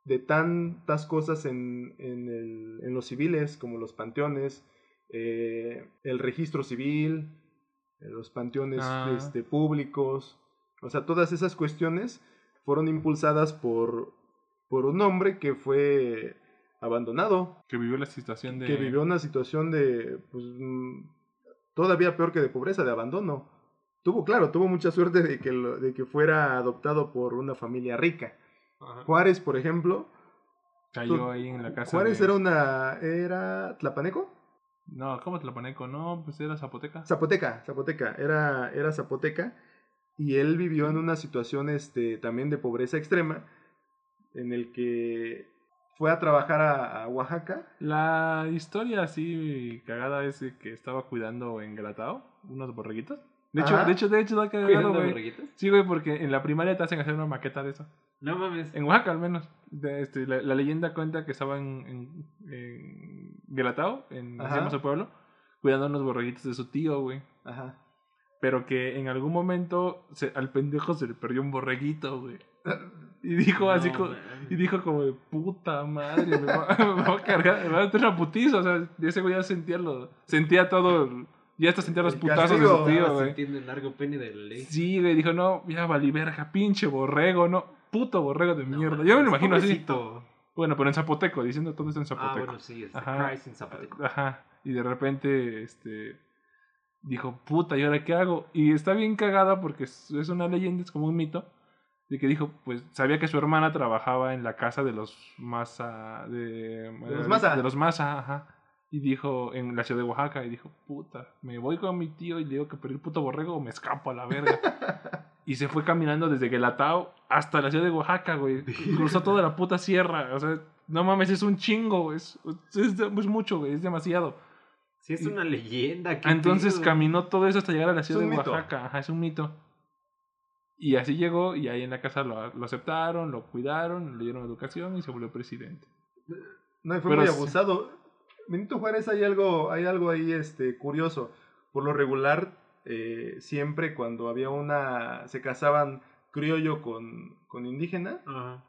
Speaker 3: de tantas cosas en, en, el- en los civiles, como los panteones, eh, el registro civil, eh, los panteones
Speaker 2: Ah.
Speaker 3: este, públicos. O sea, todas esas cuestiones fueron impulsadas por, por un hombre que fue abandonado,
Speaker 2: que vivió la situación de.
Speaker 3: que vivió una situación de, pues, mm, todavía peor que de pobreza, de abandono. Tuvo, claro, tuvo mucha suerte de que, lo- de que fuera adoptado por una familia rica.
Speaker 1: Ajá.
Speaker 3: Juárez, por ejemplo,
Speaker 2: Cayó
Speaker 3: tú-
Speaker 2: ahí en la casa.
Speaker 3: Juárez
Speaker 2: de-
Speaker 3: era una, era Tlapaneco,
Speaker 2: No, ¿cómo poneco? No, pues era Zapoteca.
Speaker 3: Zapoteca, Zapoteca, era, era Zapoteca, y él vivió en una situación, este, también de pobreza extrema, en el que fue a trabajar a, a Oaxaca.
Speaker 2: La historia así cagada es que estaba cuidando en Gratao unos borreguitos. De hecho,
Speaker 3: Ajá.
Speaker 2: de hecho, de hecho, da cagado,
Speaker 1: Cuidando
Speaker 2: güey.
Speaker 1: borreguitos.
Speaker 2: Sí, güey, porque en la primaria te hacen hacer una maqueta de eso.
Speaker 1: No mames.
Speaker 2: En Oaxaca, al menos. De, este, la, la leyenda cuenta que estaba en, en, en Guelatao, en pueblo, cuidando unos borreguitos de su tío, güey.
Speaker 3: Ajá.
Speaker 2: Pero que en algún momento se- al pendejo se le perdió un borreguito, güey. Y dijo así,
Speaker 1: No
Speaker 2: co-
Speaker 1: mames.
Speaker 2: y dijo como de puta madre, me va, me va a cargar, me va a meter una putiza. O sea, ese güey ya sentía lo, sentía todo, ya hasta sentía los
Speaker 3: El
Speaker 2: putazos de su tío, güey.
Speaker 1: sintiendo el largo pene de la ley.
Speaker 2: Sí, güey, dijo, no, ya valí verga, pinche borrego, no, puto borrego de
Speaker 1: No
Speaker 2: mierda. Yo me lo imagino así. Bueno, pero en zapoteco, diciendo todo esto en
Speaker 1: Ah,
Speaker 2: zapoteco.
Speaker 1: bueno, sí, este,
Speaker 2: Ajá.
Speaker 1: Christ en zapoteco.
Speaker 2: Ajá. Y de repente, este. Dijo, puta, ¿y ahora qué hago? Y está bien cagada porque es, es una leyenda, es como un mito. De que dijo, pues sabía que su hermana trabajaba en la casa de los Maza. De,
Speaker 3: los Maza.
Speaker 2: De los Maza, ajá. Y dijo, en la ciudad de Oaxaca, y dijo, puta, me voy con mi tío y le digo que perdí el puto borrego o me escapo a la verga. y se fue caminando desde Guelatao hasta la ciudad de Oaxaca, güey. Cruzó toda la puta sierra. O sea, no mames, es un chingo. Es, es, es mucho, güey, es demasiado.
Speaker 1: Sí, es una leyenda.
Speaker 2: Entonces caminó todo eso hasta llegar a la ciudad de
Speaker 3: mito.
Speaker 2: Oaxaca. Ajá, es un mito. Y así llegó y ahí en la casa lo, lo aceptaron, lo cuidaron, le dieron educación y se volvió presidente.
Speaker 3: No, y fue
Speaker 2: Pero
Speaker 3: muy
Speaker 2: sí.
Speaker 3: abusado. Benito Juárez hay algo, hay algo ahí este, curioso. Por lo regular, eh, siempre cuando había una. se casaban criollo con, con indígena,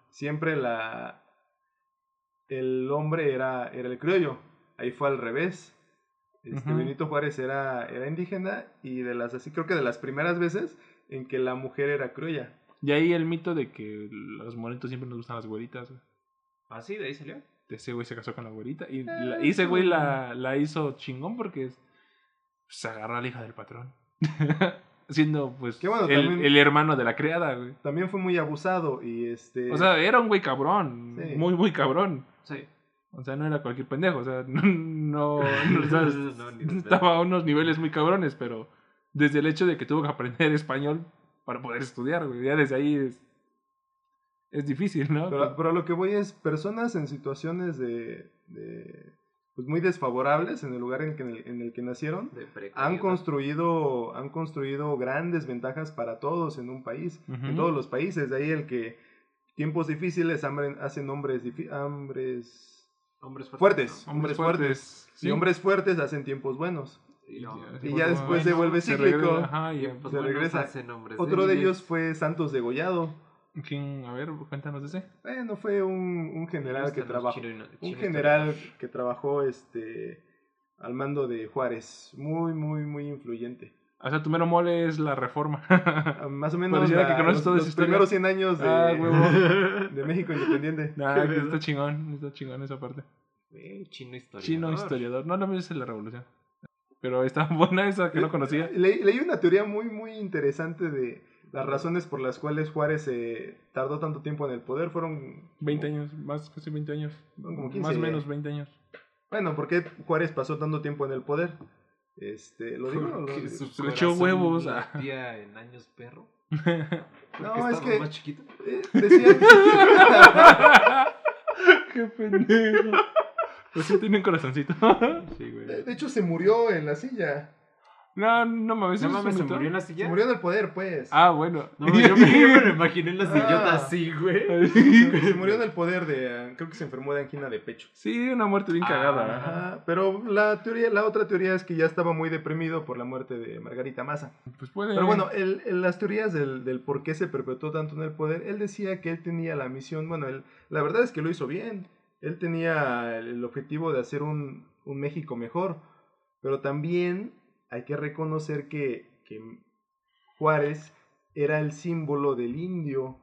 Speaker 3: siempre la. el hombre era, era el criollo. Ahí fue al revés. Este. Benito Juárez era, era indígena y de las así, creo que de las primeras veces en que la mujer era criolla.
Speaker 2: Y ahí el mito de que los monitos siempre nos gustan las güeritas. güey.
Speaker 1: ¿Ah, sí? ¿De ahí salió?
Speaker 2: Ese güey se casó con la güerita. Y,
Speaker 3: Eh,
Speaker 2: la- y ese güey la, la hizo chingón porque se agarró a la hija del patrón. Siendo pues
Speaker 3: Que bueno,
Speaker 2: el,
Speaker 3: también-
Speaker 2: el hermano de la criada, güey.
Speaker 3: También fue muy abusado y este.
Speaker 2: O sea, era un güey cabrón.
Speaker 3: Sí.
Speaker 2: Muy, muy cabrón.
Speaker 1: Sí.
Speaker 2: O sea, no era cualquier pendejo. O sea, no, no, no, o sea,
Speaker 1: No,
Speaker 2: estaba a unos niveles muy cabrones, pero desde el hecho de que tuvo que aprender español para poder estudiar, güey. Ya desde ahí es, es difícil, ¿no?
Speaker 3: Pero, pero lo que voy es personas en situaciones de, de, pues muy desfavorables en el lugar en el que, en el que nacieron han construido han construido grandes ventajas para todos en un país en todos los países de ahí el que tiempos difíciles hambre- hacen hombres hambres
Speaker 1: Hombres
Speaker 3: fuertes
Speaker 1: ¿no?
Speaker 3: hombres fuertes
Speaker 2: sí.
Speaker 3: y hombres fuertes hacen tiempos buenos
Speaker 1: Y, no,
Speaker 2: Sí,
Speaker 3: y
Speaker 2: pues,
Speaker 3: ya después se
Speaker 2: bueno,
Speaker 3: vuelve
Speaker 2: se
Speaker 3: cíclico.
Speaker 2: regresa, ajá, y-
Speaker 1: tiempos
Speaker 3: se
Speaker 1: buenos
Speaker 3: regresa. otro de ellos fue Santos Degollado
Speaker 2: ¿Quién? A ver, cuéntanos de ese.
Speaker 3: bueno fue un, un general que
Speaker 1: Gustan los
Speaker 3: trabajó
Speaker 1: chino-
Speaker 3: un
Speaker 1: chino
Speaker 3: general que trabajó este al mando de Juárez, muy muy muy influyente.
Speaker 2: O sea, tu mero mole es la reforma.
Speaker 3: Ah, Más o menos la-
Speaker 2: que conoces
Speaker 3: los,
Speaker 2: toda esa
Speaker 3: los primeros 100 años de,
Speaker 2: Ah, huevo.
Speaker 3: de México independiente.
Speaker 2: Que
Speaker 1: pedo.
Speaker 2: está chingón, está chingón esa parte.
Speaker 1: Eh, chino historiador.
Speaker 2: Chino historiador. No, no me dice la revolución. Pero está buena esa que no conocía.
Speaker 3: Le- leí una teoría muy muy interesante de las razones por las cuales Juárez eh, tardó tanto tiempo en el poder. Fueron
Speaker 2: 20 años, más casi 20 años. Más
Speaker 3: 15.
Speaker 2: o menos 20 años.
Speaker 3: Bueno, ¿por qué Juárez pasó tanto tiempo en el poder? Este, lo digo. lo-
Speaker 2: le echó huevos, ah.
Speaker 1: latía en años perro.
Speaker 3: No, es que
Speaker 1: más chiquito.
Speaker 3: eh, decían
Speaker 2: Qué pendejo. Pues sí, tiene un corazoncito.
Speaker 1: Sí, güey.
Speaker 3: de hecho se murió en la silla.
Speaker 2: No, no mames.
Speaker 1: No
Speaker 2: ¿eso es
Speaker 1: mames, se murió en la
Speaker 3: Se
Speaker 1: silla.
Speaker 3: murió en el poder, pues.
Speaker 2: Ah, bueno.
Speaker 1: No, yo, me, yo me lo imaginé en la sillota
Speaker 3: Ah.
Speaker 1: así, güey.
Speaker 3: Se, se murió en el poder de. eh, Creo que se enfermó de angina de pecho.
Speaker 2: Sí, una muerte bien
Speaker 1: Ah,
Speaker 2: cagada.
Speaker 3: Ajá, pero la teoría, la otra teoría es que ya estaba muy deprimido por la muerte de Margarita Massa.
Speaker 2: Pues puede.
Speaker 3: Pero bueno, el- el- las teorías del, del por qué se perpetuó tanto en el poder, él decía que él tenía la misión, bueno, él, la verdad es que lo hizo bien. Él tenía el objetivo de hacer un, un México mejor, pero también hay que reconocer que, que Juárez era el símbolo del indio,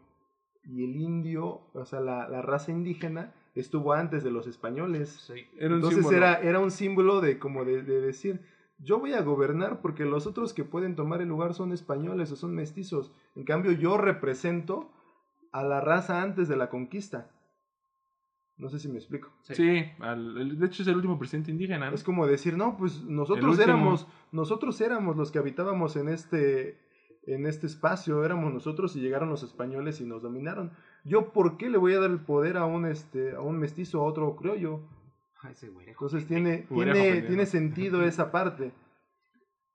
Speaker 3: y el indio, o sea, la, la raza indígena, estuvo antes de los españoles.
Speaker 1: Sí.
Speaker 2: Era un
Speaker 3: Entonces
Speaker 2: símbolo.
Speaker 3: era, era un símbolo de como de, de decir, yo voy a gobernar porque los otros que pueden tomar el lugar son españoles o son mestizos. En cambio, yo represento a la raza antes de la conquista. No sé si me explico.
Speaker 2: Sí, al- el- de hecho es el último presidente indígena. ¿no?
Speaker 3: Es como decir, no, pues nosotros éramos, nosotros éramos los que habitábamos en este, en este espacio, éramos nosotros y llegaron los españoles y nos dominaron. Yo, ¿por qué le voy a dar el poder a un, este, a un mestizo, a otro criollo?
Speaker 1: Ay, ese güey.
Speaker 3: Entonces tiene, tiene, tiene sentido esa parte.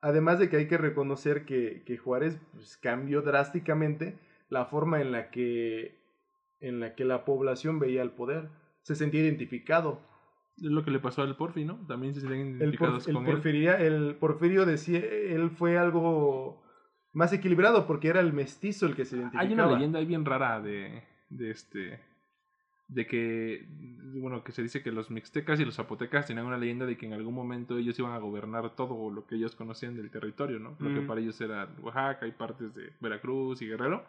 Speaker 3: Además de que hay que reconocer que, que Juárez pues, cambió drásticamente la forma en la, que, en la que la población veía el poder. Se sentía identificado.
Speaker 2: Es lo que le pasó al Porfi, ¿no? También se
Speaker 3: El, por-
Speaker 2: identificados
Speaker 3: el
Speaker 2: con él.
Speaker 3: el Porfirio decía, él fue algo más equilibrado porque era el mestizo el que se identificaba.
Speaker 2: Hay una leyenda ahí bien rara de, de este de que bueno que se dice que los mixtecas y los zapotecas tenían una leyenda de que en algún momento ellos iban a gobernar todo lo que ellos conocían del territorio, ¿no? Lo que
Speaker 1: Mm.
Speaker 2: para ellos era Oaxaca y partes de Veracruz y Guerrero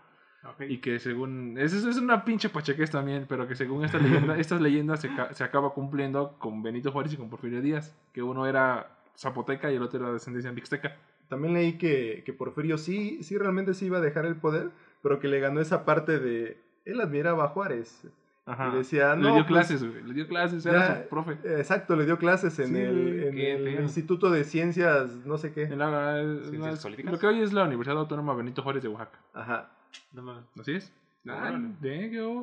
Speaker 2: Y que según es, es una pinche pachequez también, pero que según esta leyenda estas leyendas se, se acaba cumpliendo con Benito Juárez y con Porfirio Díaz, que uno era zapoteca y el otro era de descendencia mixteca.
Speaker 3: También leí que, que Porfirio sí, sí realmente sí iba a dejar el poder, pero que le ganó esa parte de... Él admiraba a Juárez.
Speaker 2: Ajá.
Speaker 3: Y decía,
Speaker 2: le
Speaker 3: no,
Speaker 2: dio
Speaker 3: pues,
Speaker 2: clases, güey, le dio clases, era
Speaker 3: ya-
Speaker 2: su profe.
Speaker 3: Exacto, le dio clases en
Speaker 2: Sí,
Speaker 3: el, en. Instituto de Ciencias, no sé qué.
Speaker 2: En la-
Speaker 1: ¿Ciencias
Speaker 2: la-
Speaker 1: políticas?
Speaker 2: lo que hoy es la Universidad Autónoma Benito Juárez de Oaxaca.
Speaker 3: Ajá.
Speaker 1: No mames.
Speaker 2: ¿Así es?
Speaker 1: Ah.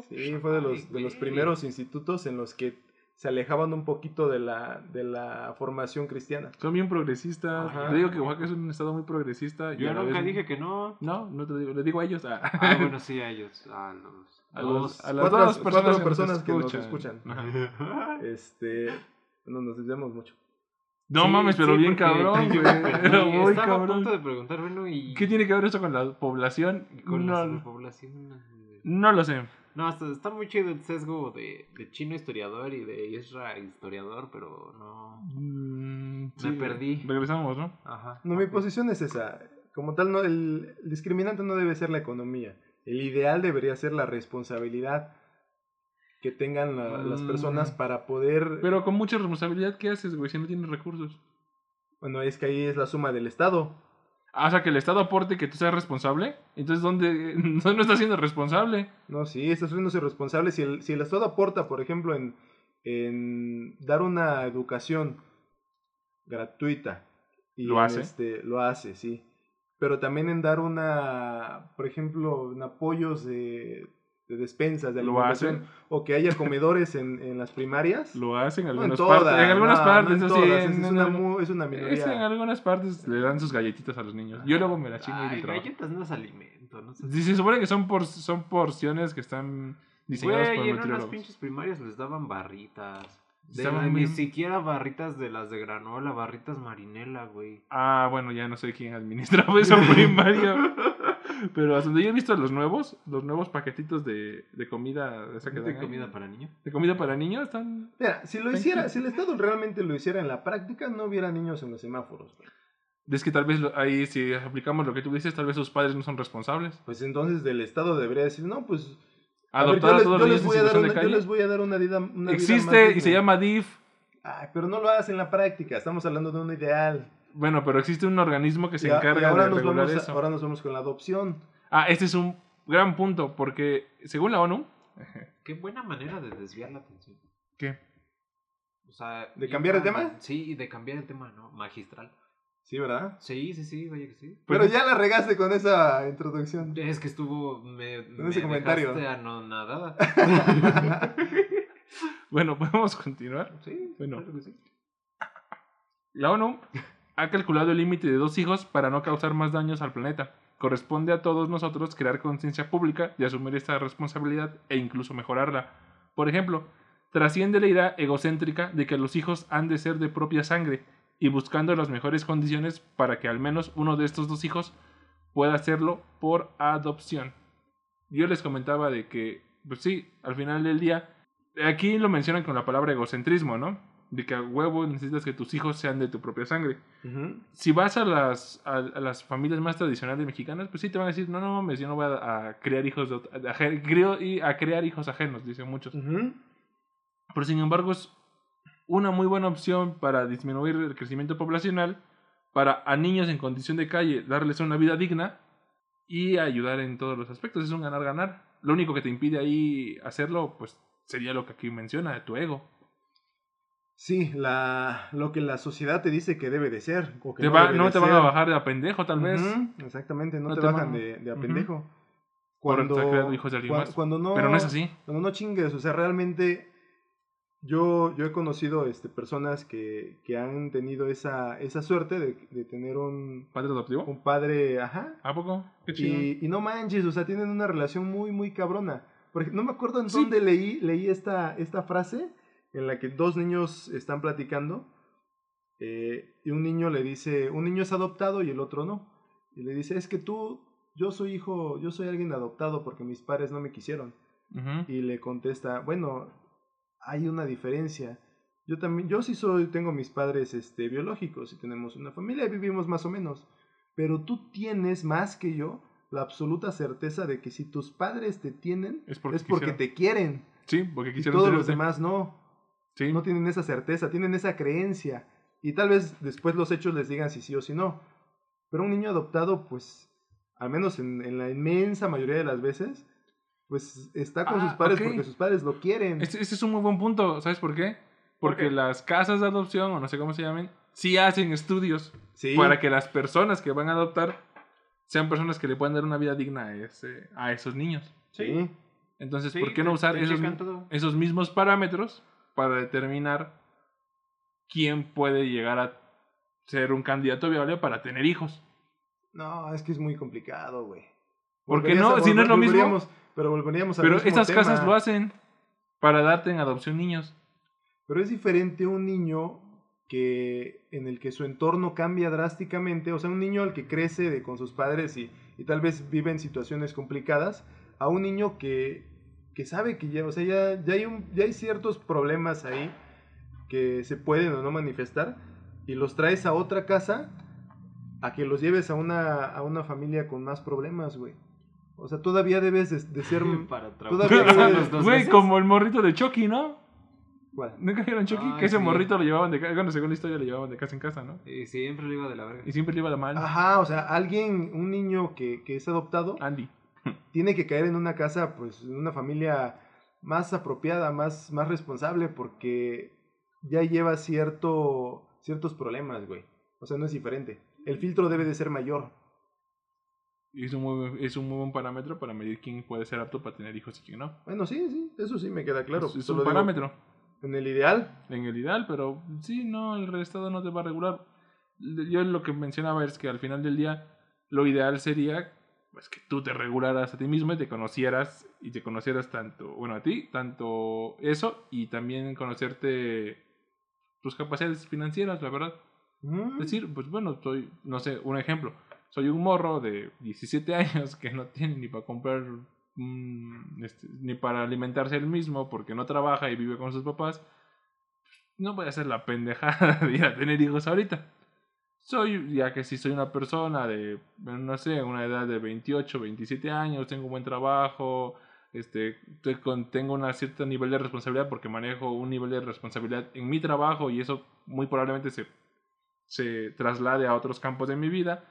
Speaker 3: Sí, fue de los, de los primeros institutos en los que se alejaban un poquito de la, de la formación cristiana.
Speaker 2: Son bien progresistas.
Speaker 3: Ajá.
Speaker 2: Te digo que Oaxaca es un estado muy progresista.
Speaker 1: Yo
Speaker 2: a la
Speaker 1: nunca
Speaker 2: vez-
Speaker 1: dije que no.
Speaker 2: No, no te digo, le digo a ellos. Ah,
Speaker 1: Ah, bueno, sí, a ellos. A los.
Speaker 2: a, los- a las
Speaker 3: cuatro-
Speaker 2: personas,
Speaker 3: cuatro
Speaker 2: que, nos
Speaker 3: que nos
Speaker 2: escuchan.
Speaker 3: escuchan. Este, no nos desviamos mucho.
Speaker 2: No
Speaker 1: Sí,
Speaker 2: mames, pero
Speaker 1: sí,
Speaker 2: bien
Speaker 1: porque
Speaker 2: cabrón, güey. Pero muy
Speaker 1: Estaba a
Speaker 2: cabrón.
Speaker 1: punto de preguntar, bueno, y.
Speaker 2: ¿Qué tiene que ver eso con la población?
Speaker 1: con la
Speaker 2: no, lo sé.
Speaker 1: No, hasta está muy chido el sesgo de, de chino historiador y de Isra historiador, pero no.
Speaker 2: Mm,
Speaker 1: Me perdí.
Speaker 2: Regresamos, ¿no?
Speaker 1: Ajá.
Speaker 3: No, mi posición es esa. Como tal, no, el, el discriminante no debe ser la economía. El ideal debería ser la responsabilidad que tengan la- las
Speaker 2: Mm.
Speaker 3: personas para poder...
Speaker 2: Pero con mucha responsabilidad, ¿qué haces, güey, si no tienes recursos?
Speaker 3: Bueno, es que ahí es la suma del Estado.
Speaker 2: Ah, o sea, que el Estado aporte que tú seas responsable. Entonces, ¿dónde? No, no estás siendo responsable.
Speaker 3: No, sí, estás haciéndose responsable. Si el, si el Estado aporta, por ejemplo, en, en dar una educación gratuita. Y
Speaker 2: ¿Lo hace?
Speaker 3: Este, lo hace, sí. Pero también en dar una, por ejemplo, en apoyos de, de despensas, de alimentación. O que haya comedores en, en las primarias.
Speaker 2: Lo hacen en
Speaker 3: No en
Speaker 2: algunas
Speaker 3: todas,
Speaker 2: partes. En algunas
Speaker 3: no,
Speaker 2: partes,
Speaker 3: no en
Speaker 2: eso sí,
Speaker 3: todas,
Speaker 2: en-
Speaker 3: es, una, es una
Speaker 2: es en
Speaker 3: minoría.
Speaker 2: algunas partes le dan sus galletitas a los niños. Yo luego me las chingo y
Speaker 1: Ay,
Speaker 2: de trabajo.
Speaker 1: galletas no es alimento, no sé.
Speaker 2: Se supone que son, por, son porciones que están diseñadas por
Speaker 1: Güey, en unas pinches primarias les daban barritas. De- ni siquiera barritas de las de granola, barritas marinela, güey.
Speaker 2: Ah, bueno, ya no sé quién administraba esa primaria. Pero hasta donde yo he visto los nuevos, los nuevos paquetitos de, de comida, esa que
Speaker 1: ¿De comida para niños?
Speaker 2: de comida para niños, están...
Speaker 3: Mira, si lo hiciera, si el Estado realmente lo hiciera en la práctica, no hubiera niños en los semáforos. güey.
Speaker 2: Es que tal vez ahí, si aplicamos lo que tú dices, tal vez sus padres no son responsables.
Speaker 3: Pues entonces del Estado debería decir, no, pues A ver,
Speaker 2: Adoptar
Speaker 3: yo
Speaker 2: a
Speaker 3: les,
Speaker 2: todos
Speaker 3: yo
Speaker 2: los
Speaker 3: les
Speaker 2: niños
Speaker 3: voy
Speaker 2: en
Speaker 3: a dar una,
Speaker 2: de
Speaker 3: yo
Speaker 2: calle.
Speaker 3: les voy a dar una vida, una vida más
Speaker 2: Existe y se llama DIF.
Speaker 3: Ay, pero no lo hacen en la práctica, estamos hablando de un ideal.
Speaker 2: Bueno, pero existe un organismo que se
Speaker 3: Y a- y
Speaker 2: encarga
Speaker 3: ahora
Speaker 2: de
Speaker 3: nos
Speaker 2: regular
Speaker 3: vamos a-
Speaker 2: eso.
Speaker 3: ahora nos vamos con la adopción.
Speaker 2: Ah, este es un gran punto, porque según la ONU...
Speaker 1: Qué buena manera de desviar la atención.
Speaker 2: ¿Qué?
Speaker 1: O sea,
Speaker 3: ¿De cambiar el tema?
Speaker 1: Sí, y de cambiar el tema, ¿no? Magistral.
Speaker 3: Sí, ¿verdad?
Speaker 1: Sí, sí, sí, vaya que sí.
Speaker 3: Pero ya la regaste con esa introducción.
Speaker 1: Es que estuvo. Me,
Speaker 3: Con ese
Speaker 1: me
Speaker 3: comentario.
Speaker 1: dejaste anonadada.
Speaker 2: Bueno, podemos continuar.
Speaker 1: Sí,
Speaker 2: Bueno.
Speaker 1: claro que sí.
Speaker 2: La ONU ha calculado el límite de dos hijos para no causar más daños al planeta. Corresponde a todos nosotros crear conciencia pública y asumir esta responsabilidad e incluso mejorarla. Por ejemplo, trasciende la idea egocéntrica de que los hijos han de ser de propia sangre y buscando las mejores condiciones para que al menos uno de estos dos hijos pueda hacerlo por adopción. Yo les comentaba de que, pues sí, al final del día, aquí lo mencionan con la palabra egocentrismo, ¿no? De que a huevo necesitas que tus hijos sean de tu propia sangre. Si vas a las, a, a las familias más tradicionales mexicanas, pues sí te van a decir, no, no mames, yo no voy a, a criar hijos de, y a crear hijos ajenos, dicen muchos. Pero sin embargo es una muy buena opción para disminuir el crecimiento poblacional, para a niños en condición de calle darles una vida digna y ayudar en todos los aspectos. Es un ganar-ganar. Lo único que te impide ahí hacerlo, pues sería lo que aquí menciona, tu ego.
Speaker 3: Sí, la, lo que la sociedad te dice que debe de ser. o que
Speaker 2: Te va-
Speaker 3: debe
Speaker 2: no te van a bajar de a pendejo, tal vez.
Speaker 3: Exactamente, no,
Speaker 2: No
Speaker 3: te,
Speaker 2: te
Speaker 3: bajan
Speaker 2: van-
Speaker 3: de, de a pendejo.
Speaker 2: Por
Speaker 3: Cuando,
Speaker 2: creando hijos de alguien
Speaker 3: cua-
Speaker 2: más.
Speaker 3: cuando no,
Speaker 2: Pero no es así.
Speaker 3: Cuando no chingues, o sea, realmente yo, yo he conocido este, personas que, que han tenido esa, esa suerte de, de tener un,
Speaker 2: ¿Padre adoptivo?
Speaker 3: un padre, ajá,
Speaker 2: ¿A poco? Qué chido.
Speaker 3: y, y no manches, o sea, tienen una relación muy, muy cabrona. Porque no me acuerdo en
Speaker 2: Sí.
Speaker 3: dónde leí, leí esta, esta frase en la que dos niños están platicando eh, y un niño le dice, un niño es adoptado y el otro no. Y le dice, es que tú, yo soy hijo, yo soy alguien adoptado porque mis padres no me quisieron. Y le contesta, bueno, hay una diferencia. Yo también, yo sí soy, tengo mis padres este, biológicos y tenemos una familia y vivimos más o menos. Pero tú tienes más que yo la absoluta certeza de que si tus padres te tienen
Speaker 2: Es porque
Speaker 3: es porque
Speaker 2: quisieron.
Speaker 3: te quieren.
Speaker 2: Sí, porque
Speaker 3: Y
Speaker 2: quisieron
Speaker 3: todos los demás no.
Speaker 2: Sí.
Speaker 3: No tienen esa certeza, tienen esa creencia. Y tal vez después los hechos les digan si sí o si no. Pero un niño adoptado, pues, al menos en, en la inmensa mayoría de las veces, pues está con
Speaker 2: Ah,
Speaker 3: sus padres porque sus padres lo quieren.
Speaker 2: Ese, ese es un muy buen punto, ¿sabes por qué? Porque las casas de adopción, o no sé cómo se llamen, sí hacen estudios
Speaker 3: Sí.
Speaker 2: para que las personas que van a adoptar sean personas que le puedan dar una vida digna a, ese- a esos niños.
Speaker 3: Sí.
Speaker 2: Entonces,
Speaker 1: Sí,
Speaker 2: ¿por qué no usar
Speaker 1: te
Speaker 2: esos mismos parámetros para determinar quién puede llegar a ser un candidato viable para tener hijos?
Speaker 3: No, es que es muy complicado, güey.
Speaker 2: ¿Por qué
Speaker 3: Volverías
Speaker 2: no?
Speaker 3: a-
Speaker 2: Si no es lo mismo.
Speaker 3: Pero volveríamos al
Speaker 2: Pero estas
Speaker 3: tema.
Speaker 2: casas lo hacen para darte en adopción niños.
Speaker 3: Pero es diferente un niño que en el que su entorno cambia drásticamente, o sea, un niño al que crece de- con sus padres y, y tal vez vive en situaciones complicadas, a un niño que, que sabe que ya, o sea, ya, ya, hay un, ya hay ciertos problemas ahí que se pueden o no manifestar y los traes a otra casa a que los lleves a una, a una familia con más problemas, güey. O sea, todavía debes de, de ser...
Speaker 1: para
Speaker 3: Todavía
Speaker 2: Güey, como el morrito de Chucky, ¿no?
Speaker 3: ¿Cuál?
Speaker 2: ¿Nunca vieron Chucky?
Speaker 1: Ay,
Speaker 2: que ese
Speaker 1: sí.
Speaker 2: morrito lo llevaban de casa, bueno, según la historia lo llevaban de casa en casa, ¿no?
Speaker 1: Y siempre lo iba de la verga.
Speaker 2: Y siempre le iba de mal.
Speaker 3: Ajá, o sea, alguien, un niño que, que es adoptado,
Speaker 2: Andy.
Speaker 3: tiene que caer en una casa, pues, en una familia más apropiada, más, más responsable, porque ya lleva cierto, ciertos problemas, güey. O sea, no es diferente. El filtro debe de ser mayor.
Speaker 2: Y es un, muy, buen- es un muy buen parámetro para medir quién puede ser apto para tener hijos y quién no.
Speaker 3: Bueno, sí, sí, eso sí me queda claro.
Speaker 2: es un
Speaker 3: digo,
Speaker 2: parámetro
Speaker 3: En el ideal,
Speaker 2: en el ideal, pero sí, no, el Estado no te va a regular. Yo lo que mencionaba es que al final del día lo ideal sería pues, que tú te regularas a ti mismo y te conocieras y te conocieras tanto, bueno, a ti, tanto eso y también conocerte tus capacidades financieras, la verdad.
Speaker 3: mm,
Speaker 2: Es decir, pues bueno, soy, no sé, un ejemplo. Soy un morro de 17 años que no tiene ni para comprar, mm, este, ni para alimentarse él mismo porque no trabaja y vive con sus papás. No voy a hacer la pendejada de ir a tener hijos ahorita. Soy, ya que si soy una persona de, no sé, una edad de 28, 27 años, tengo un buen trabajo, este, tengo un cierto nivel de responsabilidad porque manejo un nivel de responsabilidad en mi trabajo y eso muy probablemente se se traslade a otros campos de mi vida,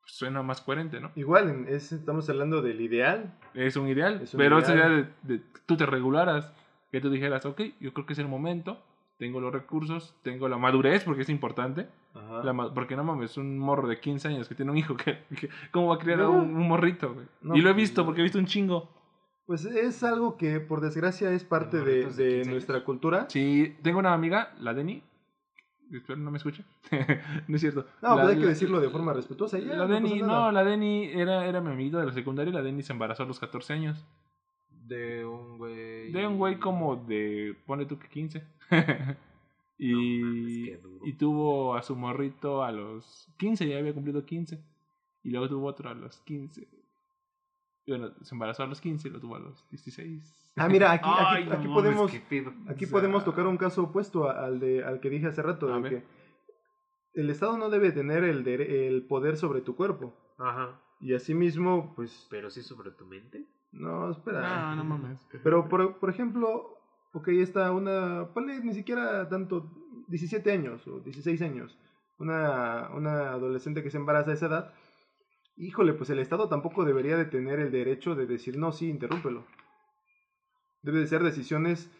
Speaker 2: pues suena más coherente, ¿no?
Speaker 3: igual, es- estamos hablando del ideal.
Speaker 2: Es un ideal,
Speaker 3: Es un
Speaker 2: pero
Speaker 3: ideal.
Speaker 2: sería de, de tú te regularas, que tú dijeras, ok, yo creo que es el momento, tengo los recursos, tengo la madurez, porque es importante,
Speaker 3: Ajá.
Speaker 2: la porque no mames, un morro de 15 años que tiene un hijo, que, que- ¿cómo va a criar
Speaker 3: No.
Speaker 2: un, un morrito?
Speaker 3: No,
Speaker 2: y lo he
Speaker 3: pues,
Speaker 2: visto, porque he visto un chingo.
Speaker 3: Pues es algo que, por desgracia, es parte de,
Speaker 1: de
Speaker 3: de
Speaker 1: 15
Speaker 3: nuestra cultura.
Speaker 2: Sí, tengo una amiga, la Deni, espero no me escuche, no es cierto.
Speaker 3: No,
Speaker 2: La-
Speaker 3: pues hay que decirlo de forma respetuosa. Ya,
Speaker 2: La Deni, no, la Deni era, era mi amiguita de la secundaria y la Deni se embarazó a los 14 años.
Speaker 1: De un güey.
Speaker 2: De un güey como de, pone tú que 15. y,
Speaker 1: No
Speaker 2: y tuvo a su morrito a los 15, ya había cumplido 15. Y luego tuvo otro a los 15. Y bueno, se embarazó a los 15 y lo tuvo a los 16.
Speaker 3: Ah, mira, aquí, aquí,
Speaker 1: Ay,
Speaker 3: aquí podemos, aquí
Speaker 2: O sea,
Speaker 3: podemos tocar un caso opuesto al, de, al que dije hace rato, de que el Estado no debe tener el, dere- el poder sobre tu cuerpo.
Speaker 1: Ajá.
Speaker 3: Y asimismo, pues,
Speaker 1: Pero sí sobre tu mente.
Speaker 3: No, espera.
Speaker 2: No, no mames.
Speaker 3: Pero, por, por ejemplo, ok, está una, ponle ni siquiera tanto, 17 años o 16 años, una, una adolescente que se embaraza a esa edad, híjole, pues el Estado tampoco debería de tener el derecho de decir, no, sí, interrúmpelo. Debe de ser decisiones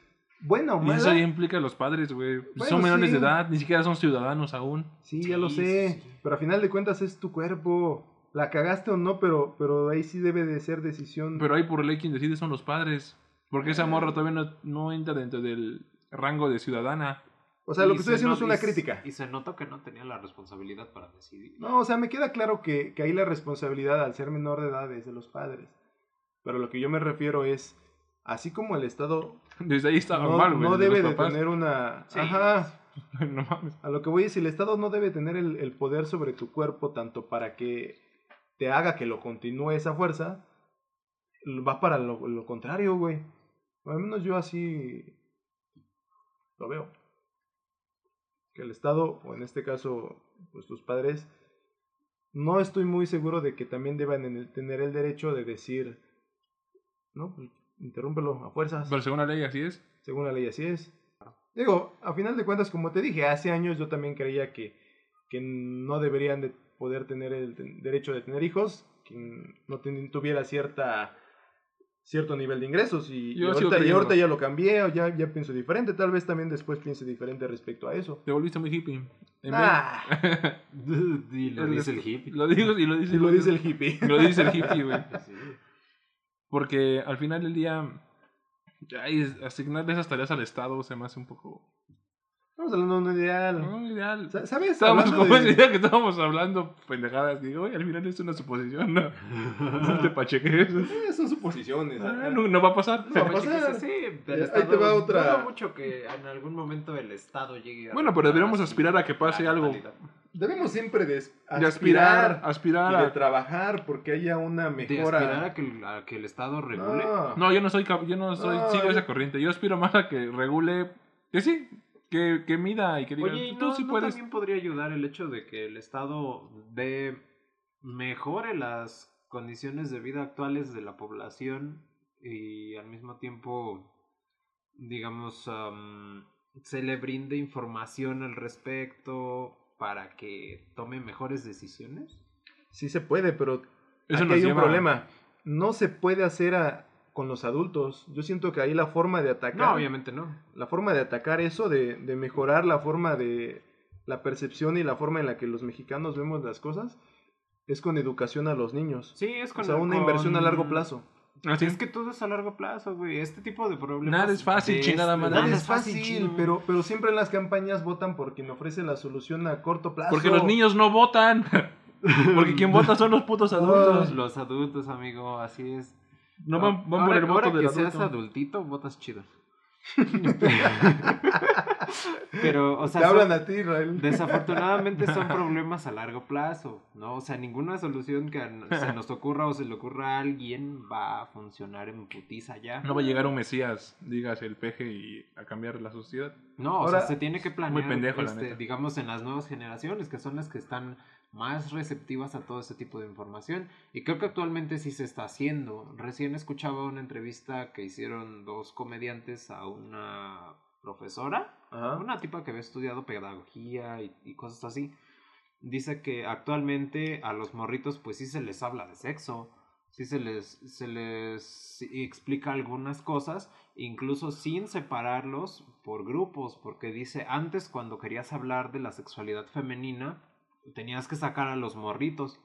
Speaker 3: buena o
Speaker 2: Y
Speaker 3: mala.
Speaker 2: eso ya implica a los padres, güey.
Speaker 3: Bueno,
Speaker 2: son menores
Speaker 3: sí.
Speaker 2: de edad, ni siquiera son ciudadanos aún.
Speaker 3: Sí, ya lo
Speaker 1: Sí,
Speaker 3: sé.
Speaker 1: sí.
Speaker 3: Pero a final de cuentas es tu cuerpo. La cagaste o no, pero, pero ahí sí debe de ser decisión.
Speaker 2: Pero ahí por ley quien decide son los padres. Porque esa morra todavía no, no entra dentro del rango de ciudadana.
Speaker 3: o sea, lo que estoy
Speaker 1: se no-
Speaker 3: es una
Speaker 1: y
Speaker 3: crítica.
Speaker 1: Y se notó que no tenía la responsabilidad para decidir.
Speaker 3: No, o sea, me queda claro que, que ahí la responsabilidad al ser menor de edad es de los padres. Pero lo que yo me refiero es, así como el Estado
Speaker 2: Desde ahí estaba
Speaker 3: no,
Speaker 2: mal, güey.
Speaker 3: no debe de tener una...
Speaker 1: Sí.
Speaker 3: Ajá.
Speaker 2: no mames.
Speaker 3: A lo que voy es, el Estado no debe tener el, el poder sobre tu cuerpo tanto para que te haga que lo continúe esa fuerza, va para lo, lo contrario, güey. Al menos yo así lo veo. Que el Estado, o en este caso, pues tus padres, no estoy muy seguro de que también deban tener el derecho de decir, no, pues interrúmpelo a fuerzas.
Speaker 2: Pero según la ley así es.
Speaker 3: Según la ley así es. Digo, a final de cuentas, como te dije, hace años yo también creía que, que no deberían de poder tener el ten- derecho de tener hijos, quien no tuviera cierta cierto nivel de ingresos y, ahorita, y
Speaker 2: creyendo.
Speaker 3: ahorita ya lo cambié, o ya, ya pienso diferente, tal vez también después piense diferente respecto a eso.
Speaker 2: Te volviste muy hippie. En
Speaker 3: Ah,
Speaker 1: Y lo
Speaker 2: El-
Speaker 1: dice el hippie.
Speaker 2: Lo digo y lo dice,
Speaker 3: y lo dice el hippie.
Speaker 2: Lo dice el hippie, güey.
Speaker 1: Sí.
Speaker 2: Porque al final del día, ay, asignarle esas tareas al Estado se me hace un poco...
Speaker 3: Estamos hablando de un ideal.
Speaker 2: No, ideal.
Speaker 3: Sa- ¿Sabes?
Speaker 2: Estábamos como
Speaker 3: de-
Speaker 2: idea que estábamos hablando pendejadas. Digo, oye, al final es una suposición, ¿no? No te pacheques.
Speaker 3: Eh, son suposiciones.
Speaker 2: Ah, no, no va a pasar.
Speaker 3: No va a pasar.
Speaker 1: sí, sí,
Speaker 3: Ahí
Speaker 1: el
Speaker 3: te va otra-
Speaker 1: dudo mucho que en algún momento el Estado llegue a...
Speaker 2: Bueno, pero deberíamos aspirar a que pase algo.
Speaker 3: Debemos siempre de,
Speaker 2: De aspirar,
Speaker 3: aspirar
Speaker 2: aspirar
Speaker 3: y de
Speaker 2: a...
Speaker 3: trabajar porque haya una
Speaker 1: De
Speaker 3: mejora.
Speaker 1: aspirar a que, el- a que el Estado regule.
Speaker 3: No.
Speaker 2: No, yo no soy, yo no soy,
Speaker 3: No,
Speaker 2: sigo
Speaker 3: yo-
Speaker 2: esa corriente. Yo aspiro más a que regule, que sí, que, que mida y que diga,
Speaker 1: Oye, ¿y
Speaker 2: tú
Speaker 1: no,
Speaker 2: sí
Speaker 1: no
Speaker 2: puedes.
Speaker 1: también podría ayudar el hecho de que el Estado dé mejore las condiciones de vida actuales de la población y al mismo tiempo, digamos, am, se le brinde información al respecto para que tome mejores decisiones?
Speaker 3: Sí se puede, pero
Speaker 2: Eso
Speaker 3: aquí hay un problema. No se puede hacer a- con los adultos. Yo siento que ahí la forma de atacar,
Speaker 1: No, obviamente no.
Speaker 3: la forma de atacar eso, de, de mejorar la forma de la percepción y la forma en la que los mexicanos vemos las cosas, es con educación a los niños.
Speaker 1: Sí, es con
Speaker 3: o sea, una
Speaker 1: con-
Speaker 3: inversión a largo plazo.
Speaker 2: Así
Speaker 1: Es que todo es a largo plazo, güey. Este tipo de problemas.
Speaker 2: Nada es fácil, chingada
Speaker 1: este-
Speaker 2: madre.
Speaker 3: Nada
Speaker 2: Nada
Speaker 3: es fácil,
Speaker 1: chino.
Speaker 3: pero, pero siempre en las campañas votan por quien ofrece la solución a corto plazo.
Speaker 2: Porque los niños no votan. Porque quien vota son los putos adultos.
Speaker 1: Los adultos, amigo, así es.
Speaker 2: No van, van
Speaker 1: ahora,
Speaker 2: por el voto
Speaker 1: ahora
Speaker 2: del
Speaker 1: que seas adultito, votas chido. Pero, o
Speaker 3: Te
Speaker 1: sea, son-
Speaker 3: hablan a ti, Rael.
Speaker 1: desafortunadamente son problemas a largo plazo, ¿no? O sea, ninguna solución que a- se nos ocurra o se le ocurra a alguien va a funcionar en putiza ya.
Speaker 2: No va a llegar un Mesías, digas el peje, y a cambiar la sociedad.
Speaker 1: No, o sea, se tiene que planear,
Speaker 2: Muy pendejo, la
Speaker 1: este,
Speaker 2: neta.
Speaker 1: digamos, en las nuevas generaciones, que son las que están más receptivas a todo ese tipo de información. Y creo que actualmente sí se está haciendo. Recién escuchaba una entrevista que hicieron dos comediantes a una profesora,
Speaker 3: Ajá.
Speaker 1: una tipa que había estudiado pedagogía y, y cosas así. Dice que actualmente a los morritos pues sí se les habla de sexo, sí se les, se les explica algunas cosas, incluso sin separarlos por grupos, porque dice antes cuando querías hablar de la sexualidad femenina, tenías que sacar a los morritos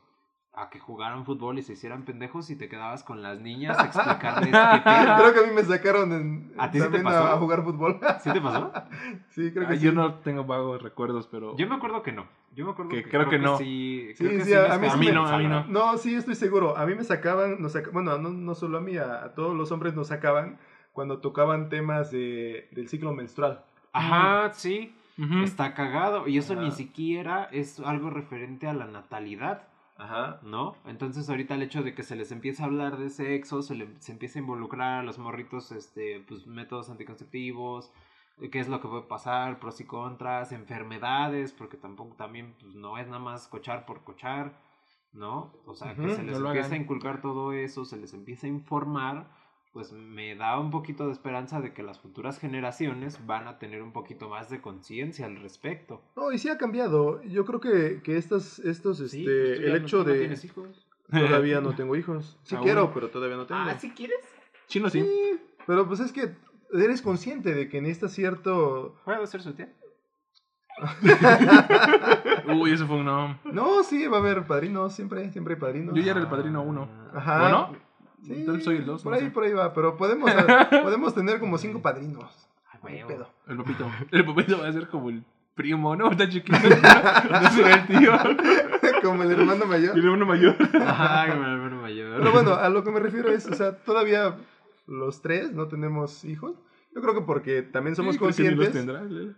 Speaker 1: a que jugaran fútbol y se hicieran pendejos y te quedabas con las niñas a explicarles qué.
Speaker 3: Creo que a mí me sacaron en,
Speaker 1: ¿A ti sí te
Speaker 3: también
Speaker 1: pasó?
Speaker 3: a, a jugar fútbol.
Speaker 1: ¿Sí te pasó?
Speaker 3: sí, creo que
Speaker 2: Ay,
Speaker 3: sí.
Speaker 2: Yo no tengo vagos recuerdos, pero...
Speaker 1: Yo me acuerdo que no. Yo me acuerdo
Speaker 2: Que
Speaker 1: que,
Speaker 2: creo que no.
Speaker 1: sí.
Speaker 3: Sí,
Speaker 1: creo que
Speaker 3: sí, a- a mí sí
Speaker 2: a mí no, a mí
Speaker 1: salado.
Speaker 3: No, sí, estoy seguro. A mí me sacaban, nos saca- bueno, no, no solo a mí, a, a todos los hombres nos sacaban cuando tocaban temas de, del ciclo menstrual.
Speaker 1: Ajá, sí.
Speaker 2: Ujú.
Speaker 1: Está cagado. Y eso
Speaker 3: Ajá.
Speaker 1: ni siquiera es algo referente a la natalidad,
Speaker 3: Ajá.
Speaker 1: ¿no? Entonces ahorita el hecho de que se les empiece a hablar de sexo, se, le, se empieza a involucrar a los morritos, este, pues métodos anticonceptivos, eh, qué es lo que puede pasar, pros y contras, enfermedades, porque tampoco también pues, no es nada más cochar por cochar, ¿no? O sea, que
Speaker 3: Ujú,
Speaker 1: se les empieza
Speaker 2: hagan.
Speaker 1: a inculcar todo eso, se les empieza a informar, pues me da un poquito de esperanza de que las futuras generaciones van a tener un poquito más de conciencia al respecto.
Speaker 3: No, y sí ha cambiado. Yo creo que, que estas, estos, este,
Speaker 1: Sí, pues
Speaker 3: el hecho
Speaker 1: tú no
Speaker 3: de...
Speaker 1: tienes hijos?
Speaker 3: Todavía no tengo hijos. Sí
Speaker 2: Aún.
Speaker 3: quiero, pero todavía no tengo.
Speaker 1: Ah, ¿sí quieres?
Speaker 2: Chino sí.
Speaker 3: Sí, pero pues es que eres consciente de que necesitas cierto...
Speaker 1: ¿Puedo ser su tía?
Speaker 2: Uy, eso fue un no.
Speaker 3: No, sí, va a haber padrinos, siempre, siempre hay padrinos.
Speaker 2: Yo ya era el padrino uno.
Speaker 3: Ajá.
Speaker 2: ¿O no?
Speaker 3: Sí,
Speaker 2: vez soy el dos,
Speaker 3: Por
Speaker 2: no
Speaker 3: ahí,
Speaker 2: sé.
Speaker 3: por ahí va, pero podemos, podemos tener como cinco padrinos.
Speaker 1: Ay,
Speaker 3: No pedo.
Speaker 2: El papito. El papito va a ser como el primo, ¿no? Está chiquito. Ser el tío.
Speaker 3: como el hermano
Speaker 2: Y
Speaker 3: mayor.
Speaker 2: el hermano mayor.
Speaker 1: Ajá, como el hermano mayor.
Speaker 3: Pero bueno, a lo que me refiero es, o sea, todavía los tres no tenemos hijos. Yo creo que porque también somos
Speaker 2: Sí, creo que los
Speaker 3: conscientes.
Speaker 2: tendrá, Lela.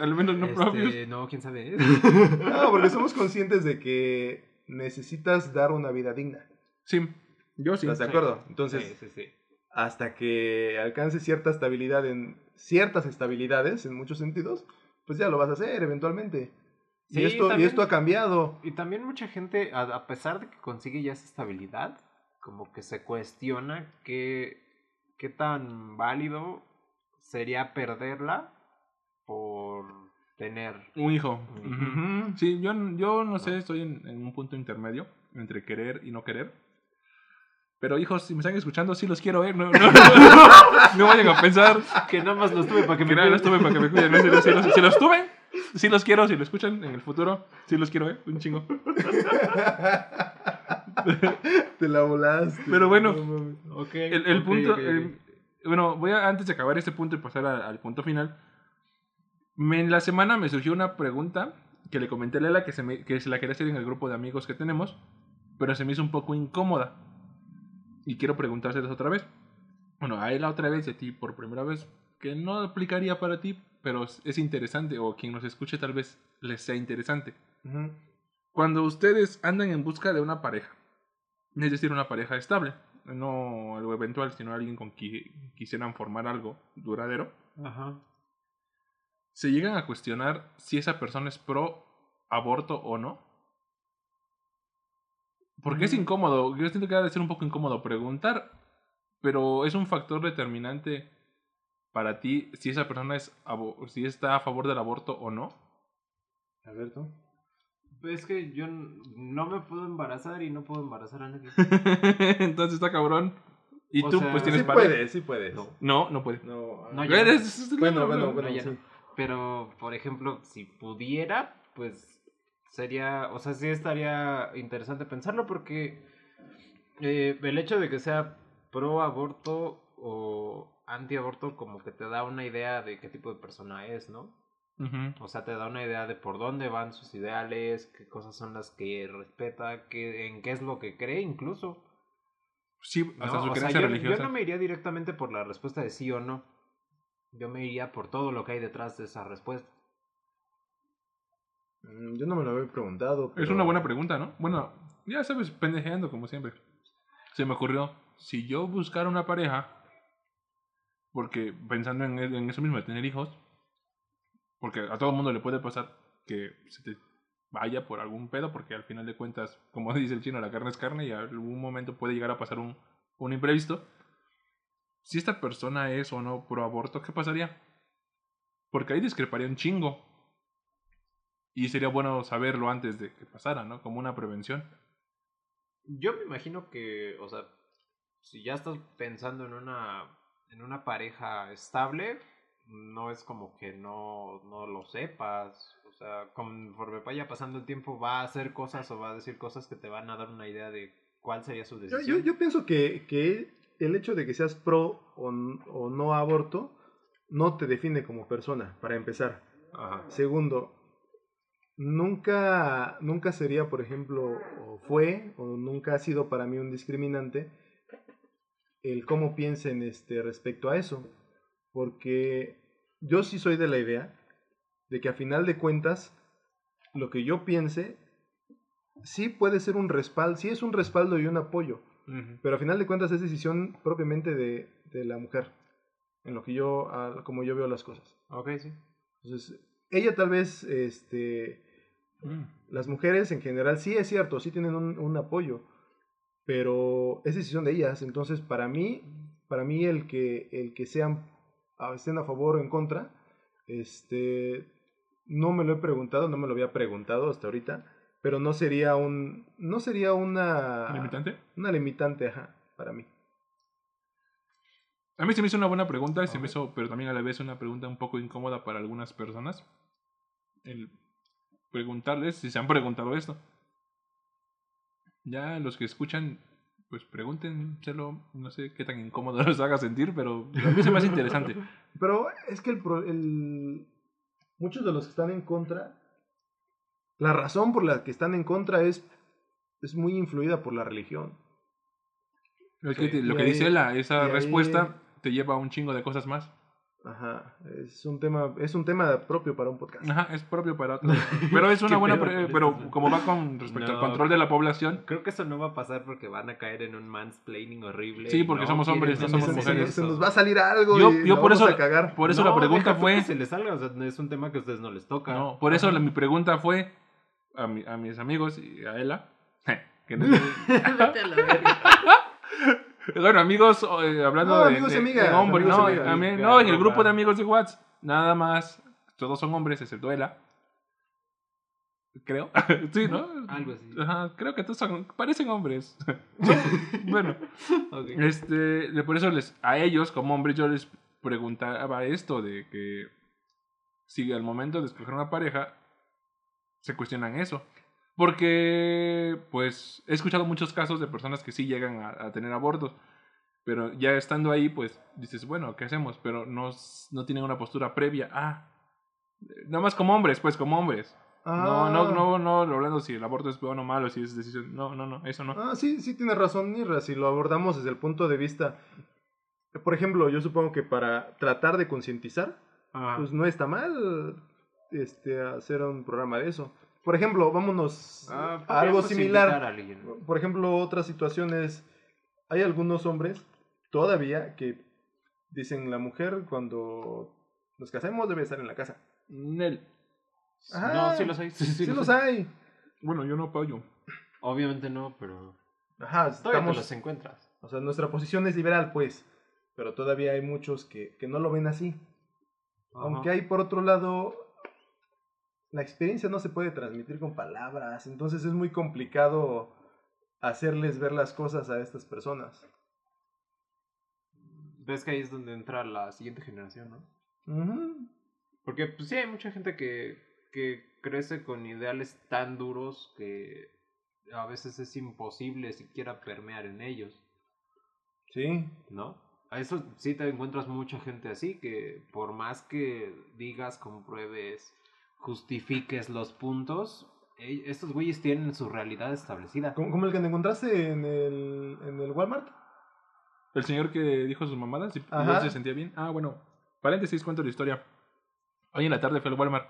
Speaker 2: Al menos no
Speaker 1: Este,
Speaker 2: propios.
Speaker 1: no, quién sabe.
Speaker 3: No, porque somos conscientes de que necesitas dar una vida digna.
Speaker 2: Sí, yo sí.
Speaker 3: ¿Estás de acuerdo? Entonces,
Speaker 1: sí, sí, sí.
Speaker 3: hasta que alcances cierta estabilidad en ciertas estabilidades, en muchos sentidos, pues ya lo vas a hacer eventualmente.
Speaker 1: Sí,
Speaker 3: y, esto, y
Speaker 1: también-
Speaker 3: esto ha cambiado.
Speaker 1: Y también mucha gente, a, a pesar de que consigue ya esa estabilidad, como que se cuestiona qué, qué tan válido sería perderla por tener.
Speaker 2: Un hijo. Sí, yo, yo no sé, estoy en, en un punto intermedio entre querer y no querer. Pero hijos, si me están escuchando, sí los quiero, ¿eh? No, no, no, no vayan a pensar
Speaker 1: Que nada más los tuve para que
Speaker 2: que
Speaker 1: me
Speaker 2: nada, los
Speaker 1: cuiden.
Speaker 2: tuve para que me cuiden. ¿no? Si, los, si los- si los tuve, sí los quiero, si lo escuchan en el futuro, sí los quiero, ¿eh? Un chingo.
Speaker 3: Te la volaste.
Speaker 2: Pero bueno.
Speaker 3: No mames.
Speaker 1: Ok,
Speaker 2: El, el
Speaker 1: ok,
Speaker 2: punto,
Speaker 1: ok, ok.
Speaker 2: el- bueno, voy a, antes de acabar este punto y pasar a- al punto final. Me- en la semana me surgió una pregunta que le comenté a Lela que se, me- que se la quería hacer en el grupo de amigos que tenemos, pero se me hizo un poco incómoda. Y quiero preguntárselas otra vez. Bueno, a él otra vez y a ti por primera vez, que no aplicaría para ti, pero es- es interesante, o quien nos escuche tal vez les sea interesante. Cuando ustedes andan en busca de una pareja, es decir, una pareja estable, no algo eventual, sino alguien con quien quisieran formar algo duradero,
Speaker 1: Ajá.
Speaker 2: se llegan a cuestionar si esa persona es pro aborto o no. Porque es incómodo, yo siento que ha de ser un poco incómodo preguntar, pero es un factor determinante para ti si esa persona es abo- si está a favor del aborto o no.
Speaker 3: A ver tú.
Speaker 1: Es que yo no me puedo embarazar y no puedo embarazar a nadie.
Speaker 2: Entonces está cabrón. Y
Speaker 1: O
Speaker 2: tú
Speaker 1: sea,
Speaker 2: pues
Speaker 3: Sí
Speaker 2: tienes pareja.
Speaker 3: puedes, sí puedes.
Speaker 1: No.
Speaker 2: No, no puede.
Speaker 3: No,
Speaker 1: No, ya.
Speaker 2: Eres-
Speaker 3: Bueno,
Speaker 2: no,
Speaker 3: bueno,
Speaker 2: no.
Speaker 3: bueno,
Speaker 1: ya
Speaker 3: sí.
Speaker 1: no. Pero, por ejemplo, si pudiera, pues sería, o sea, sí estaría interesante pensarlo porque eh, el hecho de que sea pro aborto o anti aborto como que te da una idea de qué tipo de persona es, ¿no? O sea, te da una idea de por dónde van sus ideales, qué cosas son las que respeta, qué, en qué es lo que cree incluso.
Speaker 2: Sí,
Speaker 1: ¿no?
Speaker 2: hasta su
Speaker 1: O sea,
Speaker 2: creencia
Speaker 1: yo,
Speaker 2: religiosa.
Speaker 1: yo no me iría directamente por la respuesta de sí o no. Yo me iría por todo lo que hay detrás de esa respuesta.
Speaker 3: Mm, Yo no me lo había preguntado.
Speaker 2: Es una buena pregunta, ¿no? Bueno, ya sabes, pendejeando como siempre. Se me ocurrió, si yo buscara una pareja, porque pensando en, en eso mismo de tener hijos, porque a todo el mundo le puede pasar que se te vaya por algún pedo, porque al final de cuentas, como dice el chino, la carne es carne y en algún momento puede llegar a pasar un, un imprevisto. Si esta persona es o no pro aborto, ¿qué pasaría? Porque ahí discreparía un chingo. Y sería bueno saberlo antes de que pasara, ¿no? Como una prevención.
Speaker 1: Yo me imagino que, o sea, si ya estás pensando en una, en una pareja estable, no es como que no, no lo sepas. O sea, conforme vaya pasando el tiempo, va a hacer cosas o va a decir cosas que te van a dar una idea de cuál sería su
Speaker 3: Yo,
Speaker 1: decisión.
Speaker 3: yo, yo pienso que, que el hecho de que seas pro o, o no aborto no te define como persona, para empezar.
Speaker 1: Ajá.
Speaker 3: Segundo, nunca, nunca sería, por ejemplo, o fue, o nunca ha sido para mí un discriminante el cómo piensen este, respecto a eso. Porque yo sí soy de la idea de que a final de cuentas, lo que yo piense, sí puede ser un respaldo, sí es un respaldo y un apoyo. Pero a final de cuentas es decisión propiamente de, de la mujer, en lo que yo, como yo veo las cosas.
Speaker 1: Ok, sí.
Speaker 3: Entonces, ella tal vez, este,
Speaker 2: Mm.
Speaker 3: las mujeres en general, sí es cierto, sí tienen un, un apoyo, pero es decisión de ellas. Entonces, para mí, para mí el que, el que sean, estén a favor o en contra, este, no me lo he preguntado, no me lo había preguntado hasta ahorita, pero no sería un, no sería una...
Speaker 2: ¿Limitante?
Speaker 3: Una limitante, ajá, para mí.
Speaker 2: A mí se me hizo una buena pregunta, se me hizo, pero también a la vez una pregunta un poco incómoda para algunas personas. El preguntarles si se han preguntado esto. Ya los que escuchan, pues pregúntenselo. No sé qué tan incómodo les haga sentir, pero a mí se me hace interesante.
Speaker 3: Pero es que el, pro- el- muchos de los que están en contra, la razón por la que están en contra es, es muy influida por la religión.
Speaker 2: Lo que,
Speaker 3: Sí,
Speaker 2: lo
Speaker 3: y
Speaker 2: que
Speaker 3: ahí-
Speaker 2: dice la, esa
Speaker 3: ahí-
Speaker 2: respuesta te lleva a un chingo de cosas más.
Speaker 3: Ajá, es un tema, es un tema propio para un podcast.
Speaker 2: Ajá, es propio para otro. Pero es una buena. pre- pero como va con respecto al
Speaker 1: No.
Speaker 2: control de la población,
Speaker 1: Creo que eso no va a pasar porque van a caer en un mansplaining horrible.
Speaker 2: Sí, porque
Speaker 1: no
Speaker 2: somos hombres, no somos mujeres.
Speaker 3: se nos va a salir algo
Speaker 2: Yo-
Speaker 3: y
Speaker 2: yo por
Speaker 3: vamos
Speaker 2: eso-
Speaker 3: a cagar.
Speaker 2: por eso
Speaker 1: No,
Speaker 2: la pregunta fue.
Speaker 1: que se les salga, o sea, es un tema que a ustedes no les toca.
Speaker 2: No, por eso la- mi pregunta fue a, mi- a mis amigos y a Ela. que no-
Speaker 1: Vete a la verga.
Speaker 2: Bueno, amigos, eh, hablando
Speaker 3: No,
Speaker 2: de,
Speaker 3: amigos y
Speaker 2: de-
Speaker 3: amigas,
Speaker 2: de hombres,
Speaker 3: amigos y
Speaker 2: no,
Speaker 3: amigas.
Speaker 2: no, en el grupo de amigos de WhatsApp, nada más, todos son hombres excepto Ela. Creo. sí, ¿no?
Speaker 1: Algo así.
Speaker 2: Ajá, creo que todos son, parecen hombres. Bueno, este, de- por eso les, a ellos como hombres yo les preguntaba esto de que si al momento de escoger una pareja se cuestionan eso. Porque, pues, he escuchado muchos casos de personas que sí llegan a, a tener abortos. Pero ya estando ahí, pues, dices, bueno, ¿qué hacemos? Pero no, no tienen una postura previa. Ah, nada más como hombres, pues, como hombres. No,
Speaker 3: Ah.
Speaker 2: no, no, no, hablando si el aborto es bueno o malo, si es decisión. No, no, no, eso no.
Speaker 3: Ah, sí, sí tienes razón, Nirra, si lo abordamos desde el punto de vista... Por ejemplo, yo supongo que para tratar de concientizar, pues no está mal este, hacer un programa de eso. Por ejemplo, vámonos
Speaker 1: Ah,
Speaker 3: a algo
Speaker 1: a
Speaker 3: similar. Por ejemplo, otra situación es, hay algunos hombres todavía que dicen la mujer cuando nos casemos debe estar en la casa.
Speaker 2: Nel.
Speaker 3: Ajá.
Speaker 1: No, sí los hay. Sí,
Speaker 3: Sí,
Speaker 1: sí
Speaker 3: los
Speaker 1: hay.
Speaker 3: hay.
Speaker 2: Bueno, yo no apoyo.
Speaker 1: Obviamente no, pero
Speaker 3: Ajá,
Speaker 1: todavía te los encuentras.
Speaker 3: o sea, nuestra posición es liberal, pues, pero todavía hay muchos que, que no lo ven así.
Speaker 1: Ajá.
Speaker 3: Aunque hay, por otro lado, la experiencia no se puede transmitir con palabras, entonces es muy complicado hacerles ver las cosas a estas personas.
Speaker 1: Ves que ahí es donde entra la siguiente generación, ¿no? Porque pues sí hay mucha gente que, que crece con ideales tan duros que a veces es imposible siquiera permear en ellos,
Speaker 3: Sí,
Speaker 1: ¿no? A eso sí te encuentras mucha gente así que por más que digas, compruebes, justifiques los puntos, e- estos güeyes tienen su realidad establecida.
Speaker 3: como, como el que te encontraste en el, en el Walmart.
Speaker 2: El señor que dijo sus mamadas y
Speaker 3: Ajá.
Speaker 2: se sentía bien. Ah, bueno. Paréntesis, cuento la historia. Hoy en la tarde fue al Walmart.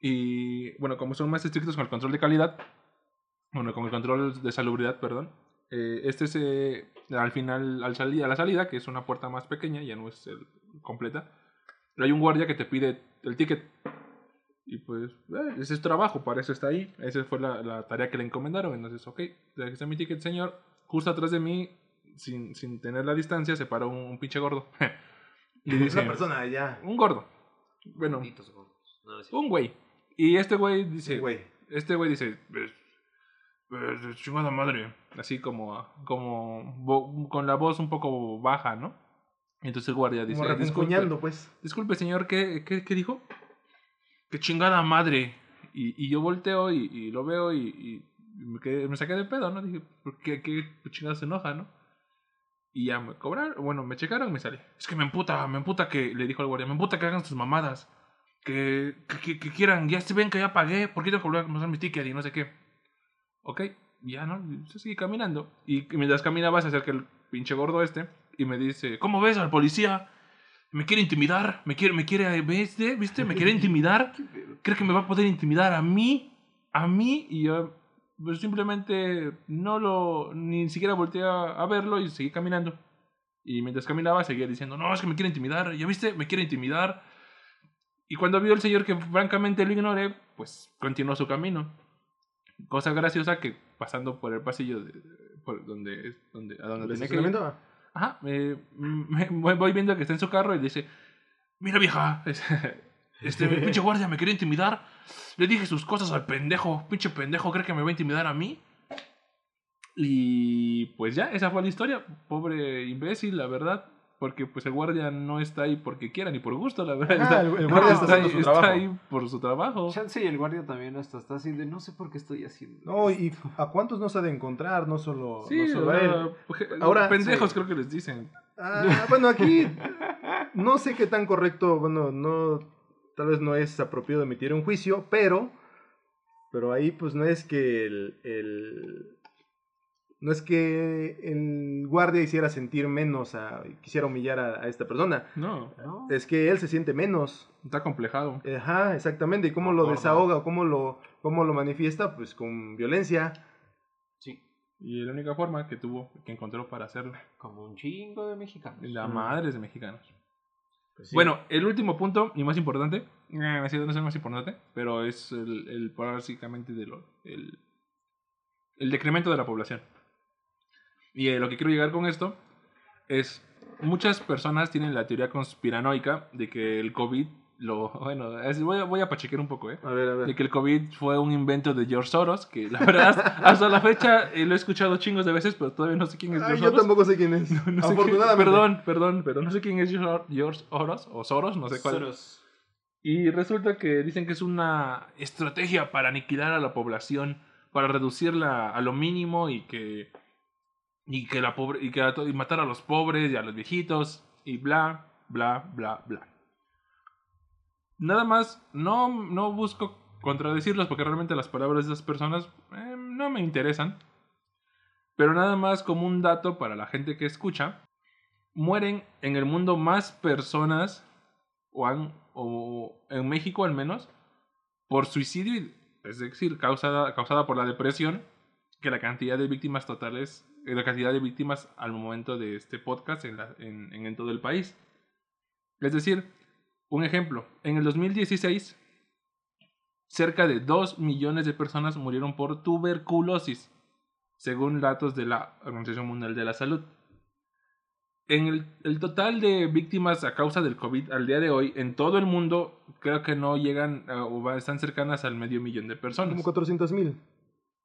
Speaker 2: Y bueno, como son más estrictos con el control de calidad, bueno, con el control de salubridad, perdón. eh, este se, al final, al salir, a la salida, que es una puerta más pequeña, ya no es el- completa, pero hay un guardia que te pide el ticket. Y pues, eh, ese es trabajo, para eso está ahí. Esa fue la, la tarea que le encomendaron. Entonces, ok, aquí está mi ticket, señor. Justo atrás de mí, sin, sin tener la distancia, se paró un, un pinche gordo. y dice,
Speaker 3: una persona allá.
Speaker 2: un gordo. Bueno,
Speaker 1: Malditos gordos. No, no
Speaker 2: un güey. Y este güey dice,
Speaker 3: güey.
Speaker 2: este güey dice, "Pues, pues, chingada madre. Así como, como vo- con la voz un poco baja, ¿no? Entonces el guardia dice,
Speaker 3: Como
Speaker 2: disculpe,
Speaker 3: refunfuñando, pues.
Speaker 2: disculpe señor, ¿qué, qué, qué dijo? Que chingada madre. Y, y yo volteo y, y lo veo y, y me, quedé- me saqué de pedo, ¿no? Dije, ¿por qué, qué chingada se enoja, no? Y ya me cobraron, bueno, me checaron y me sale. Es que me emputa, me emputa que, le dijo al guardia, me emputa que hagan sus mamadas. Que, que, que- quieran, ya se ven que ya pagué, ¿por qué tengo que volver a mostrar mi ticket y no sé qué? Ok, ya no, se sigue caminando. Y mientras caminaba se acerca el pinche gordo este y me dice, ¿cómo ves al policía? Me quiere intimidar, me quiere, me quiere, ¿viste? ¿Viste? Me quiere intimidar. ¿Cree que me va a poder intimidar a mí? A mí y yo pues, simplemente no lo, ni siquiera volteé a, verlo y seguí caminando. Y mientras caminaba seguía diciendo, no, es que me quiere intimidar, ¿ya viste? Me quiere intimidar. Y cuando vio el señor que francamente lo ignoré, pues continuó su camino. Cosa graciosa que pasando por el pasillo de, por donde, donde, a donde
Speaker 3: ¿El
Speaker 2: tenía que ir? Ajá, me- me- voy viendo que está en su carro y dice, mira vieja, es- este pinche guardia me quiere intimidar. Le dije sus cosas al pendejo, pinche pendejo, ¿cree que me va a intimidar a mí? Y pues ya, esa fue la historia. Pobre imbécil, la verdad. Porque pues el guardia no está ahí porque quiera ni por gusto, la verdad. Está,
Speaker 3: el- el guardia está haciendo
Speaker 2: ahí,
Speaker 3: su
Speaker 2: está
Speaker 3: trabajo.
Speaker 2: ahí por su trabajo.
Speaker 1: Chance y el guardia también hasta está así de no sé por qué estoy haciendo.
Speaker 3: No,
Speaker 1: esto".
Speaker 3: y a cuántos no se ha de encontrar, no solo,
Speaker 2: Sí,
Speaker 3: no solo a él. Ahora,
Speaker 2: pendejos
Speaker 3: sí.
Speaker 2: creo que les dicen.
Speaker 3: Ah, bueno, aquí no sé qué tan correcto, bueno, no, tal vez no es apropiado emitir un juicio, pero, pero ahí pues no es que el, el- no es que el guardia hiciera sentir menos, a, quisiera humillar a, a esta persona,
Speaker 2: No,
Speaker 1: ¿No?
Speaker 3: es que él se siente menos.
Speaker 2: está complejado.
Speaker 3: Ajá, exactamente. ¿Y cómo lo desahoga o cómo lo, cómo lo manifiesta? Pues con violencia.
Speaker 1: Sí,
Speaker 2: Y la única forma que tuvo, que encontró para hacerlo,
Speaker 1: como un chingo de mexicanos.
Speaker 2: la
Speaker 3: Mm.
Speaker 2: madre de mexicanos.
Speaker 3: Pues sí.
Speaker 2: Bueno, el último punto y más importante, eh, no sé no es el más importante, pero es el, el básicamente de lo, el, el decremento de la población. Y eh, lo que quiero llegar con esto es, muchas personas tienen la teoría conspiranoica de que el COVID, lo, bueno, es- voy, a, voy a pachequear un poco, ¿eh?
Speaker 3: A ver, a ver.
Speaker 2: De que el COVID fue un invento de George Soros, que la verdad, hasta la fecha eh, lo he escuchado chingos de veces, pero todavía no sé quién es
Speaker 3: Ay,
Speaker 2: George
Speaker 3: yo
Speaker 2: Soros.
Speaker 3: tampoco sé quién es.
Speaker 2: No sé quién-
Speaker 3: Afortunadamente.
Speaker 2: perdón, perdón, pero no sé quién es George George Soros o Soros, no sé cuál.
Speaker 1: Soros.
Speaker 2: Y resulta que dicen que es una estrategia para aniquilar a la población, para reducirla a lo mínimo y que y que la pobre y que a y matar a los pobres y a los viejitos y bla bla bla bla. Nada más no no busco contradecirlos porque realmente las palabras de esas personas eh, no me interesan. Pero nada más como un dato para la gente que escucha, mueren en el mundo más personas o, han- o en México al menos, por suicidio, es decir, causada, causada por la depresión, que la cantidad de víctimas totales, la cantidad de víctimas al momento de este podcast en, la- en, en- en todo el país. Es decir, un ejemplo, en el 2016, cerca de 2 millones de personas murieron por tuberculosis, según datos de la Organización Mundial de la Salud. En el, el total de víctimas a causa del COVID al día de hoy, en todo el mundo, creo que no llegan eh, o están cercanas al medio millón de personas.
Speaker 3: Como 400 mil.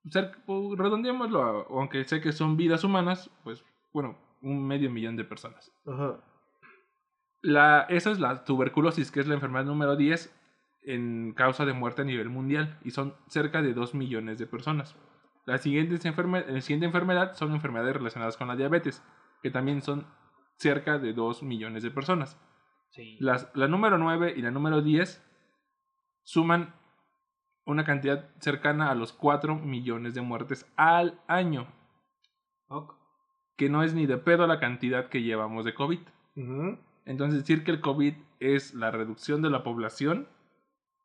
Speaker 2: Cer- o redondeémoslo, a- aunque sé que son vidas humanas, pues bueno, un medio millón de personas.
Speaker 3: Ajá.
Speaker 2: La, esa es la tuberculosis, que es la enfermedad número 10 en causa de muerte a nivel mundial, y son cerca de 2 millones de personas. Las siguientes enferme- la siguiente enfermedad son enfermedades relacionadas con la diabetes, que también son cerca de 2 millones de personas.
Speaker 1: Sí.
Speaker 2: Las, la número 9 y la número 10 suman una cantidad cercana a los 4 millones de muertes al año,
Speaker 1: Ok.
Speaker 2: que no es ni de pedo la cantidad que llevamos de COVID. Entonces decir que el COVID es la reducción de la población,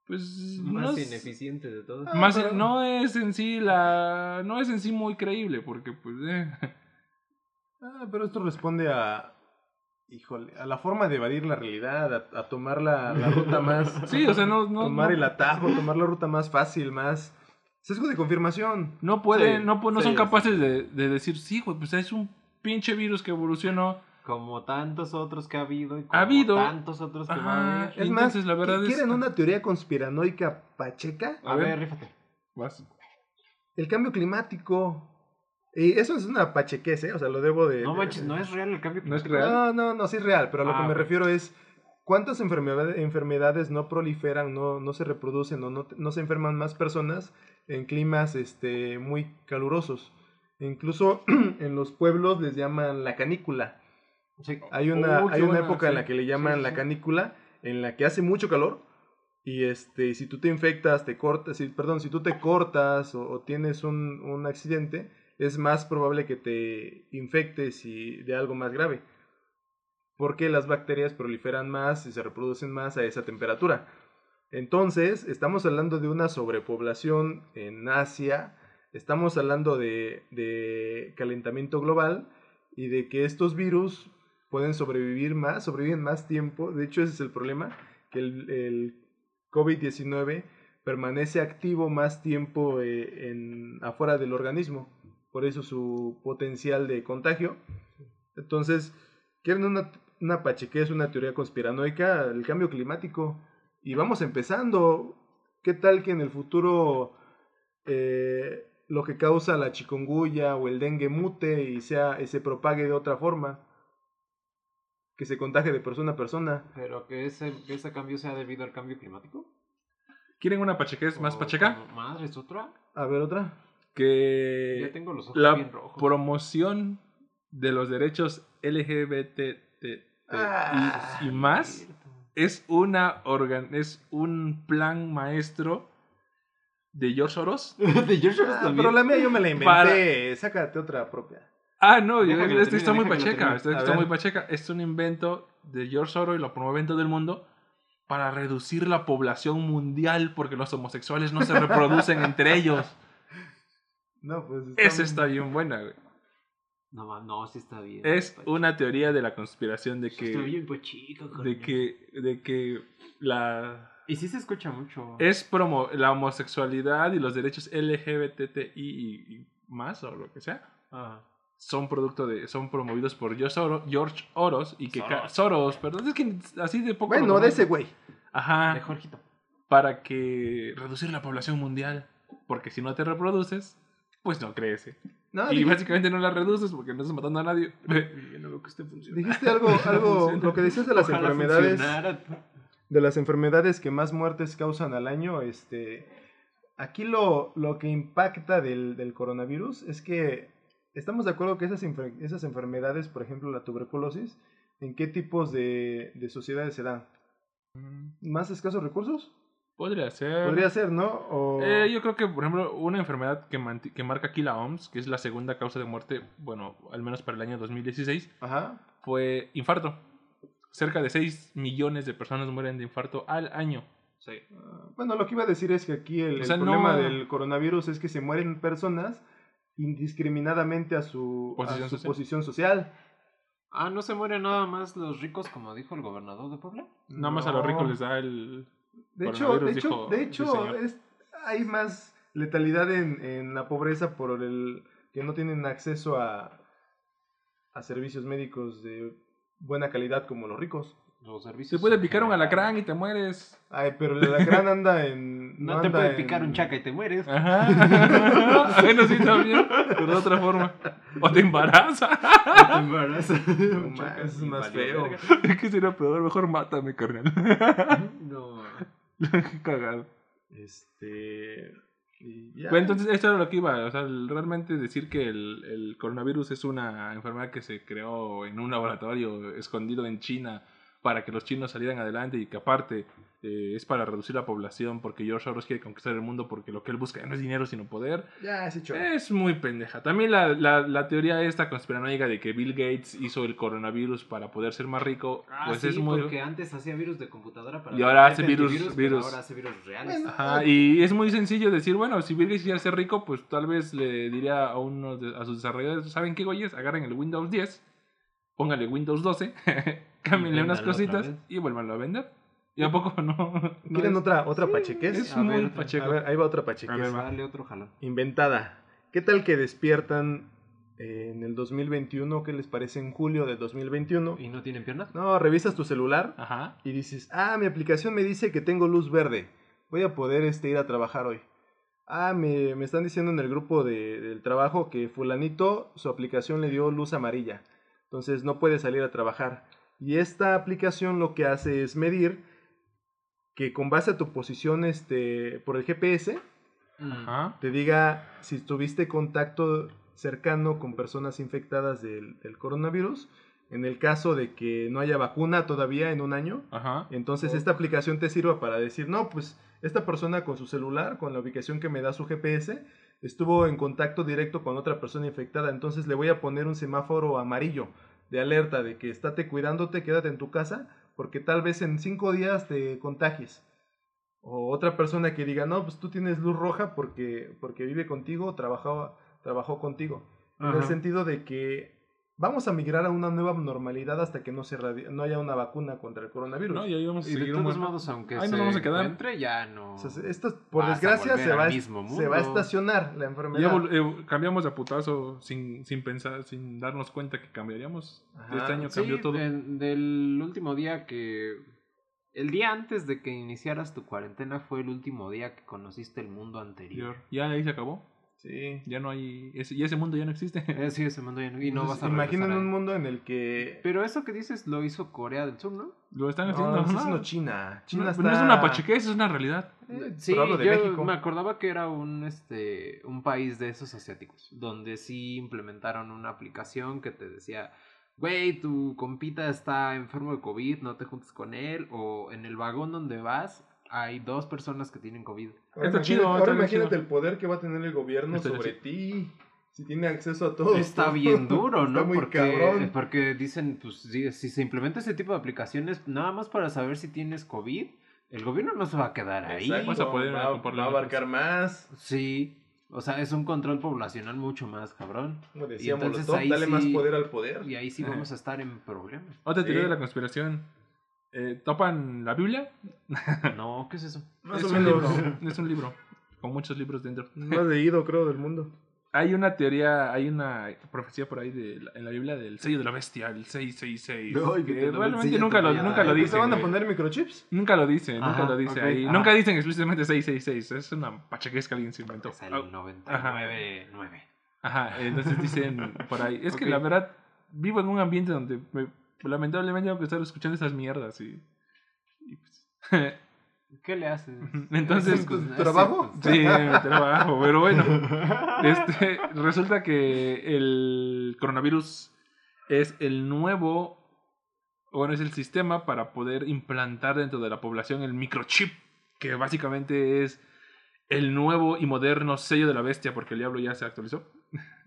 Speaker 2: pues no,
Speaker 1: Más
Speaker 2: es-
Speaker 1: ineficiente de todo.
Speaker 3: Ah,
Speaker 2: más-
Speaker 3: pero-
Speaker 2: no es en sí la no es en sí muy creíble porque pues eh,
Speaker 3: Ah, pero esto responde a. Híjole, a la forma de evadir la realidad, a, a tomar la, la ruta más.
Speaker 2: sí, o sea, no no,
Speaker 3: tomar
Speaker 2: no,
Speaker 3: el atajo, tomar la ruta más fácil, más. Sesgo de confirmación.
Speaker 2: no pueden,
Speaker 3: Sí,
Speaker 2: no, pu- no
Speaker 3: sí,
Speaker 2: son capaces de, de decir, sí, güey, pues es un pinche virus que evolucionó.
Speaker 1: Como tantos otros que ha habido. Y como
Speaker 2: Ha habido.
Speaker 1: tantos otros que va a
Speaker 2: Ajá,
Speaker 1: haber.
Speaker 3: Es
Speaker 2: Entonces,
Speaker 3: más,
Speaker 2: la verdad
Speaker 3: ¿qui-
Speaker 2: es-
Speaker 3: ¿quieren una teoría conspiranoica pacheca?
Speaker 1: A,
Speaker 2: A ver.
Speaker 1: ver, rífate.
Speaker 2: Vas.
Speaker 3: El cambio climático. Y eso es una pachequez, ¿eh? O sea, lo debo de.
Speaker 1: No
Speaker 3: de-
Speaker 1: manches, no es real el cambio
Speaker 2: No es
Speaker 1: climático.
Speaker 2: real.
Speaker 3: No, no, no, sí es real, pero a lo
Speaker 1: Ah,
Speaker 3: que me refiero es. ¿Cuántas enfermedades, enfermedades no proliferan, no, no se reproducen o no, no se enferman más personas en climas este, muy calurosos? Incluso en los pueblos les llaman la canícula.
Speaker 1: Sí.
Speaker 3: Hay una,
Speaker 2: Oh,
Speaker 3: hay una
Speaker 2: buena,
Speaker 3: época en
Speaker 2: sí.
Speaker 3: la que le llaman
Speaker 1: Sí, sí,
Speaker 3: la
Speaker 1: sí.
Speaker 3: canícula, en la que hace mucho calor. Y este, si tú te infectas, te cortas, si, perdón, si tú te cortas o, o tienes un, un accidente, es más probable que te infectes y de algo más grave. Porque las bacterias proliferan más y se reproducen más a esa temperatura. Entonces, estamos hablando de una sobrepoblación en Asia, estamos hablando de, de calentamiento global y de que estos virus pueden sobrevivir más, sobreviven más tiempo. De hecho, ese es el problema, que el, el COVID-19 permanece activo más tiempo eh, en, afuera del organismo. Por eso su potencial de contagio. Entonces, quieren una, una pachequez, una teoría conspiranoica, el cambio climático. Y vamos empezando. ¿Qué tal que en el futuro eh, lo que causa la chikungunya o el dengue mute y, sea, y se propague de otra forma? que se contagie de persona a persona.
Speaker 1: Pero que ese, que ese cambio sea debido al cambio climático.
Speaker 2: ¿Quieren una pachequez más pacheca?
Speaker 1: Madre, ¿es otra?
Speaker 3: A ver, otra.
Speaker 2: Que
Speaker 1: ya tengo los ojos
Speaker 2: la
Speaker 1: bien rojos.
Speaker 2: promoción de los derechos LGBT
Speaker 3: Ah,
Speaker 2: y, y más es una organ es un plan maestro de George Soros.
Speaker 1: de George Soros
Speaker 3: Ah,
Speaker 1: también.
Speaker 3: pero la mía yo me la inventé.
Speaker 2: Para-
Speaker 3: Sácate otra propia.
Speaker 2: Ah, no, yo, este está
Speaker 1: termine,
Speaker 2: muy
Speaker 1: que lo
Speaker 2: pacheca. Este está muy pacheca. Es un invento de George Soros y lo promueve en todo el mundo para reducir la población mundial porque los homosexuales no se reproducen entre ellos.
Speaker 3: No, pues.
Speaker 2: Esa está bien buena, güey.
Speaker 1: No, no, sí está bien.
Speaker 2: Es una teoría de la conspiración de
Speaker 1: Sí Está
Speaker 2: que
Speaker 1: bien, Pacheco,
Speaker 2: de que de que la
Speaker 4: Y sí se escucha mucho.
Speaker 2: es promo la homosexualidad y los derechos LGBTI y, y más o lo que sea
Speaker 1: Ah.
Speaker 2: son producto de son promovidos por George Oros y que
Speaker 4: Soros.
Speaker 2: Soros, perdón, es que así de poco
Speaker 3: Bueno, de ese güey.
Speaker 2: Ajá,
Speaker 4: De Jorgito.
Speaker 2: para que reducir la población mundial, porque si no te reproduces, pues no crece.
Speaker 3: No,
Speaker 2: y básicamente no la reduces porque no estás matando a nadie. Y no veo que esté funcionando.
Speaker 3: dijiste algo, algo, lo que decías de las
Speaker 1: Ojalá
Speaker 3: enfermedades,
Speaker 1: funcionara.
Speaker 3: de las enfermedades que más muertes causan al año, este, aquí lo, lo que impacta del, del coronavirus es que estamos de acuerdo que esas, enfer- esas enfermedades, por ejemplo la tuberculosis, ¿en qué tipos de, de sociedades se dan? ¿Más escasos recursos?
Speaker 2: Podría ser.
Speaker 3: Podría ser, ¿no? O...
Speaker 2: Eh, yo creo que, por ejemplo, una enfermedad que, que marca aquí la OMS, que es la segunda causa de muerte, bueno, al menos para el año 2016,
Speaker 3: Ajá.
Speaker 2: fue infarto. Cerca de 6 millones de personas mueren de infarto al año.
Speaker 1: Sí.
Speaker 3: Ah, Bueno, lo que iba a decir es que aquí el,
Speaker 2: O
Speaker 3: el
Speaker 2: sea,
Speaker 3: problema
Speaker 2: no-
Speaker 3: del coronavirus es que se mueren personas indiscriminadamente a su, a
Speaker 2: Posición
Speaker 3: su
Speaker 2: social.
Speaker 3: posición social.
Speaker 1: Ah, ¿no se mueren nada más los ricos, como dijo el gobernador de Puebla?
Speaker 2: Nada más a los ricos les da el...
Speaker 3: De hecho, de hecho,
Speaker 2: dijo
Speaker 3: de hecho es- hay más letalidad en, en la pobreza por el que no tienen acceso a, a servicios médicos de buena calidad como los ricos.
Speaker 1: Los
Speaker 2: Te
Speaker 1: servicios.
Speaker 2: puede
Speaker 1: en
Speaker 2: picar un alacrán y te mueres.
Speaker 3: Ay, pero el alacrán anda en...
Speaker 1: No, te puede
Speaker 3: en-
Speaker 1: picar un chaca y te mueres.
Speaker 2: Ajá. bueno, sí, también. Pero de otra forma. O te embaraza.
Speaker 1: Te embarazas.
Speaker 3: No más, es más feo.
Speaker 2: ¿Qué sería peor? Mejor mátame, carnal.
Speaker 1: No.
Speaker 2: Qué cagado.
Speaker 3: Este... y ya.
Speaker 2: Bueno, entonces esto era lo que iba. O sea, realmente decir que el, el coronavirus es una enfermedad que se creó en un laboratorio escondido en China para que los chinos salieran adelante y que aparte eh, es para reducir la población porque George Soros quiere conquistar el mundo porque lo que él busca no es dinero sino poder.
Speaker 3: Ya, ese chorro.
Speaker 2: Es muy pendeja. También la, la, la teoría esta conspiranoica de que Bill Gates hizo el coronavirus para poder ser más rico,
Speaker 1: Ah,
Speaker 2: pues
Speaker 1: sí,
Speaker 2: es muy...
Speaker 1: porque antes hacía virus de computadora para
Speaker 2: Y ahora hace virus- virus.
Speaker 1: ahora hace virus reales.
Speaker 3: Bueno,
Speaker 2: Ajá, y es muy sencillo decir, bueno, si Bill Gates quiere ser rico, pues tal vez le diría a uno de, a sus desarrolladores, ¿saben qué, güeyes? Agarren el Windows 10, pónganle Windows 12, cámbienle unas cositas y vuélvanlo a vender. ¿Y a poco no? no
Speaker 3: ¿Quieren
Speaker 2: es-
Speaker 3: otra, otra pachequez?
Speaker 2: Es
Speaker 1: A ver,
Speaker 2: pacheco.
Speaker 3: A ver, ahí va otra pachequez.
Speaker 2: A ver.
Speaker 1: Dale otro jalón.
Speaker 3: Inventada. ¿Qué tal que despiertan eh, en el 2021? ¿Qué les parece en julio del 2021?
Speaker 1: ¿Y no tienen piernas?
Speaker 3: No, revisas tu celular
Speaker 2: Ajá.
Speaker 3: y dices, ah, mi aplicación me dice que tengo luz verde. Voy a poder este, ir a trabajar hoy. Ah, me, me están diciendo en el grupo de- del trabajo que fulanito su aplicación le dio luz amarilla. Entonces no puede salir a trabajar. Y esta aplicación lo que hace es medir que con base a tu posición este, por el GPS.
Speaker 2: Ajá.
Speaker 3: te diga si tuviste contacto cercano con personas infectadas del, del coronavirus. En el caso de que no haya vacuna todavía en un año,
Speaker 2: Ajá.
Speaker 3: entonces esta aplicación te sirva para decir, no, pues esta persona con su celular, con la ubicación que me da su GPS, estuvo en contacto directo con otra persona infectada, entonces le voy a poner un semáforo amarillo de alerta de que estate cuidándote, quédate en tu casa, porque tal vez en cinco días te contagies. O otra persona que diga, no, pues tú tienes luz roja porque, porque vive contigo, trabajó, trabajó contigo. En el sentido de que vamos a migrar a una nueva normalidad hasta que no, se no haya una vacuna contra el coronavirus.
Speaker 2: No, y ahí vamos a
Speaker 1: Y de
Speaker 2: seguir
Speaker 1: todos modos, aunque
Speaker 2: Ahí nos
Speaker 1: se
Speaker 2: vamos a quedar.
Speaker 1: encuentre, ya no...
Speaker 3: O sea, esto, por desgracia, se va, a-
Speaker 1: mismo
Speaker 3: se va a
Speaker 1: mundo.
Speaker 3: estacionar la enfermedad.
Speaker 2: vol- eh, cambiamos de putazo sin, sin pensar, sin darnos cuenta que cambiaríamos.
Speaker 3: Ajá.
Speaker 2: Este año
Speaker 1: Sí,
Speaker 2: cambió todo.
Speaker 1: en- del último día que... El día antes de que iniciaras tu cuarentena fue el último día que conociste el mundo anterior.
Speaker 2: Ya ahí se acabó.
Speaker 3: Sí.
Speaker 2: Ya no hay. Ese, y ese mundo ya no existe.
Speaker 1: Eh, sí, ese mundo ya no, y no
Speaker 3: Entonces,
Speaker 1: vas a
Speaker 3: imaginen un mundo en el que...
Speaker 1: Pero eso que dices lo hizo Corea del Sur, ¿no?
Speaker 2: Lo están haciendo.
Speaker 3: no está haciendo China. China
Speaker 2: No,
Speaker 3: está...
Speaker 2: no es una pachequez, es una realidad.
Speaker 3: Eh,
Speaker 1: Sí, yo
Speaker 3: México.
Speaker 1: me acordaba que era un este un país de esos asiáticos, donde sí implementaron una aplicación que te decía, güey, tu compita está enfermo de COVID, no te juntes con él, o en el vagón donde vas hay dos personas que tienen COVID.
Speaker 3: Ahora
Speaker 2: Está
Speaker 3: imagínate-
Speaker 2: chido,
Speaker 3: Ahora
Speaker 2: está
Speaker 3: imagínate
Speaker 2: chido.
Speaker 3: el poder que va a tener el gobierno
Speaker 2: Está
Speaker 3: sobre ti. Si tiene acceso a todo.
Speaker 1: Está bien duro, ¿no?
Speaker 3: Está muy
Speaker 1: porque,
Speaker 3: cabrón.
Speaker 1: porque dicen, pues si, si se implementa ese tipo de aplicaciones, nada más para saber si tienes COVID, el gobierno no se va a quedar ahí.
Speaker 2: Vas a poder
Speaker 3: va,
Speaker 2: ocuparle
Speaker 3: va a
Speaker 2: datos.
Speaker 3: abarcar más.
Speaker 1: Sí, o sea, es un control poblacional mucho más cabrón.
Speaker 3: Como decíamos,
Speaker 1: entonces
Speaker 3: los top,
Speaker 1: ahí
Speaker 3: dale más poder al poder.
Speaker 1: Y ahí sí
Speaker 2: Ajá.
Speaker 1: vamos a estar en problemas.
Speaker 2: Otra teoría
Speaker 3: Sí.
Speaker 2: de la conspiración. Eh, ¿Topan la Biblia?
Speaker 1: No, ¿qué es eso?
Speaker 3: Más
Speaker 2: es
Speaker 3: o
Speaker 2: un
Speaker 3: menos.
Speaker 2: libro. Es un libro. Con muchos libros dentro.
Speaker 3: Más leído, creo, del mundo.
Speaker 2: Hay una teoría, hay una profecía por ahí de la- en la Biblia del sello de la bestia, el 666.
Speaker 1: Ay,
Speaker 2: que
Speaker 1: que
Speaker 2: realmente nunca lo, nunca lo
Speaker 3: Ay, ¿te
Speaker 2: dicen.
Speaker 3: van a poner microchips?
Speaker 2: Nunca lo dicen, nunca
Speaker 1: Ajá,
Speaker 2: lo dicen
Speaker 1: ok,
Speaker 2: ahí.
Speaker 1: ajá.
Speaker 2: Nunca dicen explícitamente 666. Es una pachequez que alguien se inventó.
Speaker 1: Es el
Speaker 2: Ah,
Speaker 1: 99.9.
Speaker 2: Ajá, entonces dicen por ahí. Es que
Speaker 1: Ok.
Speaker 2: la verdad, vivo en un ambiente donde me- lamentablemente tengo que estar escuchando esas mierdas y. y pues,
Speaker 1: ¿Qué le haces?
Speaker 2: Entonces,
Speaker 1: Es
Speaker 3: ¿tu
Speaker 1: circun- es
Speaker 3: trabajo?
Speaker 2: Sí, trabajo, pero bueno. Este, resulta que el coronavirus es el nuevo, bueno, es el sistema para poder implantar dentro de la población el microchip, que básicamente es el nuevo y moderno sello de la bestia, porque el diablo ya se actualizó.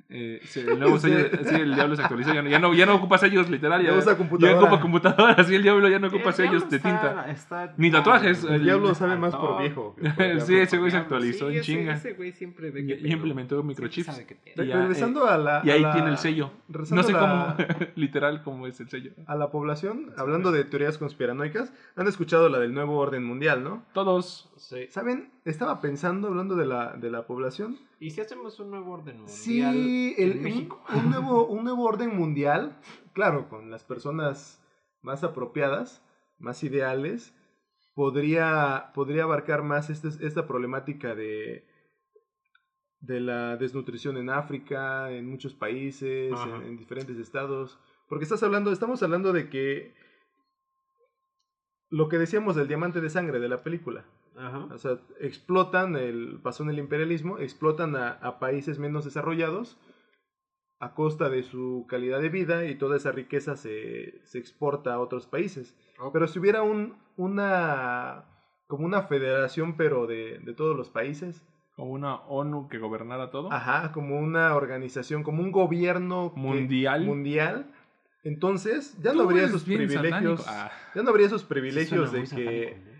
Speaker 2: Eh, sí, el nuevo sello, de- sí, el diablo se actualizó, ya no, ya no, ya no ocupa sellos literal, ya,
Speaker 3: Ya usa
Speaker 2: ya
Speaker 3: computadora.
Speaker 2: ocupa computadora, sí, el diablo ya no ocupa
Speaker 1: El
Speaker 2: sellos de tinta.
Speaker 1: está-
Speaker 2: Ni tatuajes,
Speaker 3: El
Speaker 2: el-
Speaker 3: diablo sabe más por viejo. por.
Speaker 2: Sí, ese güey se actualizó
Speaker 1: sí,
Speaker 2: en
Speaker 1: ese-
Speaker 2: chinga.
Speaker 1: Ese güey siempre ve
Speaker 2: Y, implementó microchips. Y ya,
Speaker 3: regresando a la.
Speaker 2: Y ahí
Speaker 3: a la-
Speaker 2: tiene el sello. No sé cómo, literal, cómo es el sello.
Speaker 3: A la población, hablando de teorías conspiranoicas, han escuchado la del nuevo orden mundial, ¿no?
Speaker 2: Todos.
Speaker 1: Sí.
Speaker 3: ¿Saben? Estaba pensando, hablando de la, de la población.
Speaker 1: ¿Y si hacemos un nuevo orden mundial
Speaker 3: Sí, el,
Speaker 1: en
Speaker 3: un,
Speaker 1: México?
Speaker 3: un nuevo, un nuevo orden mundial, claro, con las personas más apropiadas, más ideales, podría, podría abarcar más este- esta problemática de, de la desnutrición en África, en muchos países, en, en diferentes estados. Porque estás hablando, estamos hablando de que lo que decíamos del diamante de sangre de la película.
Speaker 1: Ajá.
Speaker 3: O sea, explotan, el, pasó en el imperialismo, explotan a, a países menos desarrollados a costa de su calidad de vida y toda esa riqueza se, se exporta a otros países. Pero si hubiera un, una, como una federación, pero de, de todos los países,
Speaker 2: Como una ONU que gobernara todo.
Speaker 3: ajá, como una organización, como un gobierno que-
Speaker 2: Mundial.
Speaker 3: mundial, entonces ya no habría esos privilegios.
Speaker 2: Ah,
Speaker 3: ya no habría esos privilegios de que
Speaker 1: satánico, ¿no?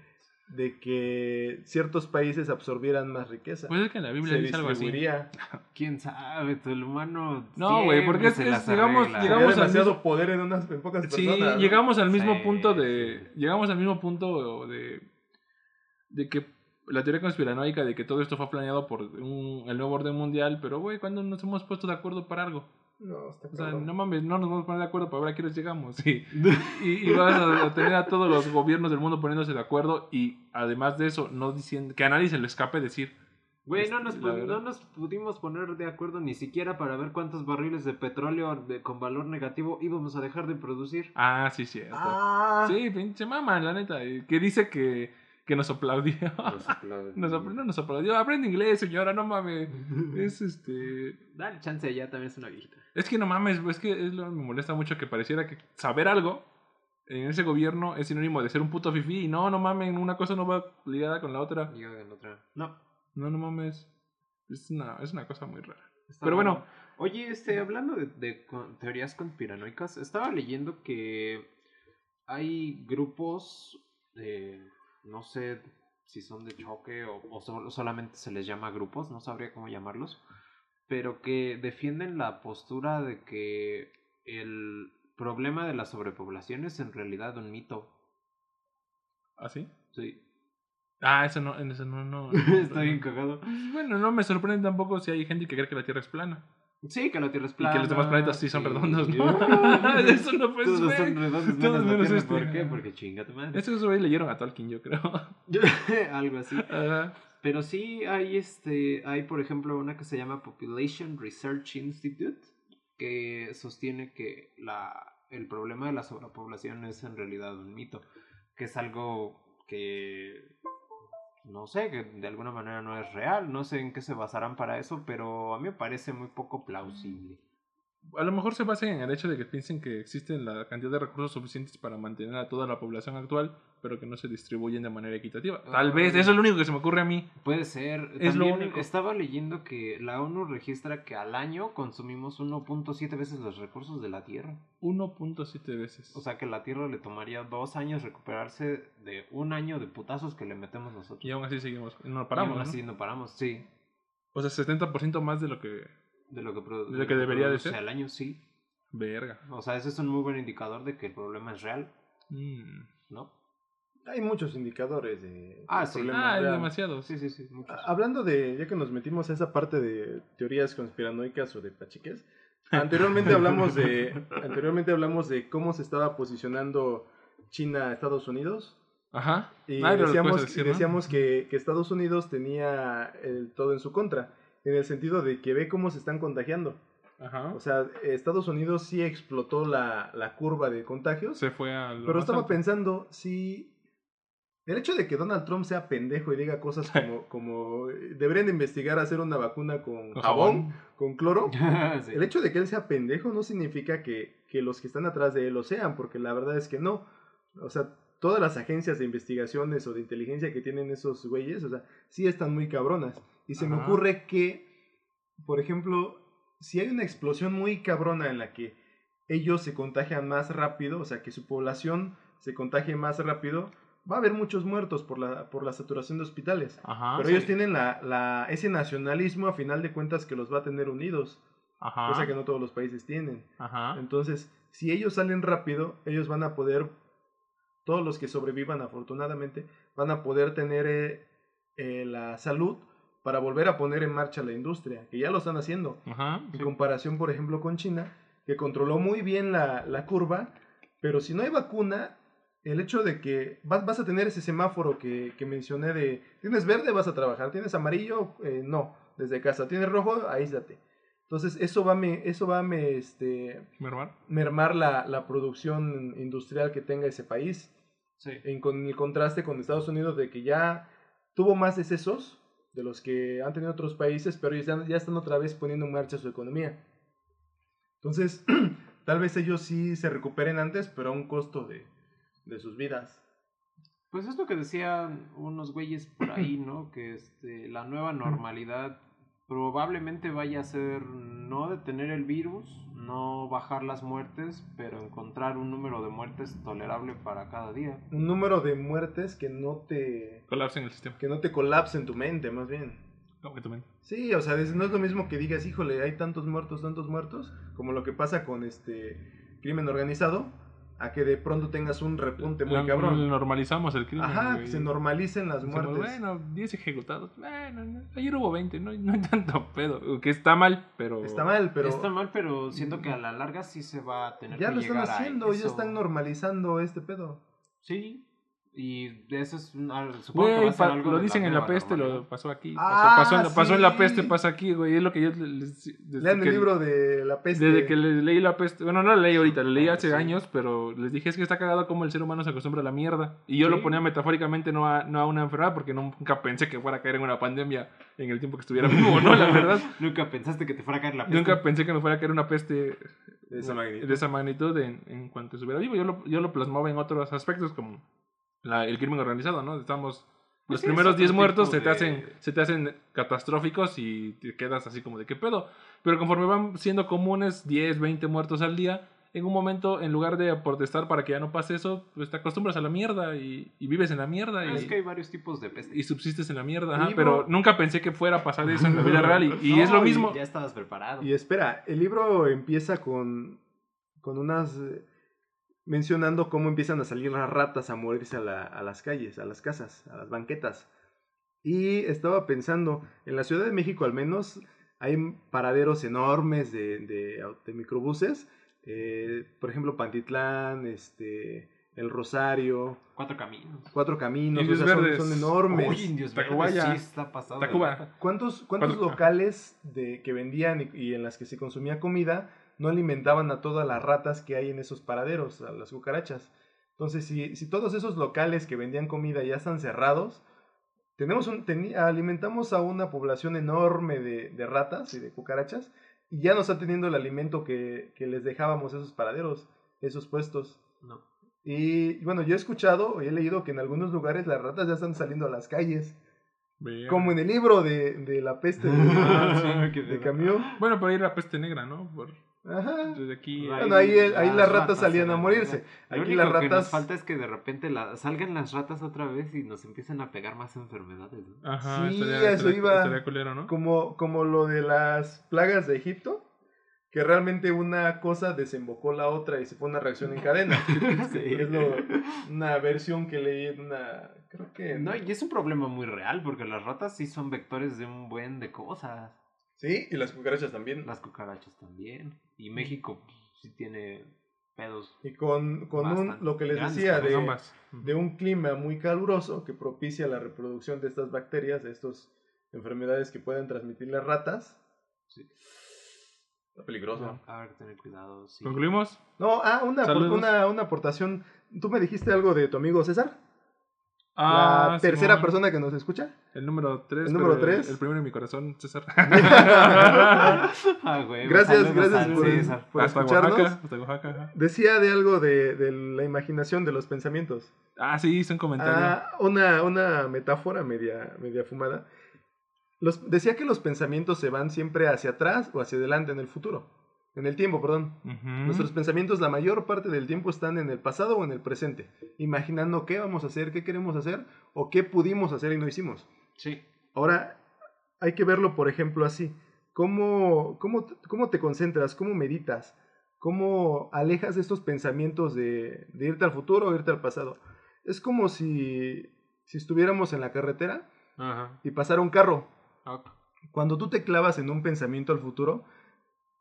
Speaker 3: De que ciertos países absorbieran más riqueza.
Speaker 2: pues es que en la Biblia
Speaker 3: se
Speaker 2: dice algo así.
Speaker 1: ¿Quién sabe? El humano.
Speaker 2: No, güey, porque es- digamos-
Speaker 3: Sería
Speaker 2: al
Speaker 3: demasiado
Speaker 2: mismo-
Speaker 3: poder en unas en pocas
Speaker 2: Sí, llegamos al mismo
Speaker 1: Sí,
Speaker 2: punto de. Llegamos al mismo punto de. De que la teoría conspiranoica de que todo esto fue planeado por un- el nuevo orden mundial, pero güey, ¿cuándo nos hemos puesto de acuerdo para algo?
Speaker 3: No, está
Speaker 2: O sea, no mames, no nos vamos a poner de acuerdo para ver a qué nos llegamos. Sí. Y, y vas a, a tener a todos los gobiernos del mundo poniéndose de acuerdo y además de eso, no diciendo que a nadie se le escape decir.
Speaker 1: Güey, no nos, no nos pudimos poner de acuerdo ni siquiera para ver cuántos barriles de petróleo de- con valor negativo íbamos a dejar de producir.
Speaker 2: Ah, sí, cierto.
Speaker 3: Ah,
Speaker 2: Sí, pinche mamá, la neta. Que dice que, que nos aplaudió.
Speaker 1: Nos aplauden.
Speaker 2: Nos nos aplaudió. Aprende inglés, señora, no mames. Es este.
Speaker 1: Dale chance, ya también es una viejita.
Speaker 2: Es que no mames, es que es lo, me molesta mucho que pareciera que saber algo en ese gobierno es sinónimo de ser un puto fifí. Y no, no mames, una cosa no va ligada con la otra.
Speaker 1: Y hagan otra. No.
Speaker 2: No, no mames. Es una, es una cosa muy rara.
Speaker 1: está
Speaker 2: Pero bueno,
Speaker 1: Oye, este, hablando de, de con- teorías conspiranoicas, estaba leyendo que hay grupos, eh, no sé si son de choque o, o sol- solamente se les llama grupos, no sabría cómo llamarlos, pero que defienden la postura de que el problema de la sobrepoblación es en realidad un mito.
Speaker 2: ¿así?
Speaker 1: Sí,
Speaker 2: Ah, eso no, eso no, no.
Speaker 1: está bien cagado.
Speaker 2: Bueno, no me sorprende tampoco si hay gente que cree que la Tierra es plana.
Speaker 1: Sí, que la Tierra es
Speaker 2: Y
Speaker 1: plana.
Speaker 2: que los demás planetas sí son
Speaker 1: y-
Speaker 2: redondos, ¿no? Eso no fue
Speaker 1: Todos
Speaker 2: güey.
Speaker 1: son redondos
Speaker 2: Todos
Speaker 1: menos
Speaker 2: este.
Speaker 1: ¿Por qué? Porque chinga tu madre.
Speaker 2: Estos güey leyeron a Tolkien, yo creo.
Speaker 1: Algo así.
Speaker 2: Ajá.
Speaker 1: Pero sí hay este, hay por ejemplo una que se llama Population Research Institute que sostiene que la el problema de la sobrepoblación es en realidad un mito, que es algo que no sé, que de alguna manera no es real, no sé en qué se basarán para eso, pero a mí me parece muy poco plausible.
Speaker 2: A lo mejor se basa en el hecho de que piensen que existen la cantidad de recursos suficientes para mantener a toda la población actual, pero que no se distribuyen de manera equitativa. Tal vez, eso es lo único que se me ocurre a mí.
Speaker 1: Puede ser.
Speaker 2: Es lo único.
Speaker 1: estaba leyendo que la ONU registra que al año consumimos 1.7 veces los recursos de la Tierra.
Speaker 2: 1.7 veces.
Speaker 1: O sea que la Tierra le tomaría dos años recuperarse de un año de putazos que le metemos nosotros.
Speaker 2: y aún así seguimos. No
Speaker 1: Y
Speaker 2: paramos.
Speaker 1: aún así no paramos, sí.
Speaker 2: O sea, 70% más de lo que.
Speaker 1: De lo que,
Speaker 2: De lo que debería de ser.
Speaker 1: al año, sí.
Speaker 2: Verga.
Speaker 1: O sea, ese es un muy buen indicador de que el problema es real,
Speaker 2: Mm.
Speaker 1: ¿no?
Speaker 3: Hay muchos indicadores de...
Speaker 1: Ah,
Speaker 3: del
Speaker 1: sí.
Speaker 2: Ah, demasiados.
Speaker 1: Sí, sí, sí. muchos.
Speaker 3: Hablando de, ya que nos metimos a esa parte de teorías conspiranoicas o de pachiques, anteriormente hablamos de, anteriormente hablamos de cómo se estaba posicionando China a Estados Unidos
Speaker 2: Ajá.
Speaker 3: y
Speaker 2: Ah,
Speaker 3: decíamos,
Speaker 2: puedes decir,
Speaker 3: y
Speaker 2: ¿no?
Speaker 3: decíamos que, que Estados Unidos tenía el todo en su contra, en el sentido de que ve cómo se están contagiando.
Speaker 2: Ajá.
Speaker 3: O sea, Estados Unidos sí explotó la, la curva de contagios,
Speaker 2: Se fue a.
Speaker 3: pero estaba pensando si el hecho de que Donald Trump sea pendejo y diga cosas como, como eh, deberían de investigar hacer una vacuna con, jabón, con cloro,
Speaker 1: Sí.
Speaker 3: el hecho de que él sea pendejo no significa que, que los que están atrás de él lo sean, porque la verdad es que no. O sea, todas las agencias de investigaciones o de inteligencia que tienen esos güeyes, o sea, sí están muy cabronas. Y se me ocurre que, por ejemplo, si hay una explosión muy cabrona en la que ellos se contagian más rápido, o sea, que su población se contagie más rápido, va a haber muchos muertos por la, por la saturación de hospitales.
Speaker 2: Ajá.
Speaker 3: Pero
Speaker 1: sí.
Speaker 3: ellos tienen la, la, ese nacionalismo a final de cuentas que los va a tener unidos,
Speaker 2: Ajá.
Speaker 3: cosa que no todos los países tienen.
Speaker 2: Ajá.
Speaker 3: Entonces, si ellos salen rápido, ellos van a poder, todos los que sobrevivan afortunadamente, van a poder tener eh, eh, la salud para volver a poner en marcha la industria, que ya lo están haciendo.
Speaker 2: Ajá.
Speaker 3: En comparación, por ejemplo, con China, que controló muy bien la, la curva, pero si no hay vacuna, el hecho de que vas, vas a tener ese semáforo que, que mencioné de, tienes verde, vas a trabajar, tienes amarillo, eh, no, desde casa, tienes rojo, aíslate. Entonces, eso va a, me, eso va a me, este,
Speaker 2: Mermar.
Speaker 3: mermar la, la producción industrial que tenga ese país,
Speaker 1: Sí.
Speaker 3: en con el contraste con Estados Unidos de que ya tuvo más excesos de los que han tenido otros países, pero ya están otra vez poniendo en marcha su economía. Entonces, tal vez ellos sí se recuperen antes, pero a un costo de, de sus vidas.
Speaker 1: Pues es lo que decían unos güeyes por ahí, ¿no? Que este, la nueva normalidad probablemente vaya a ser no detener el virus, no bajar las muertes, pero encontrar un número de muertes tolerable para cada día.
Speaker 3: Un número de muertes que no te,
Speaker 2: Colapsa en el sistema.
Speaker 3: que no te colapse en tu mente, más bien.
Speaker 2: No, que también.
Speaker 3: Sí, o sea, es- no es lo mismo que digas, híjole, hay tantos muertos, tantos muertos, como lo que pasa con este crimen organizado, a que de pronto tengas un repunte muy
Speaker 2: La-
Speaker 3: cabrón.
Speaker 2: Normalizamos el crimen.
Speaker 3: Ajá,
Speaker 2: güey.
Speaker 3: que se normalicen las muertes.
Speaker 2: Bueno, 10 ejecutados. Bueno, no, ayer hubo 20, no, no hay tanto pedo. Que está mal, pero.
Speaker 3: Está mal, pero
Speaker 1: Está mal, pero siento que a la larga sí se va a tener
Speaker 3: ya
Speaker 1: que
Speaker 3: lo están haciendo, ya están normalizando este pedo.
Speaker 1: Sí, y eso es un, al- supongo que va a ser
Speaker 2: pa-
Speaker 1: algo
Speaker 2: lo dicen en la peste, lo pasó aquí.
Speaker 3: Ah,
Speaker 2: pasó, pasó en, pasó en la peste, pasa aquí, güey. Es lo que yo les. desde
Speaker 3: Lean el libro de la peste.
Speaker 2: Desde que les leí la peste, bueno, no la leí ahorita, la leí
Speaker 1: Ah,
Speaker 2: hace
Speaker 1: sí.
Speaker 2: años, pero les dije es que está cagado como el ser humano se acostumbra a la mierda. Y yo
Speaker 1: Sí.
Speaker 2: lo ponía metafóricamente, no a, no a una enfermedad, porque nunca pensé que fuera a caer en una pandemia en el tiempo que estuviera vivo, ¿no? La verdad.
Speaker 1: Nunca pensaste que te fuera a caer la peste.
Speaker 2: Nunca pensé que me fuera a caer una peste
Speaker 3: de esa magnitud.
Speaker 2: de esa magnitud en, en cuanto estuviera vivo. Yo lo, yo lo plasmaba en otros aspectos, como la- el crimen organizado, ¿no? Estamos.
Speaker 1: Pues
Speaker 2: Los
Speaker 1: sí,
Speaker 2: primeros
Speaker 1: es
Speaker 2: 10
Speaker 1: otro
Speaker 2: muertos se te,
Speaker 1: de-
Speaker 2: hacen, se te hacen catastróficos y te quedas así como de qué pedo. Pero conforme van siendo comunes 10, 20 muertos al día, en un momento, en lugar de protestar para que ya no pase eso, pues te acostumbras a la mierda y, y vives en la mierda
Speaker 1: Ah,
Speaker 2: y,
Speaker 1: Es que hay varios tipos de peste.
Speaker 2: y subsistes en la mierda. ajá,
Speaker 3: Libro-
Speaker 2: pero nunca pensé que fuera a pasar eso en la vida real y, y
Speaker 3: No,
Speaker 2: es lo mismo.
Speaker 1: Ya estabas preparado.
Speaker 3: Y espera, el libro empieza con, con unas... mencionando cómo empiezan a salir las ratas a morirse a, la- a las calles, a las casas, a las banquetas. Y estaba pensando, en la Ciudad de México al menos hay paraderos enormes de, de, microbuses. eh, por ejemplo, Pantitlán, este, el Rosario,
Speaker 1: Cuatro caminos.
Speaker 3: Cuatro Caminos,
Speaker 2: Indios
Speaker 3: o sea, son,
Speaker 2: Verdes.
Speaker 3: son enormes.
Speaker 1: Uy, indios
Speaker 2: Tacubaya.
Speaker 1: verdes, sí está pasado.
Speaker 2: Tacuba.
Speaker 3: ¿Cuántos, cuántos
Speaker 2: Cuatro-
Speaker 3: locales de, que vendían y, y en las que se consumía comida no alimentaban a todas las ratas que hay en esos paraderos, a las cucarachas? Entonces, si, si todos esos locales que vendían comida ya están cerrados, tenemos un, teni- alimentamos a una población enorme de, de ratas y de cucarachas y ya no están teniendo el alimento que, que les dejábamos esos paraderos, esos puestos.
Speaker 1: No.
Speaker 3: Y bueno, yo he escuchado y he leído que en algunos lugares las ratas ya están saliendo a las calles. Como en el libro de, de la peste de,
Speaker 2: Ah, sí.
Speaker 1: Qué
Speaker 3: de
Speaker 1: pedo.
Speaker 3: Camus.
Speaker 2: Bueno, por ahí la peste negra, ¿no? Por,
Speaker 3: Ajá.
Speaker 2: desde aquí.
Speaker 1: Ahí-
Speaker 3: Bueno, ahí, el- ahí
Speaker 1: las
Speaker 3: las ratas
Speaker 1: ratas
Speaker 3: salían a morirse.
Speaker 1: Lo
Speaker 3: Aquí
Speaker 1: único
Speaker 3: las
Speaker 1: que nos
Speaker 3: ratas.
Speaker 1: falta es que de repente la- salgan las ratas otra vez y nos empiecen a pegar más enfermedades. ¿no?
Speaker 2: Ajá,
Speaker 3: Sí,
Speaker 2: estaría,
Speaker 3: eso
Speaker 2: estaría-
Speaker 3: iba.
Speaker 2: estaría culero, ¿no?
Speaker 3: Como, como lo de las plagas de Egipto. Que realmente una cosa desembocó la otra y se fue una reacción en cadena. Es lo- una versión que leí en una. Creo que.
Speaker 1: No, y es un problema muy real porque las ratas sí son vectores de un buen de cosas.
Speaker 3: Sí, y las cucarachas también.
Speaker 1: Las cucarachas también. Y México pues, sí tiene pedos.
Speaker 3: Y con, con un, lo que les
Speaker 1: Grandes
Speaker 3: decía de, de un clima muy caluroso que propicia la reproducción de estas bacterias, de estas enfermedades que pueden transmitir las ratas.
Speaker 1: Sí.
Speaker 3: Está peligroso.
Speaker 1: Habrá que tener cuidado. Sí.
Speaker 2: ¿Concluimos?
Speaker 3: No, ah, una, una, una aportación. ¿Tú me dijiste algo de tu amigo César?
Speaker 2: Ah,
Speaker 3: la tercera
Speaker 2: Simón.
Speaker 3: persona que nos escucha.
Speaker 2: El número 3.
Speaker 3: El número tres.
Speaker 2: El primero en mi corazón, César.
Speaker 1: Ah, güey,
Speaker 3: Gracias,
Speaker 1: saludos
Speaker 3: gracias por-
Speaker 1: César.
Speaker 3: por
Speaker 2: hasta
Speaker 3: escucharnos.
Speaker 2: Oaxaca. Hasta Oaxaca. ajá.
Speaker 3: Decía de algo de, de la imaginación, de los pensamientos.
Speaker 2: Ah, sí, hice un comentario.
Speaker 3: Ah, una, una metáfora media, media fumada. Los, decía que los pensamientos se van siempre hacia atrás o hacia adelante en el futuro. En el tiempo, perdón. Nuestros pensamientos la mayor parte del tiempo están en el pasado o en el presente, imaginando qué vamos a hacer, qué queremos hacer o qué pudimos hacer y no hicimos.
Speaker 1: Sí.
Speaker 3: Ahora, hay que verlo, por ejemplo, así. ¿Cómo, cómo, cómo te concentras? ¿Cómo meditas? ¿Cómo alejas estos pensamientos de, de irte al futuro o irte al pasado? Es como si, si estuviéramos en la carretera y pasara un carro. Cuando tú te clavas en un pensamiento al futuro,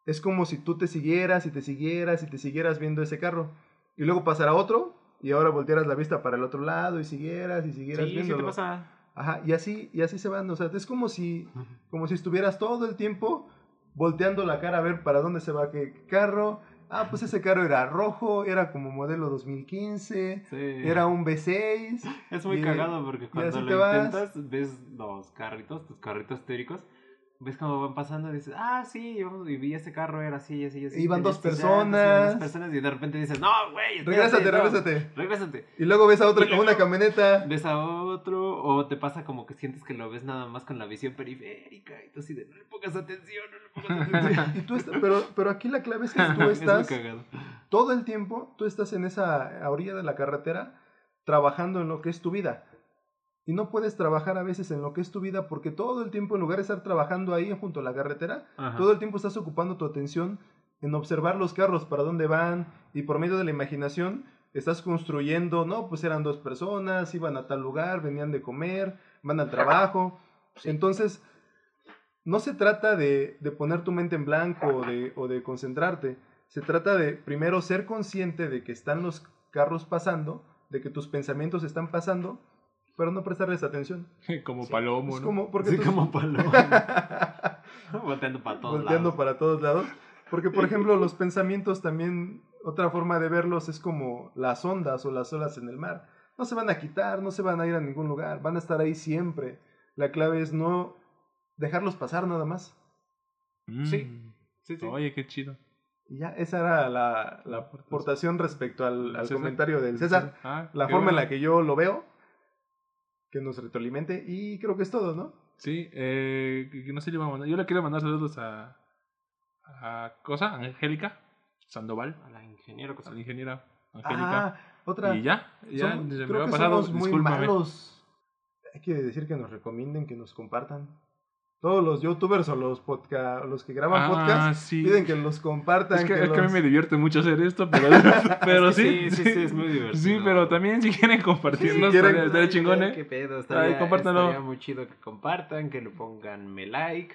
Speaker 3: es como si tú te siguieras y te siguieras y te siguieras viendo ese carro. Y luego pasará otro y ahora voltearas la vista para el otro lado y siguieras y siguieras
Speaker 1: Sí, sí
Speaker 3: viéndolo.
Speaker 1: te pasa.
Speaker 3: Ajá, y así, y así se van, o sea, es como si, como si estuvieras todo el tiempo volteando la cara a ver para dónde se va qué carro. Ah, pues ese carro era rojo, era como modelo 2015,
Speaker 1: Sí.
Speaker 3: era un V6.
Speaker 1: Es muy
Speaker 3: y-
Speaker 1: cagado porque cuando lo
Speaker 3: vas.
Speaker 1: intentas, ves los carritos, tus carritos teóricos, ves cómo van pasando y dices, ah, sí, vamos, y vi ese carro, era así, así, así.
Speaker 3: Iban dos
Speaker 1: iban
Speaker 3: personas.
Speaker 1: dos personas y de repente dices, no, güey,
Speaker 3: Regrésate,
Speaker 1: no,
Speaker 3: regrésate.
Speaker 1: Regrésate.
Speaker 3: Y luego ves a otro con una camioneta.
Speaker 1: Ves a otro, o te pasa como que sientes que lo ves nada más con la visión periférica, y tú así de, no le pongas atención, no le pongas atención.
Speaker 3: Y tú estás, pero, pero aquí la clave es que tú estás todo el tiempo, tú estás en esa orilla de la carretera trabajando en lo que es tu vida. Y no puedes trabajar a veces en lo que es tu vida porque todo el tiempo, en lugar de estar trabajando ahí junto a la carretera,
Speaker 1: Ajá.
Speaker 3: todo el tiempo estás ocupando tu atención en observar los carros, para dónde van, y por medio de la imaginación estás construyendo, no, pues eran dos personas, iban a tal lugar, venían de comer, van al trabajo. Entonces, no se trata de, de poner tu mente en blanco o de, o de concentrarte. Se trata de primero ser consciente de que están los carros pasando, de que tus pensamientos están pasando, pero no prestarles atención.
Speaker 2: como palomo,
Speaker 3: Es
Speaker 2: ¿no?
Speaker 3: como, porque
Speaker 1: Sí,
Speaker 3: tú-
Speaker 1: como palo. Volteando para todos
Speaker 3: volteando
Speaker 1: lados.
Speaker 3: para todos lados. Porque, por ejemplo, los pensamientos también, otra forma de verlos es como las ondas o las olas en el mar. No se van a quitar, no se van a ir a ningún lugar, van a estar ahí siempre. La clave es no dejarlos pasar nada más.
Speaker 2: Mm.
Speaker 1: Sí. Sí, sí.
Speaker 2: Oye, qué chido.
Speaker 3: Y ya, esa era la, la aportación respecto al, al comentario del César.
Speaker 2: Ah,
Speaker 3: La forma en
Speaker 2: bueno.
Speaker 3: la que yo lo veo, que nos retroalimente, y creo que es todo, ¿no?
Speaker 2: Sí, eh, no sé, le iba a mandar- yo le quiero mandar saludos a, a Cosa, Angélica Sandoval,
Speaker 1: A la ingeniero
Speaker 2: a
Speaker 1: cosa.
Speaker 2: la ingeniera Angélica.
Speaker 3: Ah, otra.
Speaker 2: y ya, ya me
Speaker 3: creo
Speaker 2: ha
Speaker 3: que
Speaker 2: pasado,
Speaker 3: somos muy malos. Hay que decir que nos recomienden, que nos compartan. Todos los youtubers o los podca los que graban
Speaker 2: Ah,
Speaker 3: podcast
Speaker 2: sí.
Speaker 3: piden que los compartan.
Speaker 2: Es que,
Speaker 3: que
Speaker 2: es que a mí me divierte mucho hacer esto, pero, pero
Speaker 1: Es que
Speaker 2: sí,
Speaker 1: sí, sí, sí, es muy divertido.
Speaker 2: Sí, pero también si quieren compartirnos,
Speaker 3: quieren-
Speaker 2: estaría, estaría chingón,
Speaker 1: Ay, Qué
Speaker 2: ¿eh?
Speaker 1: pedo,
Speaker 2: Ay,
Speaker 1: estaría,
Speaker 2: compártanlo.
Speaker 1: estaría muy chido que compartan, que le pongan me like.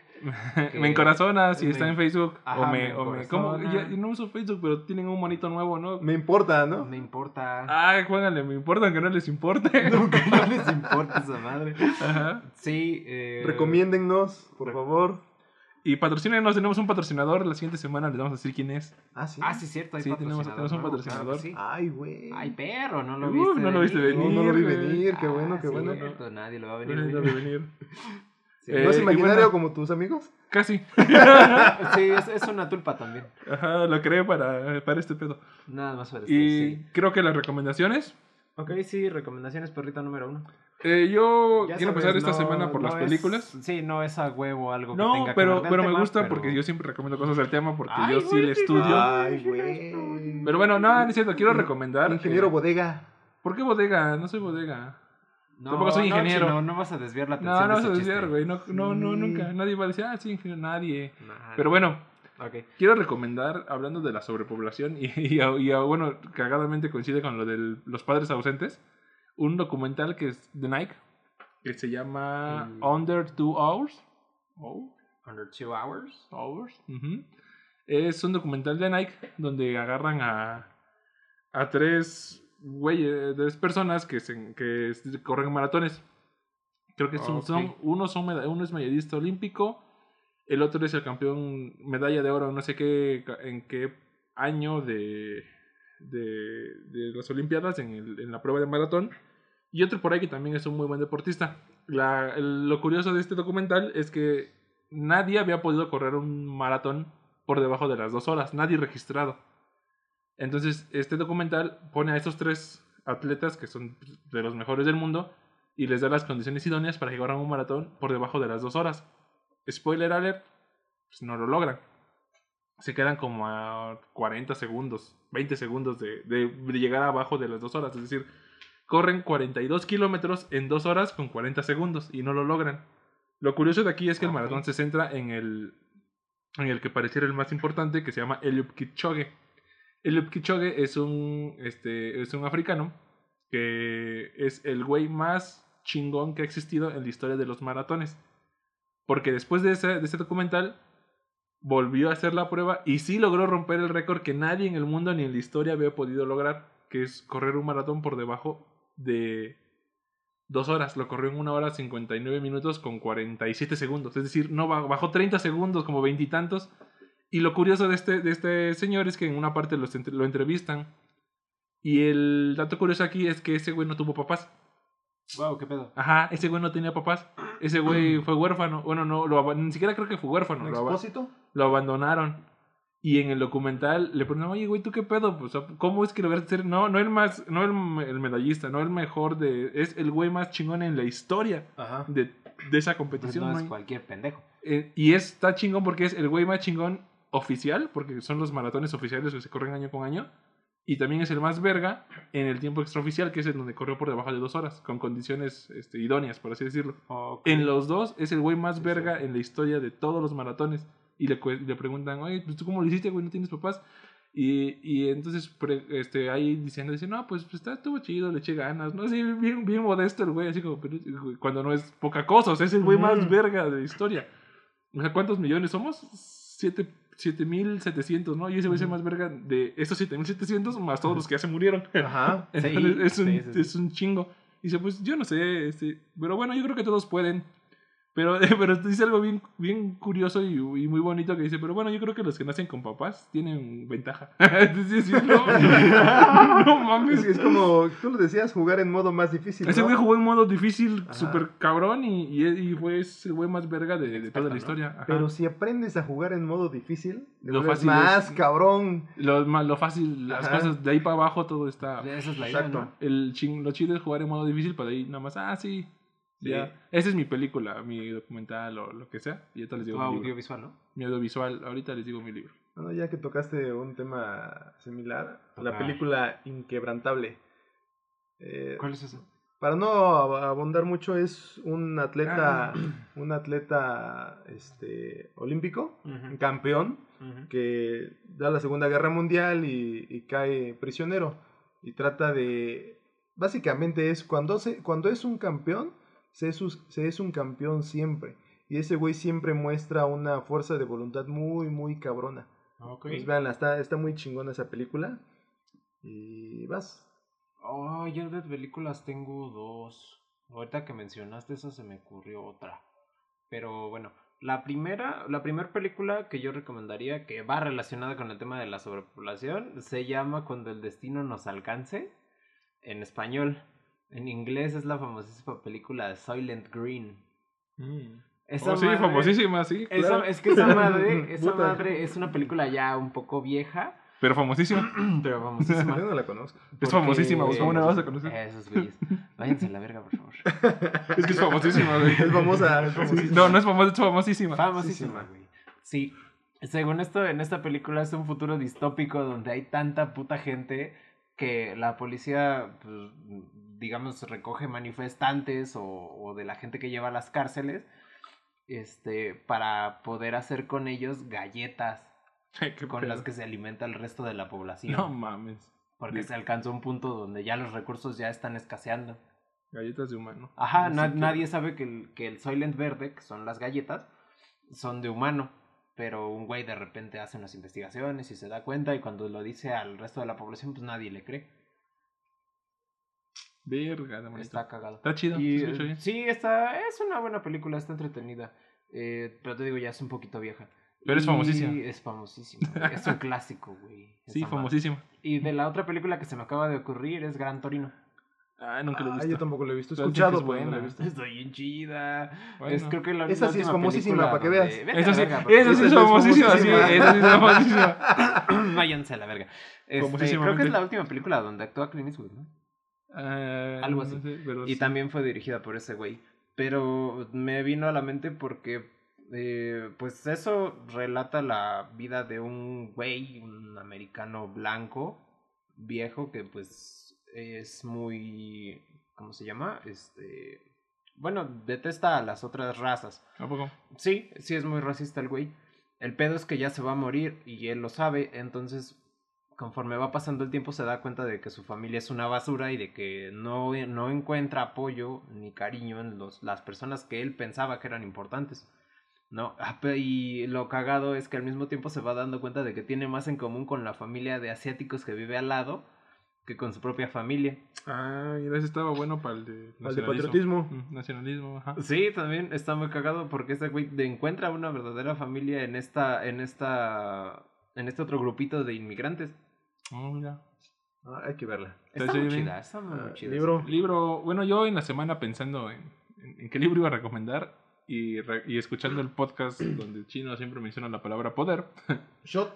Speaker 1: que-
Speaker 2: Me encorazona si
Speaker 1: me-
Speaker 2: está en Facebook.
Speaker 1: Ajá,
Speaker 2: o
Speaker 1: me
Speaker 2: me, o me, ¿cómo? Yo, yo no uso Facebook, pero tienen un monito nuevo, ¿no?
Speaker 3: Me importa, ¿no?
Speaker 1: Me importa.
Speaker 2: Ay, juégale, me importa que no les importe.
Speaker 1: No les importa esa madre.
Speaker 2: Ajá.
Speaker 1: Sí. Eh,
Speaker 3: Recomiéndennos, por favor.
Speaker 2: Y patrocínenos, tenemos un patrocinador. La siguiente semana les vamos a decir quién es.
Speaker 3: Ah, sí.
Speaker 1: Ah, sí, cierto. Hay
Speaker 2: Sí, tenemos- tenemos un
Speaker 1: nuevo,
Speaker 2: patrocinador.
Speaker 1: claro que sí.
Speaker 3: Ay, güey.
Speaker 1: Ay, perro, no lo
Speaker 2: Uh,
Speaker 1: viste.
Speaker 2: no lo viste venir.
Speaker 3: No, no lo vi venir, qué bueno,
Speaker 1: Ah,
Speaker 3: qué bueno.
Speaker 1: cierto, Nadie lo va a venir. Sí,
Speaker 2: Eh,
Speaker 3: ¿No es
Speaker 2: y
Speaker 3: imaginario
Speaker 2: bueno.
Speaker 3: como tus amigos?
Speaker 2: Casi.
Speaker 1: sí, es, es una tulpa también.
Speaker 2: Ajá, lo creé para, para este pedo.
Speaker 1: Nada más para este,
Speaker 2: Y
Speaker 1: sí.
Speaker 2: creo que las recomendaciones.
Speaker 1: Ok, sí, recomendaciones, perrito número uno.
Speaker 2: Eh, yo
Speaker 1: Ya
Speaker 2: quiero
Speaker 1: sabes,
Speaker 2: empezar esta
Speaker 1: no-
Speaker 2: semana por
Speaker 1: no
Speaker 2: las
Speaker 1: es-
Speaker 2: películas.
Speaker 1: sí, no es a huevo algo que
Speaker 2: No,
Speaker 1: tenga que
Speaker 2: pero,
Speaker 1: ver
Speaker 2: pero me
Speaker 1: tema,
Speaker 2: gusta
Speaker 1: pero-
Speaker 2: porque yo siempre recomiendo cosas del tema porque
Speaker 1: Ay,
Speaker 2: yo sí
Speaker 1: güey,
Speaker 2: le estudio.
Speaker 3: Ay, güey.
Speaker 2: Pero bueno, no, no es cierto, quiero recomendar.
Speaker 3: Ingeniero
Speaker 2: eh,
Speaker 3: bodega.
Speaker 2: ¿Por qué bodega? No soy bodega.
Speaker 1: No,
Speaker 2: Tampoco soy
Speaker 1: no,
Speaker 2: ingeniero.
Speaker 1: chino, no vas a desviar la atención
Speaker 2: No, no
Speaker 1: de
Speaker 2: vas a
Speaker 1: chiste.
Speaker 2: güey. No, no, no,
Speaker 3: Sí.
Speaker 2: nunca. Nadie va a decir, ah, sí, ingeniero, nadie.
Speaker 1: Nah,
Speaker 2: Pero bueno,
Speaker 1: Ok.
Speaker 2: quiero recomendar, hablando de la sobrepoblación, y, y, bueno, cagadamente coincide con lo de los padres ausentes, un documental que es de Nike, que se llama
Speaker 1: Mm.
Speaker 2: Under Two Hours. Oh,
Speaker 1: Under two hours.
Speaker 2: Hours. Es un documental de Nike donde agarran a, a tres güeyes, tres personas que, se, que corren maratones. Creo que son, son- uno, son uno es medallista olímpico, el otro es el campeón medalla de oro, no sé qué, en qué año de, de, las Olimpiadas en, la prueba de maratón. Y otro por ahí que también es un muy buen deportista. Lo curioso de este documental es que nadie había podido correr un maratón por debajo de las dos horas, nadie registrado. Entonces, este documental pone a estos tres atletas que son de los mejores del mundo y les da las condiciones idóneas para que corran un maratón por debajo de las dos horas. Spoiler alert, pues no lo logran. Se quedan como a 40 segundos, 20 segundos de, de- de llegar abajo de las dos horas. Es decir, corren 42 kilómetros en dos horas con 40 segundos y no lo logran. Lo curioso de aquí es que el maratón se centra en el, en el que pareciera el más importante, que se llama Eliud Kipchoge. Eliud Kipchoge es un, este, es un africano que es el güey más chingón que ha existido en la historia de los maratones. Porque después de ese, documental, volvió a hacer la prueba y sí logró romper el récord que nadie en el mundo ni en la historia había podido lograr, que es correr un maratón por debajo de dos horas. Lo corrió en una hora 59 minutos con 47 segundos. Es decir, no bajó, bajó 30 segundos, como veintitantos. Y, lo curioso de este, de este señor es que en una parte lo entrevistan. Y el dato curioso aquí es que ese güey no tuvo papás.
Speaker 1: Wow, qué pedo.
Speaker 2: Ajá, ese güey no tenía papás. Ese güey fue huérfano. Bueno, no, lo ni siquiera creo que fue huérfano.
Speaker 3: ¿Un
Speaker 2: Lo,
Speaker 3: expósito?
Speaker 2: lo abandonaron. Y en el documental le preguntan, oye, güey, ¿tú qué pedo? Pues, ¿cómo es que lograste ser? No, no el más, no el, el medallista, no el mejor de... Es el güey más chingón en la historia
Speaker 3: Ajá.
Speaker 2: de, de esa
Speaker 1: Pues
Speaker 2: competición.
Speaker 1: no
Speaker 2: no
Speaker 1: es
Speaker 2: hay-
Speaker 1: cualquier pendejo.
Speaker 2: eh, y está chingón porque es el güey más chingón oficial, porque son los maratones oficiales que se corren año con año. Y también es el más verga en el tiempo extraoficial, que es el donde corrió por debajo de dos horas, con condiciones este, idóneas, por así decirlo.
Speaker 1: Ok.
Speaker 2: En los dos es el güey más verga
Speaker 1: sí.
Speaker 2: en la historia de todos los maratones. Y le, le preguntan, oye, pues, ¿tú cómo lo hiciste, güey? ¿No tienes papás? Y, y entonces pre- este, ahí diciendo, dice, no, pues, pues está, estuvo chido, le eché ganas, ¿no? Así, bien, bien modesto el güey, así como, pero, cuando no es poca cosa, o sea, es el güey más
Speaker 3: Ujú.
Speaker 2: verga de la historia. O sea, ¿cuántos millones somos? Siete, 7700, ¿no? Y ese güey es el más verga de estos 7700 más todos los que ya se murieron.
Speaker 3: Ajá.
Speaker 1: Sí,
Speaker 2: Entonces, es, un,
Speaker 1: sí, sí, sí.
Speaker 2: es un chingo. Dice, pues yo no sé, este, pero bueno, yo creo que todos pueden. Pero, pero dice algo bien, bien curioso y, y muy bonito que dice, pero bueno, yo creo que los que nacen con papás tienen ventaja. Entonces, sí, no, no mames.
Speaker 3: Es, es como, tú lo decías, jugar en modo más difícil.
Speaker 2: Ese
Speaker 3: ¿no?
Speaker 2: güey jugó en modo difícil, súper cabrón, y, y, y fue el güey más verga de, de toda la
Speaker 1: ¿no?
Speaker 2: historia. Ajá.
Speaker 3: Pero si aprendes a jugar en modo difícil,
Speaker 2: Lo fácil
Speaker 3: más
Speaker 2: es-
Speaker 3: cabrón.
Speaker 2: lo, lo fácil, las
Speaker 3: Ajá.
Speaker 2: cosas de ahí para abajo, todo está...
Speaker 1: Esa es la idea,
Speaker 3: Exacto.
Speaker 1: ¿no?
Speaker 2: El ching, lo chido es jugar en modo difícil, para ahí nada más, ah, sí.
Speaker 1: Sí.
Speaker 2: Ya. Esa es mi película, mi documental o lo que sea. Y ahorita les
Speaker 1: Tu
Speaker 2: digo mi libro.
Speaker 1: audiovisual, ¿no?
Speaker 2: Mi audiovisual, ahorita les digo mi libro.
Speaker 3: Bueno, ya que tocaste un tema similar, la película Inquebrantable. Eh,
Speaker 1: ¿Cuál es esa?
Speaker 3: para no ab- abundar mucho, es un atleta,
Speaker 2: Ah.
Speaker 3: un atleta este, olímpico, un campeón, que da la Segunda Guerra Mundial y, y cae prisionero. Y trata de... Básicamente es cuando, se, cuando es un campeón, se es, se es un campeón siempre. Y ese güey siempre muestra una fuerza de voluntad muy, muy cabrona.
Speaker 1: Ok.
Speaker 3: Pues véanla, está, está muy chingona esa película. Y vas.
Speaker 1: Oh, yo de películas tengo dos. Ahorita que mencionaste eso se me ocurrió otra. Pero bueno, la primera, la primera película que yo recomendaría que va relacionada con el tema de la sobrepoblación se llama Cuando el destino nos alcance en español. En inglés es la famosísima película de Silent Green. Esa
Speaker 2: Oh, sí,
Speaker 1: madre-
Speaker 2: famosísima, sí.
Speaker 1: esa- es que esa madre, esa madre es una película ya un poco vieja,
Speaker 2: Pero famosísima.
Speaker 1: pero famosísima.
Speaker 3: Yo no la conozco.
Speaker 2: Es famosísima,
Speaker 1: Porque-
Speaker 2: ¿cómo no la vas a conocer?
Speaker 1: Esos güeyes. Váyanse a la verga, por favor.
Speaker 2: Es que es famosísima, güey.
Speaker 3: Es famosa, es famosísima.
Speaker 2: No, no es famosa, es famosísima.
Speaker 1: Famosísima, güey. Sí. Según esto, en esta película es un futuro distópico donde hay tanta puta gente que la policía, pues, digamos, recoge manifestantes o, o de la gente que lleva a las cárceles este, para poder hacer con ellos galletas con
Speaker 2: pedo.
Speaker 1: las que se alimenta el resto de la población.
Speaker 2: No mames.
Speaker 1: porque se alcanzó un punto donde ya los recursos ya están escaseando.
Speaker 2: Galletas de humano.
Speaker 1: Ajá, na- nadie sabe que el, que el Soylent Verde, que son las galletas, son de humano. Pero un güey de repente hace unas investigaciones y se da cuenta y cuando lo dice al resto de la población, pues nadie le cree.
Speaker 2: Verga, de
Speaker 1: Está cagado.
Speaker 2: Está chido.
Speaker 1: Y,
Speaker 2: se bien.
Speaker 1: sí, está, es una buena película, está entretenida. Eh, pero te digo, ya es un poquito vieja.
Speaker 2: Pero es famosísima.
Speaker 1: Es famosísima. güey. Es un clásico, güey.
Speaker 2: Sí,
Speaker 1: esa
Speaker 2: famosísima.
Speaker 1: Y de la otra película que se me acaba de ocurrir es Gran Torino.
Speaker 2: Ah, nunca lo he
Speaker 3: Ah,
Speaker 2: visto.
Speaker 3: yo tampoco lo he visto. He escuchado,
Speaker 2: dicen que es
Speaker 3: pero no lo he
Speaker 2: buena.
Speaker 3: visto.
Speaker 1: Está bien chida.
Speaker 2: Bueno.
Speaker 1: Es, creo que la,
Speaker 3: Esa
Speaker 1: la
Speaker 3: sí es famosísima, para que veas.
Speaker 1: Vete a
Speaker 2: Eso
Speaker 1: la
Speaker 2: sí,
Speaker 1: verga,
Speaker 3: Esa
Speaker 2: es
Speaker 3: sí es
Speaker 2: famosísima, sí, eso sí es famosísima.
Speaker 1: Váyanse a la verga. Este, creo que es la última película donde actúa Clint Eastwood, ¿no?
Speaker 2: Ah,
Speaker 1: Algo
Speaker 2: no
Speaker 1: así.
Speaker 2: sé, pero
Speaker 1: Y
Speaker 2: sí.
Speaker 1: también fue dirigida por ese güey. Pero me vino a la mente porque, eh, pues eso relata la vida de un güey, un americano blanco, viejo, que pues es muy, ¿cómo se llama? Este, bueno, detesta a las otras razas.
Speaker 2: ¿A poco?
Speaker 1: Sí, sí es muy racista el güey. El pedo es que ya se va a morir y él lo sabe, entonces conforme va pasando el tiempo se da cuenta de que su familia es una basura y de que no, no encuentra apoyo ni cariño en los, las personas que él pensaba que eran importantes. ¿No? Ah, Y lo cagado es que al mismo tiempo se va dando cuenta de que tiene más en común con la familia de asiáticos que vive al lado que con su propia familia.
Speaker 2: Ah, mira, ese estaba bueno para el de
Speaker 3: patriotismo.
Speaker 2: Mm, Nacionalismo, ajá.
Speaker 1: Sí, también está muy cagado porque ese güey encuentra una verdadera familia en esta, en esta, en este otro grupito de inmigrantes.
Speaker 2: Oh, mira.
Speaker 3: Ah, hay que verla.
Speaker 1: Está
Speaker 2: Sí,
Speaker 1: muy chida, está muy
Speaker 3: Ah,
Speaker 1: chida.
Speaker 3: libro.
Speaker 2: Libro, bueno, yo en la semana pensando en, en- en qué libro iba a recomendar y, re- y escuchando el podcast donde Chino siempre menciona la palabra poder,
Speaker 3: Shot.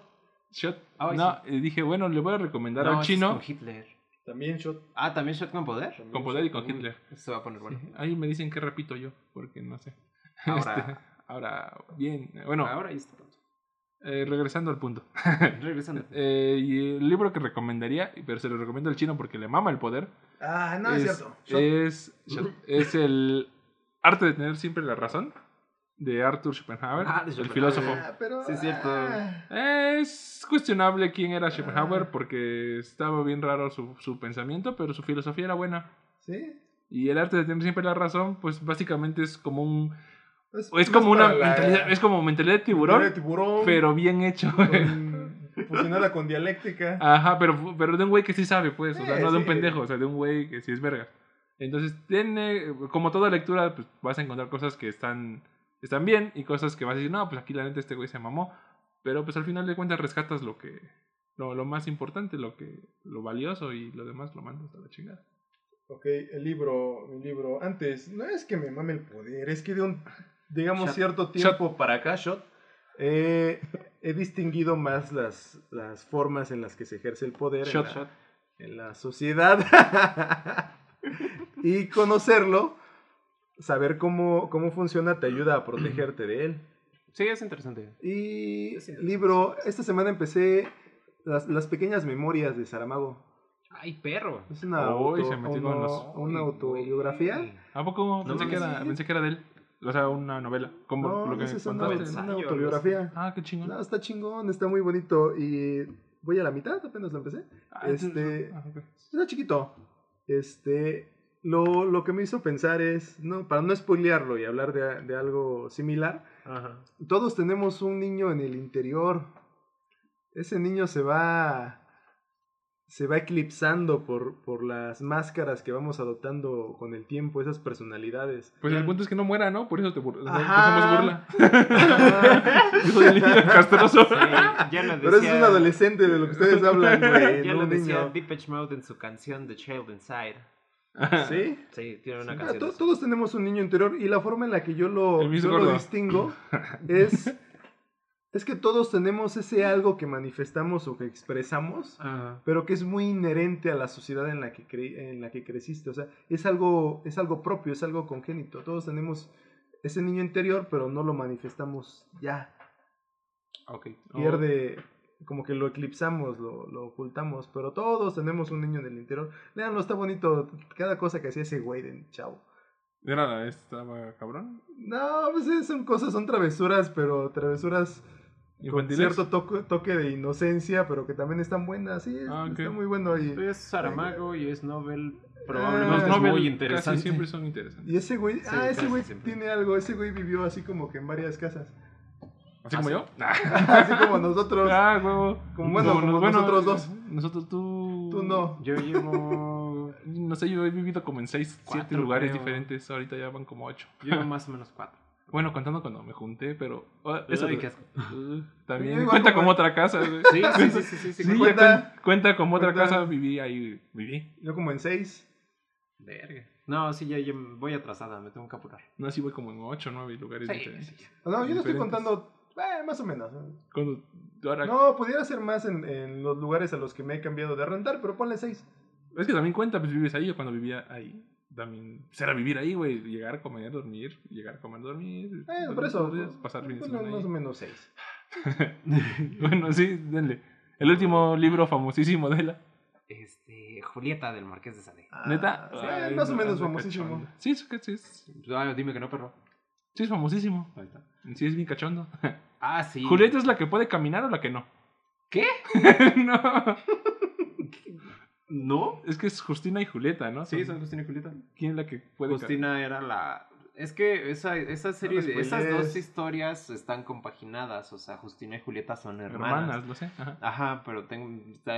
Speaker 2: Shot,
Speaker 1: Ay,
Speaker 2: no, y dije, bueno, le voy a recomendar
Speaker 1: No,
Speaker 2: al Chino
Speaker 1: con Hitler.
Speaker 3: También Shot.
Speaker 1: Ah, también Shot con poder.
Speaker 2: con poder y con Hitler.
Speaker 1: Se va a poner bueno.
Speaker 2: Sí, ahí me dicen que repito yo, porque no sé.
Speaker 1: Ahora-
Speaker 2: Este, ahora, bien, bueno,
Speaker 1: Ahora ya está pronto.
Speaker 2: Eh, regresando al punto.
Speaker 1: Regresando.
Speaker 2: Eh, y el libro que recomendaría, pero se lo recomiendo al chino porque le mama el poder,
Speaker 3: Ah, no, es,
Speaker 2: es,
Speaker 3: cierto. Shot.
Speaker 2: es, es el arte de tener siempre la razón de Arthur Schopenhauer,
Speaker 1: Ah, de
Speaker 2: el filósofo.
Speaker 3: Ah, pero,
Speaker 1: Sí, es cierto.
Speaker 3: ah,
Speaker 2: Es cuestionable quién era Schopenhauer porque estaba bien raro su, su pensamiento, pero su filosofía era buena.
Speaker 3: sí.
Speaker 2: Y el arte de tener siempre la razón, pues básicamente es como un... Es
Speaker 3: más
Speaker 2: como una
Speaker 3: la-
Speaker 2: mentalidad, es como mentalidad de tiburón,
Speaker 3: de tiburón,
Speaker 2: pero bien hecho.
Speaker 3: con- fusionada con dialéctica.
Speaker 2: Ajá, pero, pero de un güey que sí sabe, pues. O sea, no de un pendejo, o sea, de un güey que sí es verga. Entonces, tiene, como toda lectura, pues vas a encontrar cosas que están, están bien y cosas que vas a decir, no, pues aquí la neta este güey se mamó. Pero pues al final de cuentas rescatas lo que, lo, lo más importante, lo que, lo valioso y lo demás lo mandas a la chingada.
Speaker 3: Ok, el libro, mi libro. Antes, no es que me mame el poder, es que de un, digamos,
Speaker 1: Shot.
Speaker 3: cierto tiempo para acá, Shot, eh, he distinguido más las, las formas en las que se ejerce el poder
Speaker 2: Shot,
Speaker 3: en, la,
Speaker 2: shot.
Speaker 3: en la sociedad. y conocerlo, saber cómo, cómo funciona, te ayuda a protegerte de él.
Speaker 1: Sí, es interesante.
Speaker 3: Y
Speaker 1: Es interesante.
Speaker 3: libro, esta semana empecé las, las pequeñas memorias de Saramago.
Speaker 1: Ay, perro.
Speaker 3: Es una,
Speaker 2: Uy,
Speaker 3: auto-
Speaker 2: se metió
Speaker 3: una-
Speaker 2: con los-
Speaker 3: una
Speaker 1: Uy,
Speaker 3: autobiografía.
Speaker 2: ¿A poco?
Speaker 1: No
Speaker 2: pensé, que
Speaker 3: mames,
Speaker 2: era,
Speaker 3: sí.
Speaker 2: pensé que era de él. O sea, una novela. Como
Speaker 3: No,
Speaker 2: lo que
Speaker 3: es una, una autobiografía.
Speaker 2: Ah, qué chingón.
Speaker 3: No, está chingón, está muy bonito. Y voy a la mitad, apenas lo empecé.
Speaker 2: Ah,
Speaker 3: este-
Speaker 2: ah.
Speaker 3: Está chiquito. Este, lo, lo que me hizo pensar es, no, para no spoilearlo y hablar de, de algo similar,
Speaker 1: Ajá.
Speaker 3: todos tenemos un niño en el interior. Ese niño se va se va eclipsando por, por las máscaras que vamos adoptando con el tiempo, esas personalidades.
Speaker 2: Pues el punto es que no muera, ¿no? Por eso te, bur te
Speaker 3: Ajá.
Speaker 2: hacemos burla. Yo soy el niño castroso.
Speaker 1: Sí, ya lo
Speaker 3: Pero ese es
Speaker 1: decía-
Speaker 3: un adolescente de lo que ustedes hablan, güey,
Speaker 1: Ya
Speaker 3: no
Speaker 1: lo decía. Depeche Mode en su canción The Child Inside.
Speaker 3: ¿Sí?
Speaker 1: Sí, tiene una
Speaker 3: Ah,
Speaker 1: canción.
Speaker 3: to-
Speaker 1: de eso.
Speaker 3: todos tenemos un niño interior y la forma en la que yo lo, yo lo distingo es, es que todos tenemos ese algo que manifestamos o que expresamos,
Speaker 1: Ajá.
Speaker 3: pero que es muy inherente a la sociedad en la que, cre- en la que creciste. O sea, es algo, es algo propio, es algo congénito. Todos tenemos ese niño interior, pero no lo manifestamos ya.
Speaker 2: Ok.
Speaker 3: Pierde, como que lo eclipsamos, lo, lo ocultamos, pero todos tenemos un niño en el interior. Leanlo, está bonito. Cada cosa que hacía ese güey de chavo.
Speaker 2: De nada, estaba cabrón.
Speaker 3: No, pues son cosas, son travesuras, pero travesuras con cierto toque, toque de inocencia, pero que también están buenas. Sí, es-
Speaker 2: Ah, ok.
Speaker 3: está muy bueno. Y,
Speaker 1: Es Saramago y es Novel.
Speaker 3: Ah,
Speaker 1: Probablemente es
Speaker 2: Nobel
Speaker 1: muy
Speaker 2: casi
Speaker 1: interesante.
Speaker 2: siempre son interesantes.
Speaker 3: y ese güey,
Speaker 1: Sí,
Speaker 3: ah, ese güey
Speaker 1: siempre.
Speaker 3: tiene algo. Ese güey vivió así como que en varias casas.
Speaker 2: ¿Así
Speaker 1: Ah,
Speaker 2: como
Speaker 1: sí.
Speaker 2: yo?
Speaker 3: así como nosotros.
Speaker 2: Ah, huevo.
Speaker 3: Como bueno, como nosotros dos.
Speaker 2: Nosotros tú.
Speaker 3: Tú no.
Speaker 1: Yo llevo.
Speaker 2: No sé, yo he vivido como en seis, siete lugares
Speaker 1: creo.
Speaker 2: diferentes. Ahorita ya van como ocho.
Speaker 1: Llevo más o menos cuatro.
Speaker 2: Bueno, contando cuando me junté, pero. eso
Speaker 1: Ay,
Speaker 2: de-
Speaker 1: qué asco.
Speaker 2: Uh,
Speaker 3: Yo
Speaker 2: también cuenta
Speaker 3: como-
Speaker 2: como otra casa. güey.
Speaker 1: Sí, sí, sí, sí,
Speaker 3: cuenta.
Speaker 2: cuen- cuenta como otra casa. Viví ahí. Viví.
Speaker 3: Yo como en seis.
Speaker 1: Verga. No, sí, ya, ya voy atrasada, me tengo que apurar.
Speaker 2: No, sí voy como en ocho, nueve lugares
Speaker 1: Sí,
Speaker 2: diferentes.
Speaker 1: sí.
Speaker 3: No, yo no estoy
Speaker 2: Diferentes.
Speaker 3: contando, eh, más o menos.
Speaker 2: Cuando, ahora,
Speaker 3: No, pudiera ser más en, en los lugares a los que me he cambiado de rentar, pero ponle seis.
Speaker 2: Es que también cuenta, pues vives ahí. Yo cuando vivía ahí, también. Era vivir ahí, güey. Llegar, comer, dormir. Llegar, comer, dormir.
Speaker 3: Eh, por eso.
Speaker 2: días, pasar
Speaker 3: más o menos seis.
Speaker 2: bueno, sí, denle. El último libro famosísimo de la.
Speaker 1: Este, Julieta del Marqués de Sade.
Speaker 3: Ah,
Speaker 2: Neta.
Speaker 3: sí,
Speaker 2: Ay,
Speaker 3: más o
Speaker 2: no,
Speaker 3: menos famosísimo.
Speaker 2: Sí, que sí es,
Speaker 1: Ah, dime que no, perro.
Speaker 2: sí es famosísimo.
Speaker 1: Ahí está.
Speaker 2: Sí es bien cachondo.
Speaker 1: Ah, sí.
Speaker 2: ¿Julieta es la que puede caminar o la que no?
Speaker 1: ¿Qué?
Speaker 2: no.
Speaker 1: ¿No?
Speaker 2: Es que es Justina y Julieta, ¿no?
Speaker 1: Sí, son Justina y Julieta.
Speaker 2: ¿Quién es la que puede
Speaker 1: Justina era la... Es que esa, esa serie,
Speaker 3: No
Speaker 1: de- esas dos historias están compaginadas. O sea, Justina y Julieta son hermanas.
Speaker 2: Hermanas, lo sé. Ajá.
Speaker 1: Ajá, pero tengo,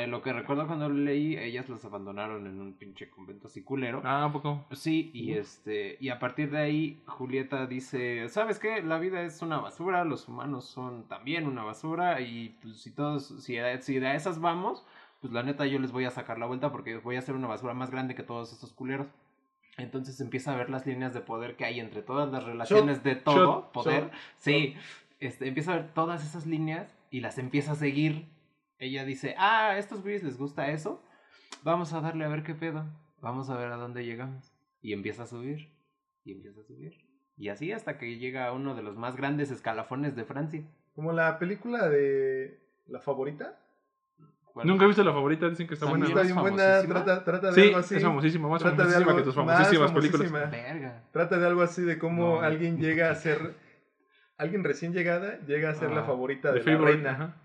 Speaker 1: lo que recuerdo cuando lo leí, ellas las abandonaron en un pinche convento así culero.
Speaker 2: Ah, un poco.
Speaker 1: Sí, y
Speaker 2: Uf.
Speaker 1: este, y a partir de ahí Julieta dice, ¿sabes qué? La vida es una basura, los humanos son también una basura, y pues si todos, si, a- si de esas vamos, pues la neta yo les voy a sacar la vuelta porque voy a hacer una basura más grande que todos estos culeros. Entonces empieza a ver las líneas de poder que hay entre todas las relaciones de todo,
Speaker 3: shot,
Speaker 1: poder.
Speaker 3: shot,
Speaker 1: sí, este, empieza a ver todas esas líneas y las empieza a seguir. Ella dice, ah, a estos güeyes les gusta eso, vamos a darle a ver qué pedo, vamos a ver a dónde llegamos. Y empieza a subir, y empieza a subir. Y así hasta que llega a uno de los más grandes escalafones de Francia.
Speaker 3: Como la película de La Favorita.
Speaker 2: Nunca he visto la favorita, dicen que está buena.
Speaker 3: Está bien buena, trata, trata de
Speaker 2: Sí,
Speaker 3: algo así.
Speaker 2: es famosísima, más
Speaker 3: Trata de
Speaker 2: famosísima
Speaker 3: algo
Speaker 2: que tus famosísimas películas.
Speaker 1: Verga.
Speaker 3: Trata de algo así de cómo
Speaker 2: No.
Speaker 3: alguien llega a ser. Alguien recién llegada llega a ser la
Speaker 2: Ah,
Speaker 3: favorita de la reina.
Speaker 2: ajá.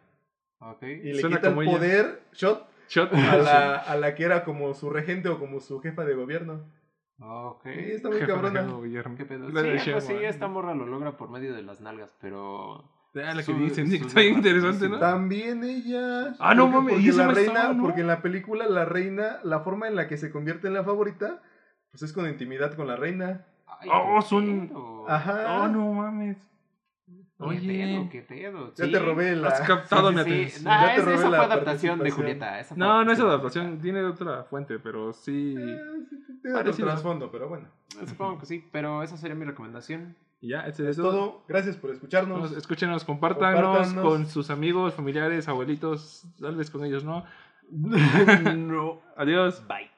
Speaker 1: Ok.
Speaker 3: Y le
Speaker 2: Suena
Speaker 3: quita el
Speaker 2: ella.
Speaker 3: poder, shot,
Speaker 2: Shot.
Speaker 3: a la, a la que era como su regente o como su jefa de gobierno.
Speaker 1: Ok.
Speaker 3: Sí, está muy
Speaker 2: de
Speaker 3: cabrona.
Speaker 2: gobierno.
Speaker 1: ¿Qué pedo?
Speaker 2: La de
Speaker 1: Sí, pues sí, esta morra lo logra por medio de las nalgas, pero...
Speaker 2: Ah, la que
Speaker 1: Su-
Speaker 2: dicen,
Speaker 1: su
Speaker 2: que está bien interesante, ¿no?
Speaker 3: También ella.
Speaker 2: Ah, no mames,
Speaker 3: porque la reina,
Speaker 2: estaba, ¿no?
Speaker 3: porque en la película la reina, la forma en la que se convierte en la favorita, pues es con intimidad con la reina.
Speaker 1: Ay,
Speaker 2: Oh, son-
Speaker 1: pedo.
Speaker 3: Ajá.
Speaker 2: Oh, no mames.
Speaker 1: ¿Qué
Speaker 2: Oye,
Speaker 1: pedo? ¿Qué pedo?
Speaker 3: Ya
Speaker 1: Sí.
Speaker 3: te robé la.
Speaker 2: has captado mi
Speaker 1: Sí, sí, sí.
Speaker 2: atención.
Speaker 1: Nah,
Speaker 3: Ya te
Speaker 1: es-
Speaker 3: robé
Speaker 1: esa
Speaker 3: la
Speaker 1: fue adaptación de. Julieta. esa
Speaker 2: No, no es adaptación, tiene otra fuente, pero sí.
Speaker 3: Eh, Tiene otro trasfondo, pero bueno.
Speaker 1: Supongo que sí, pero esa sería mi recomendación.
Speaker 2: Y ya, ese
Speaker 3: Es todo. Gracias por escucharnos.
Speaker 2: Nos- Escúchenos, compártanos,
Speaker 3: Compártanos.
Speaker 2: con sus amigos, familiares, abuelitos, tal vez con ellos no.
Speaker 1: no.
Speaker 2: Adiós.
Speaker 1: Bye.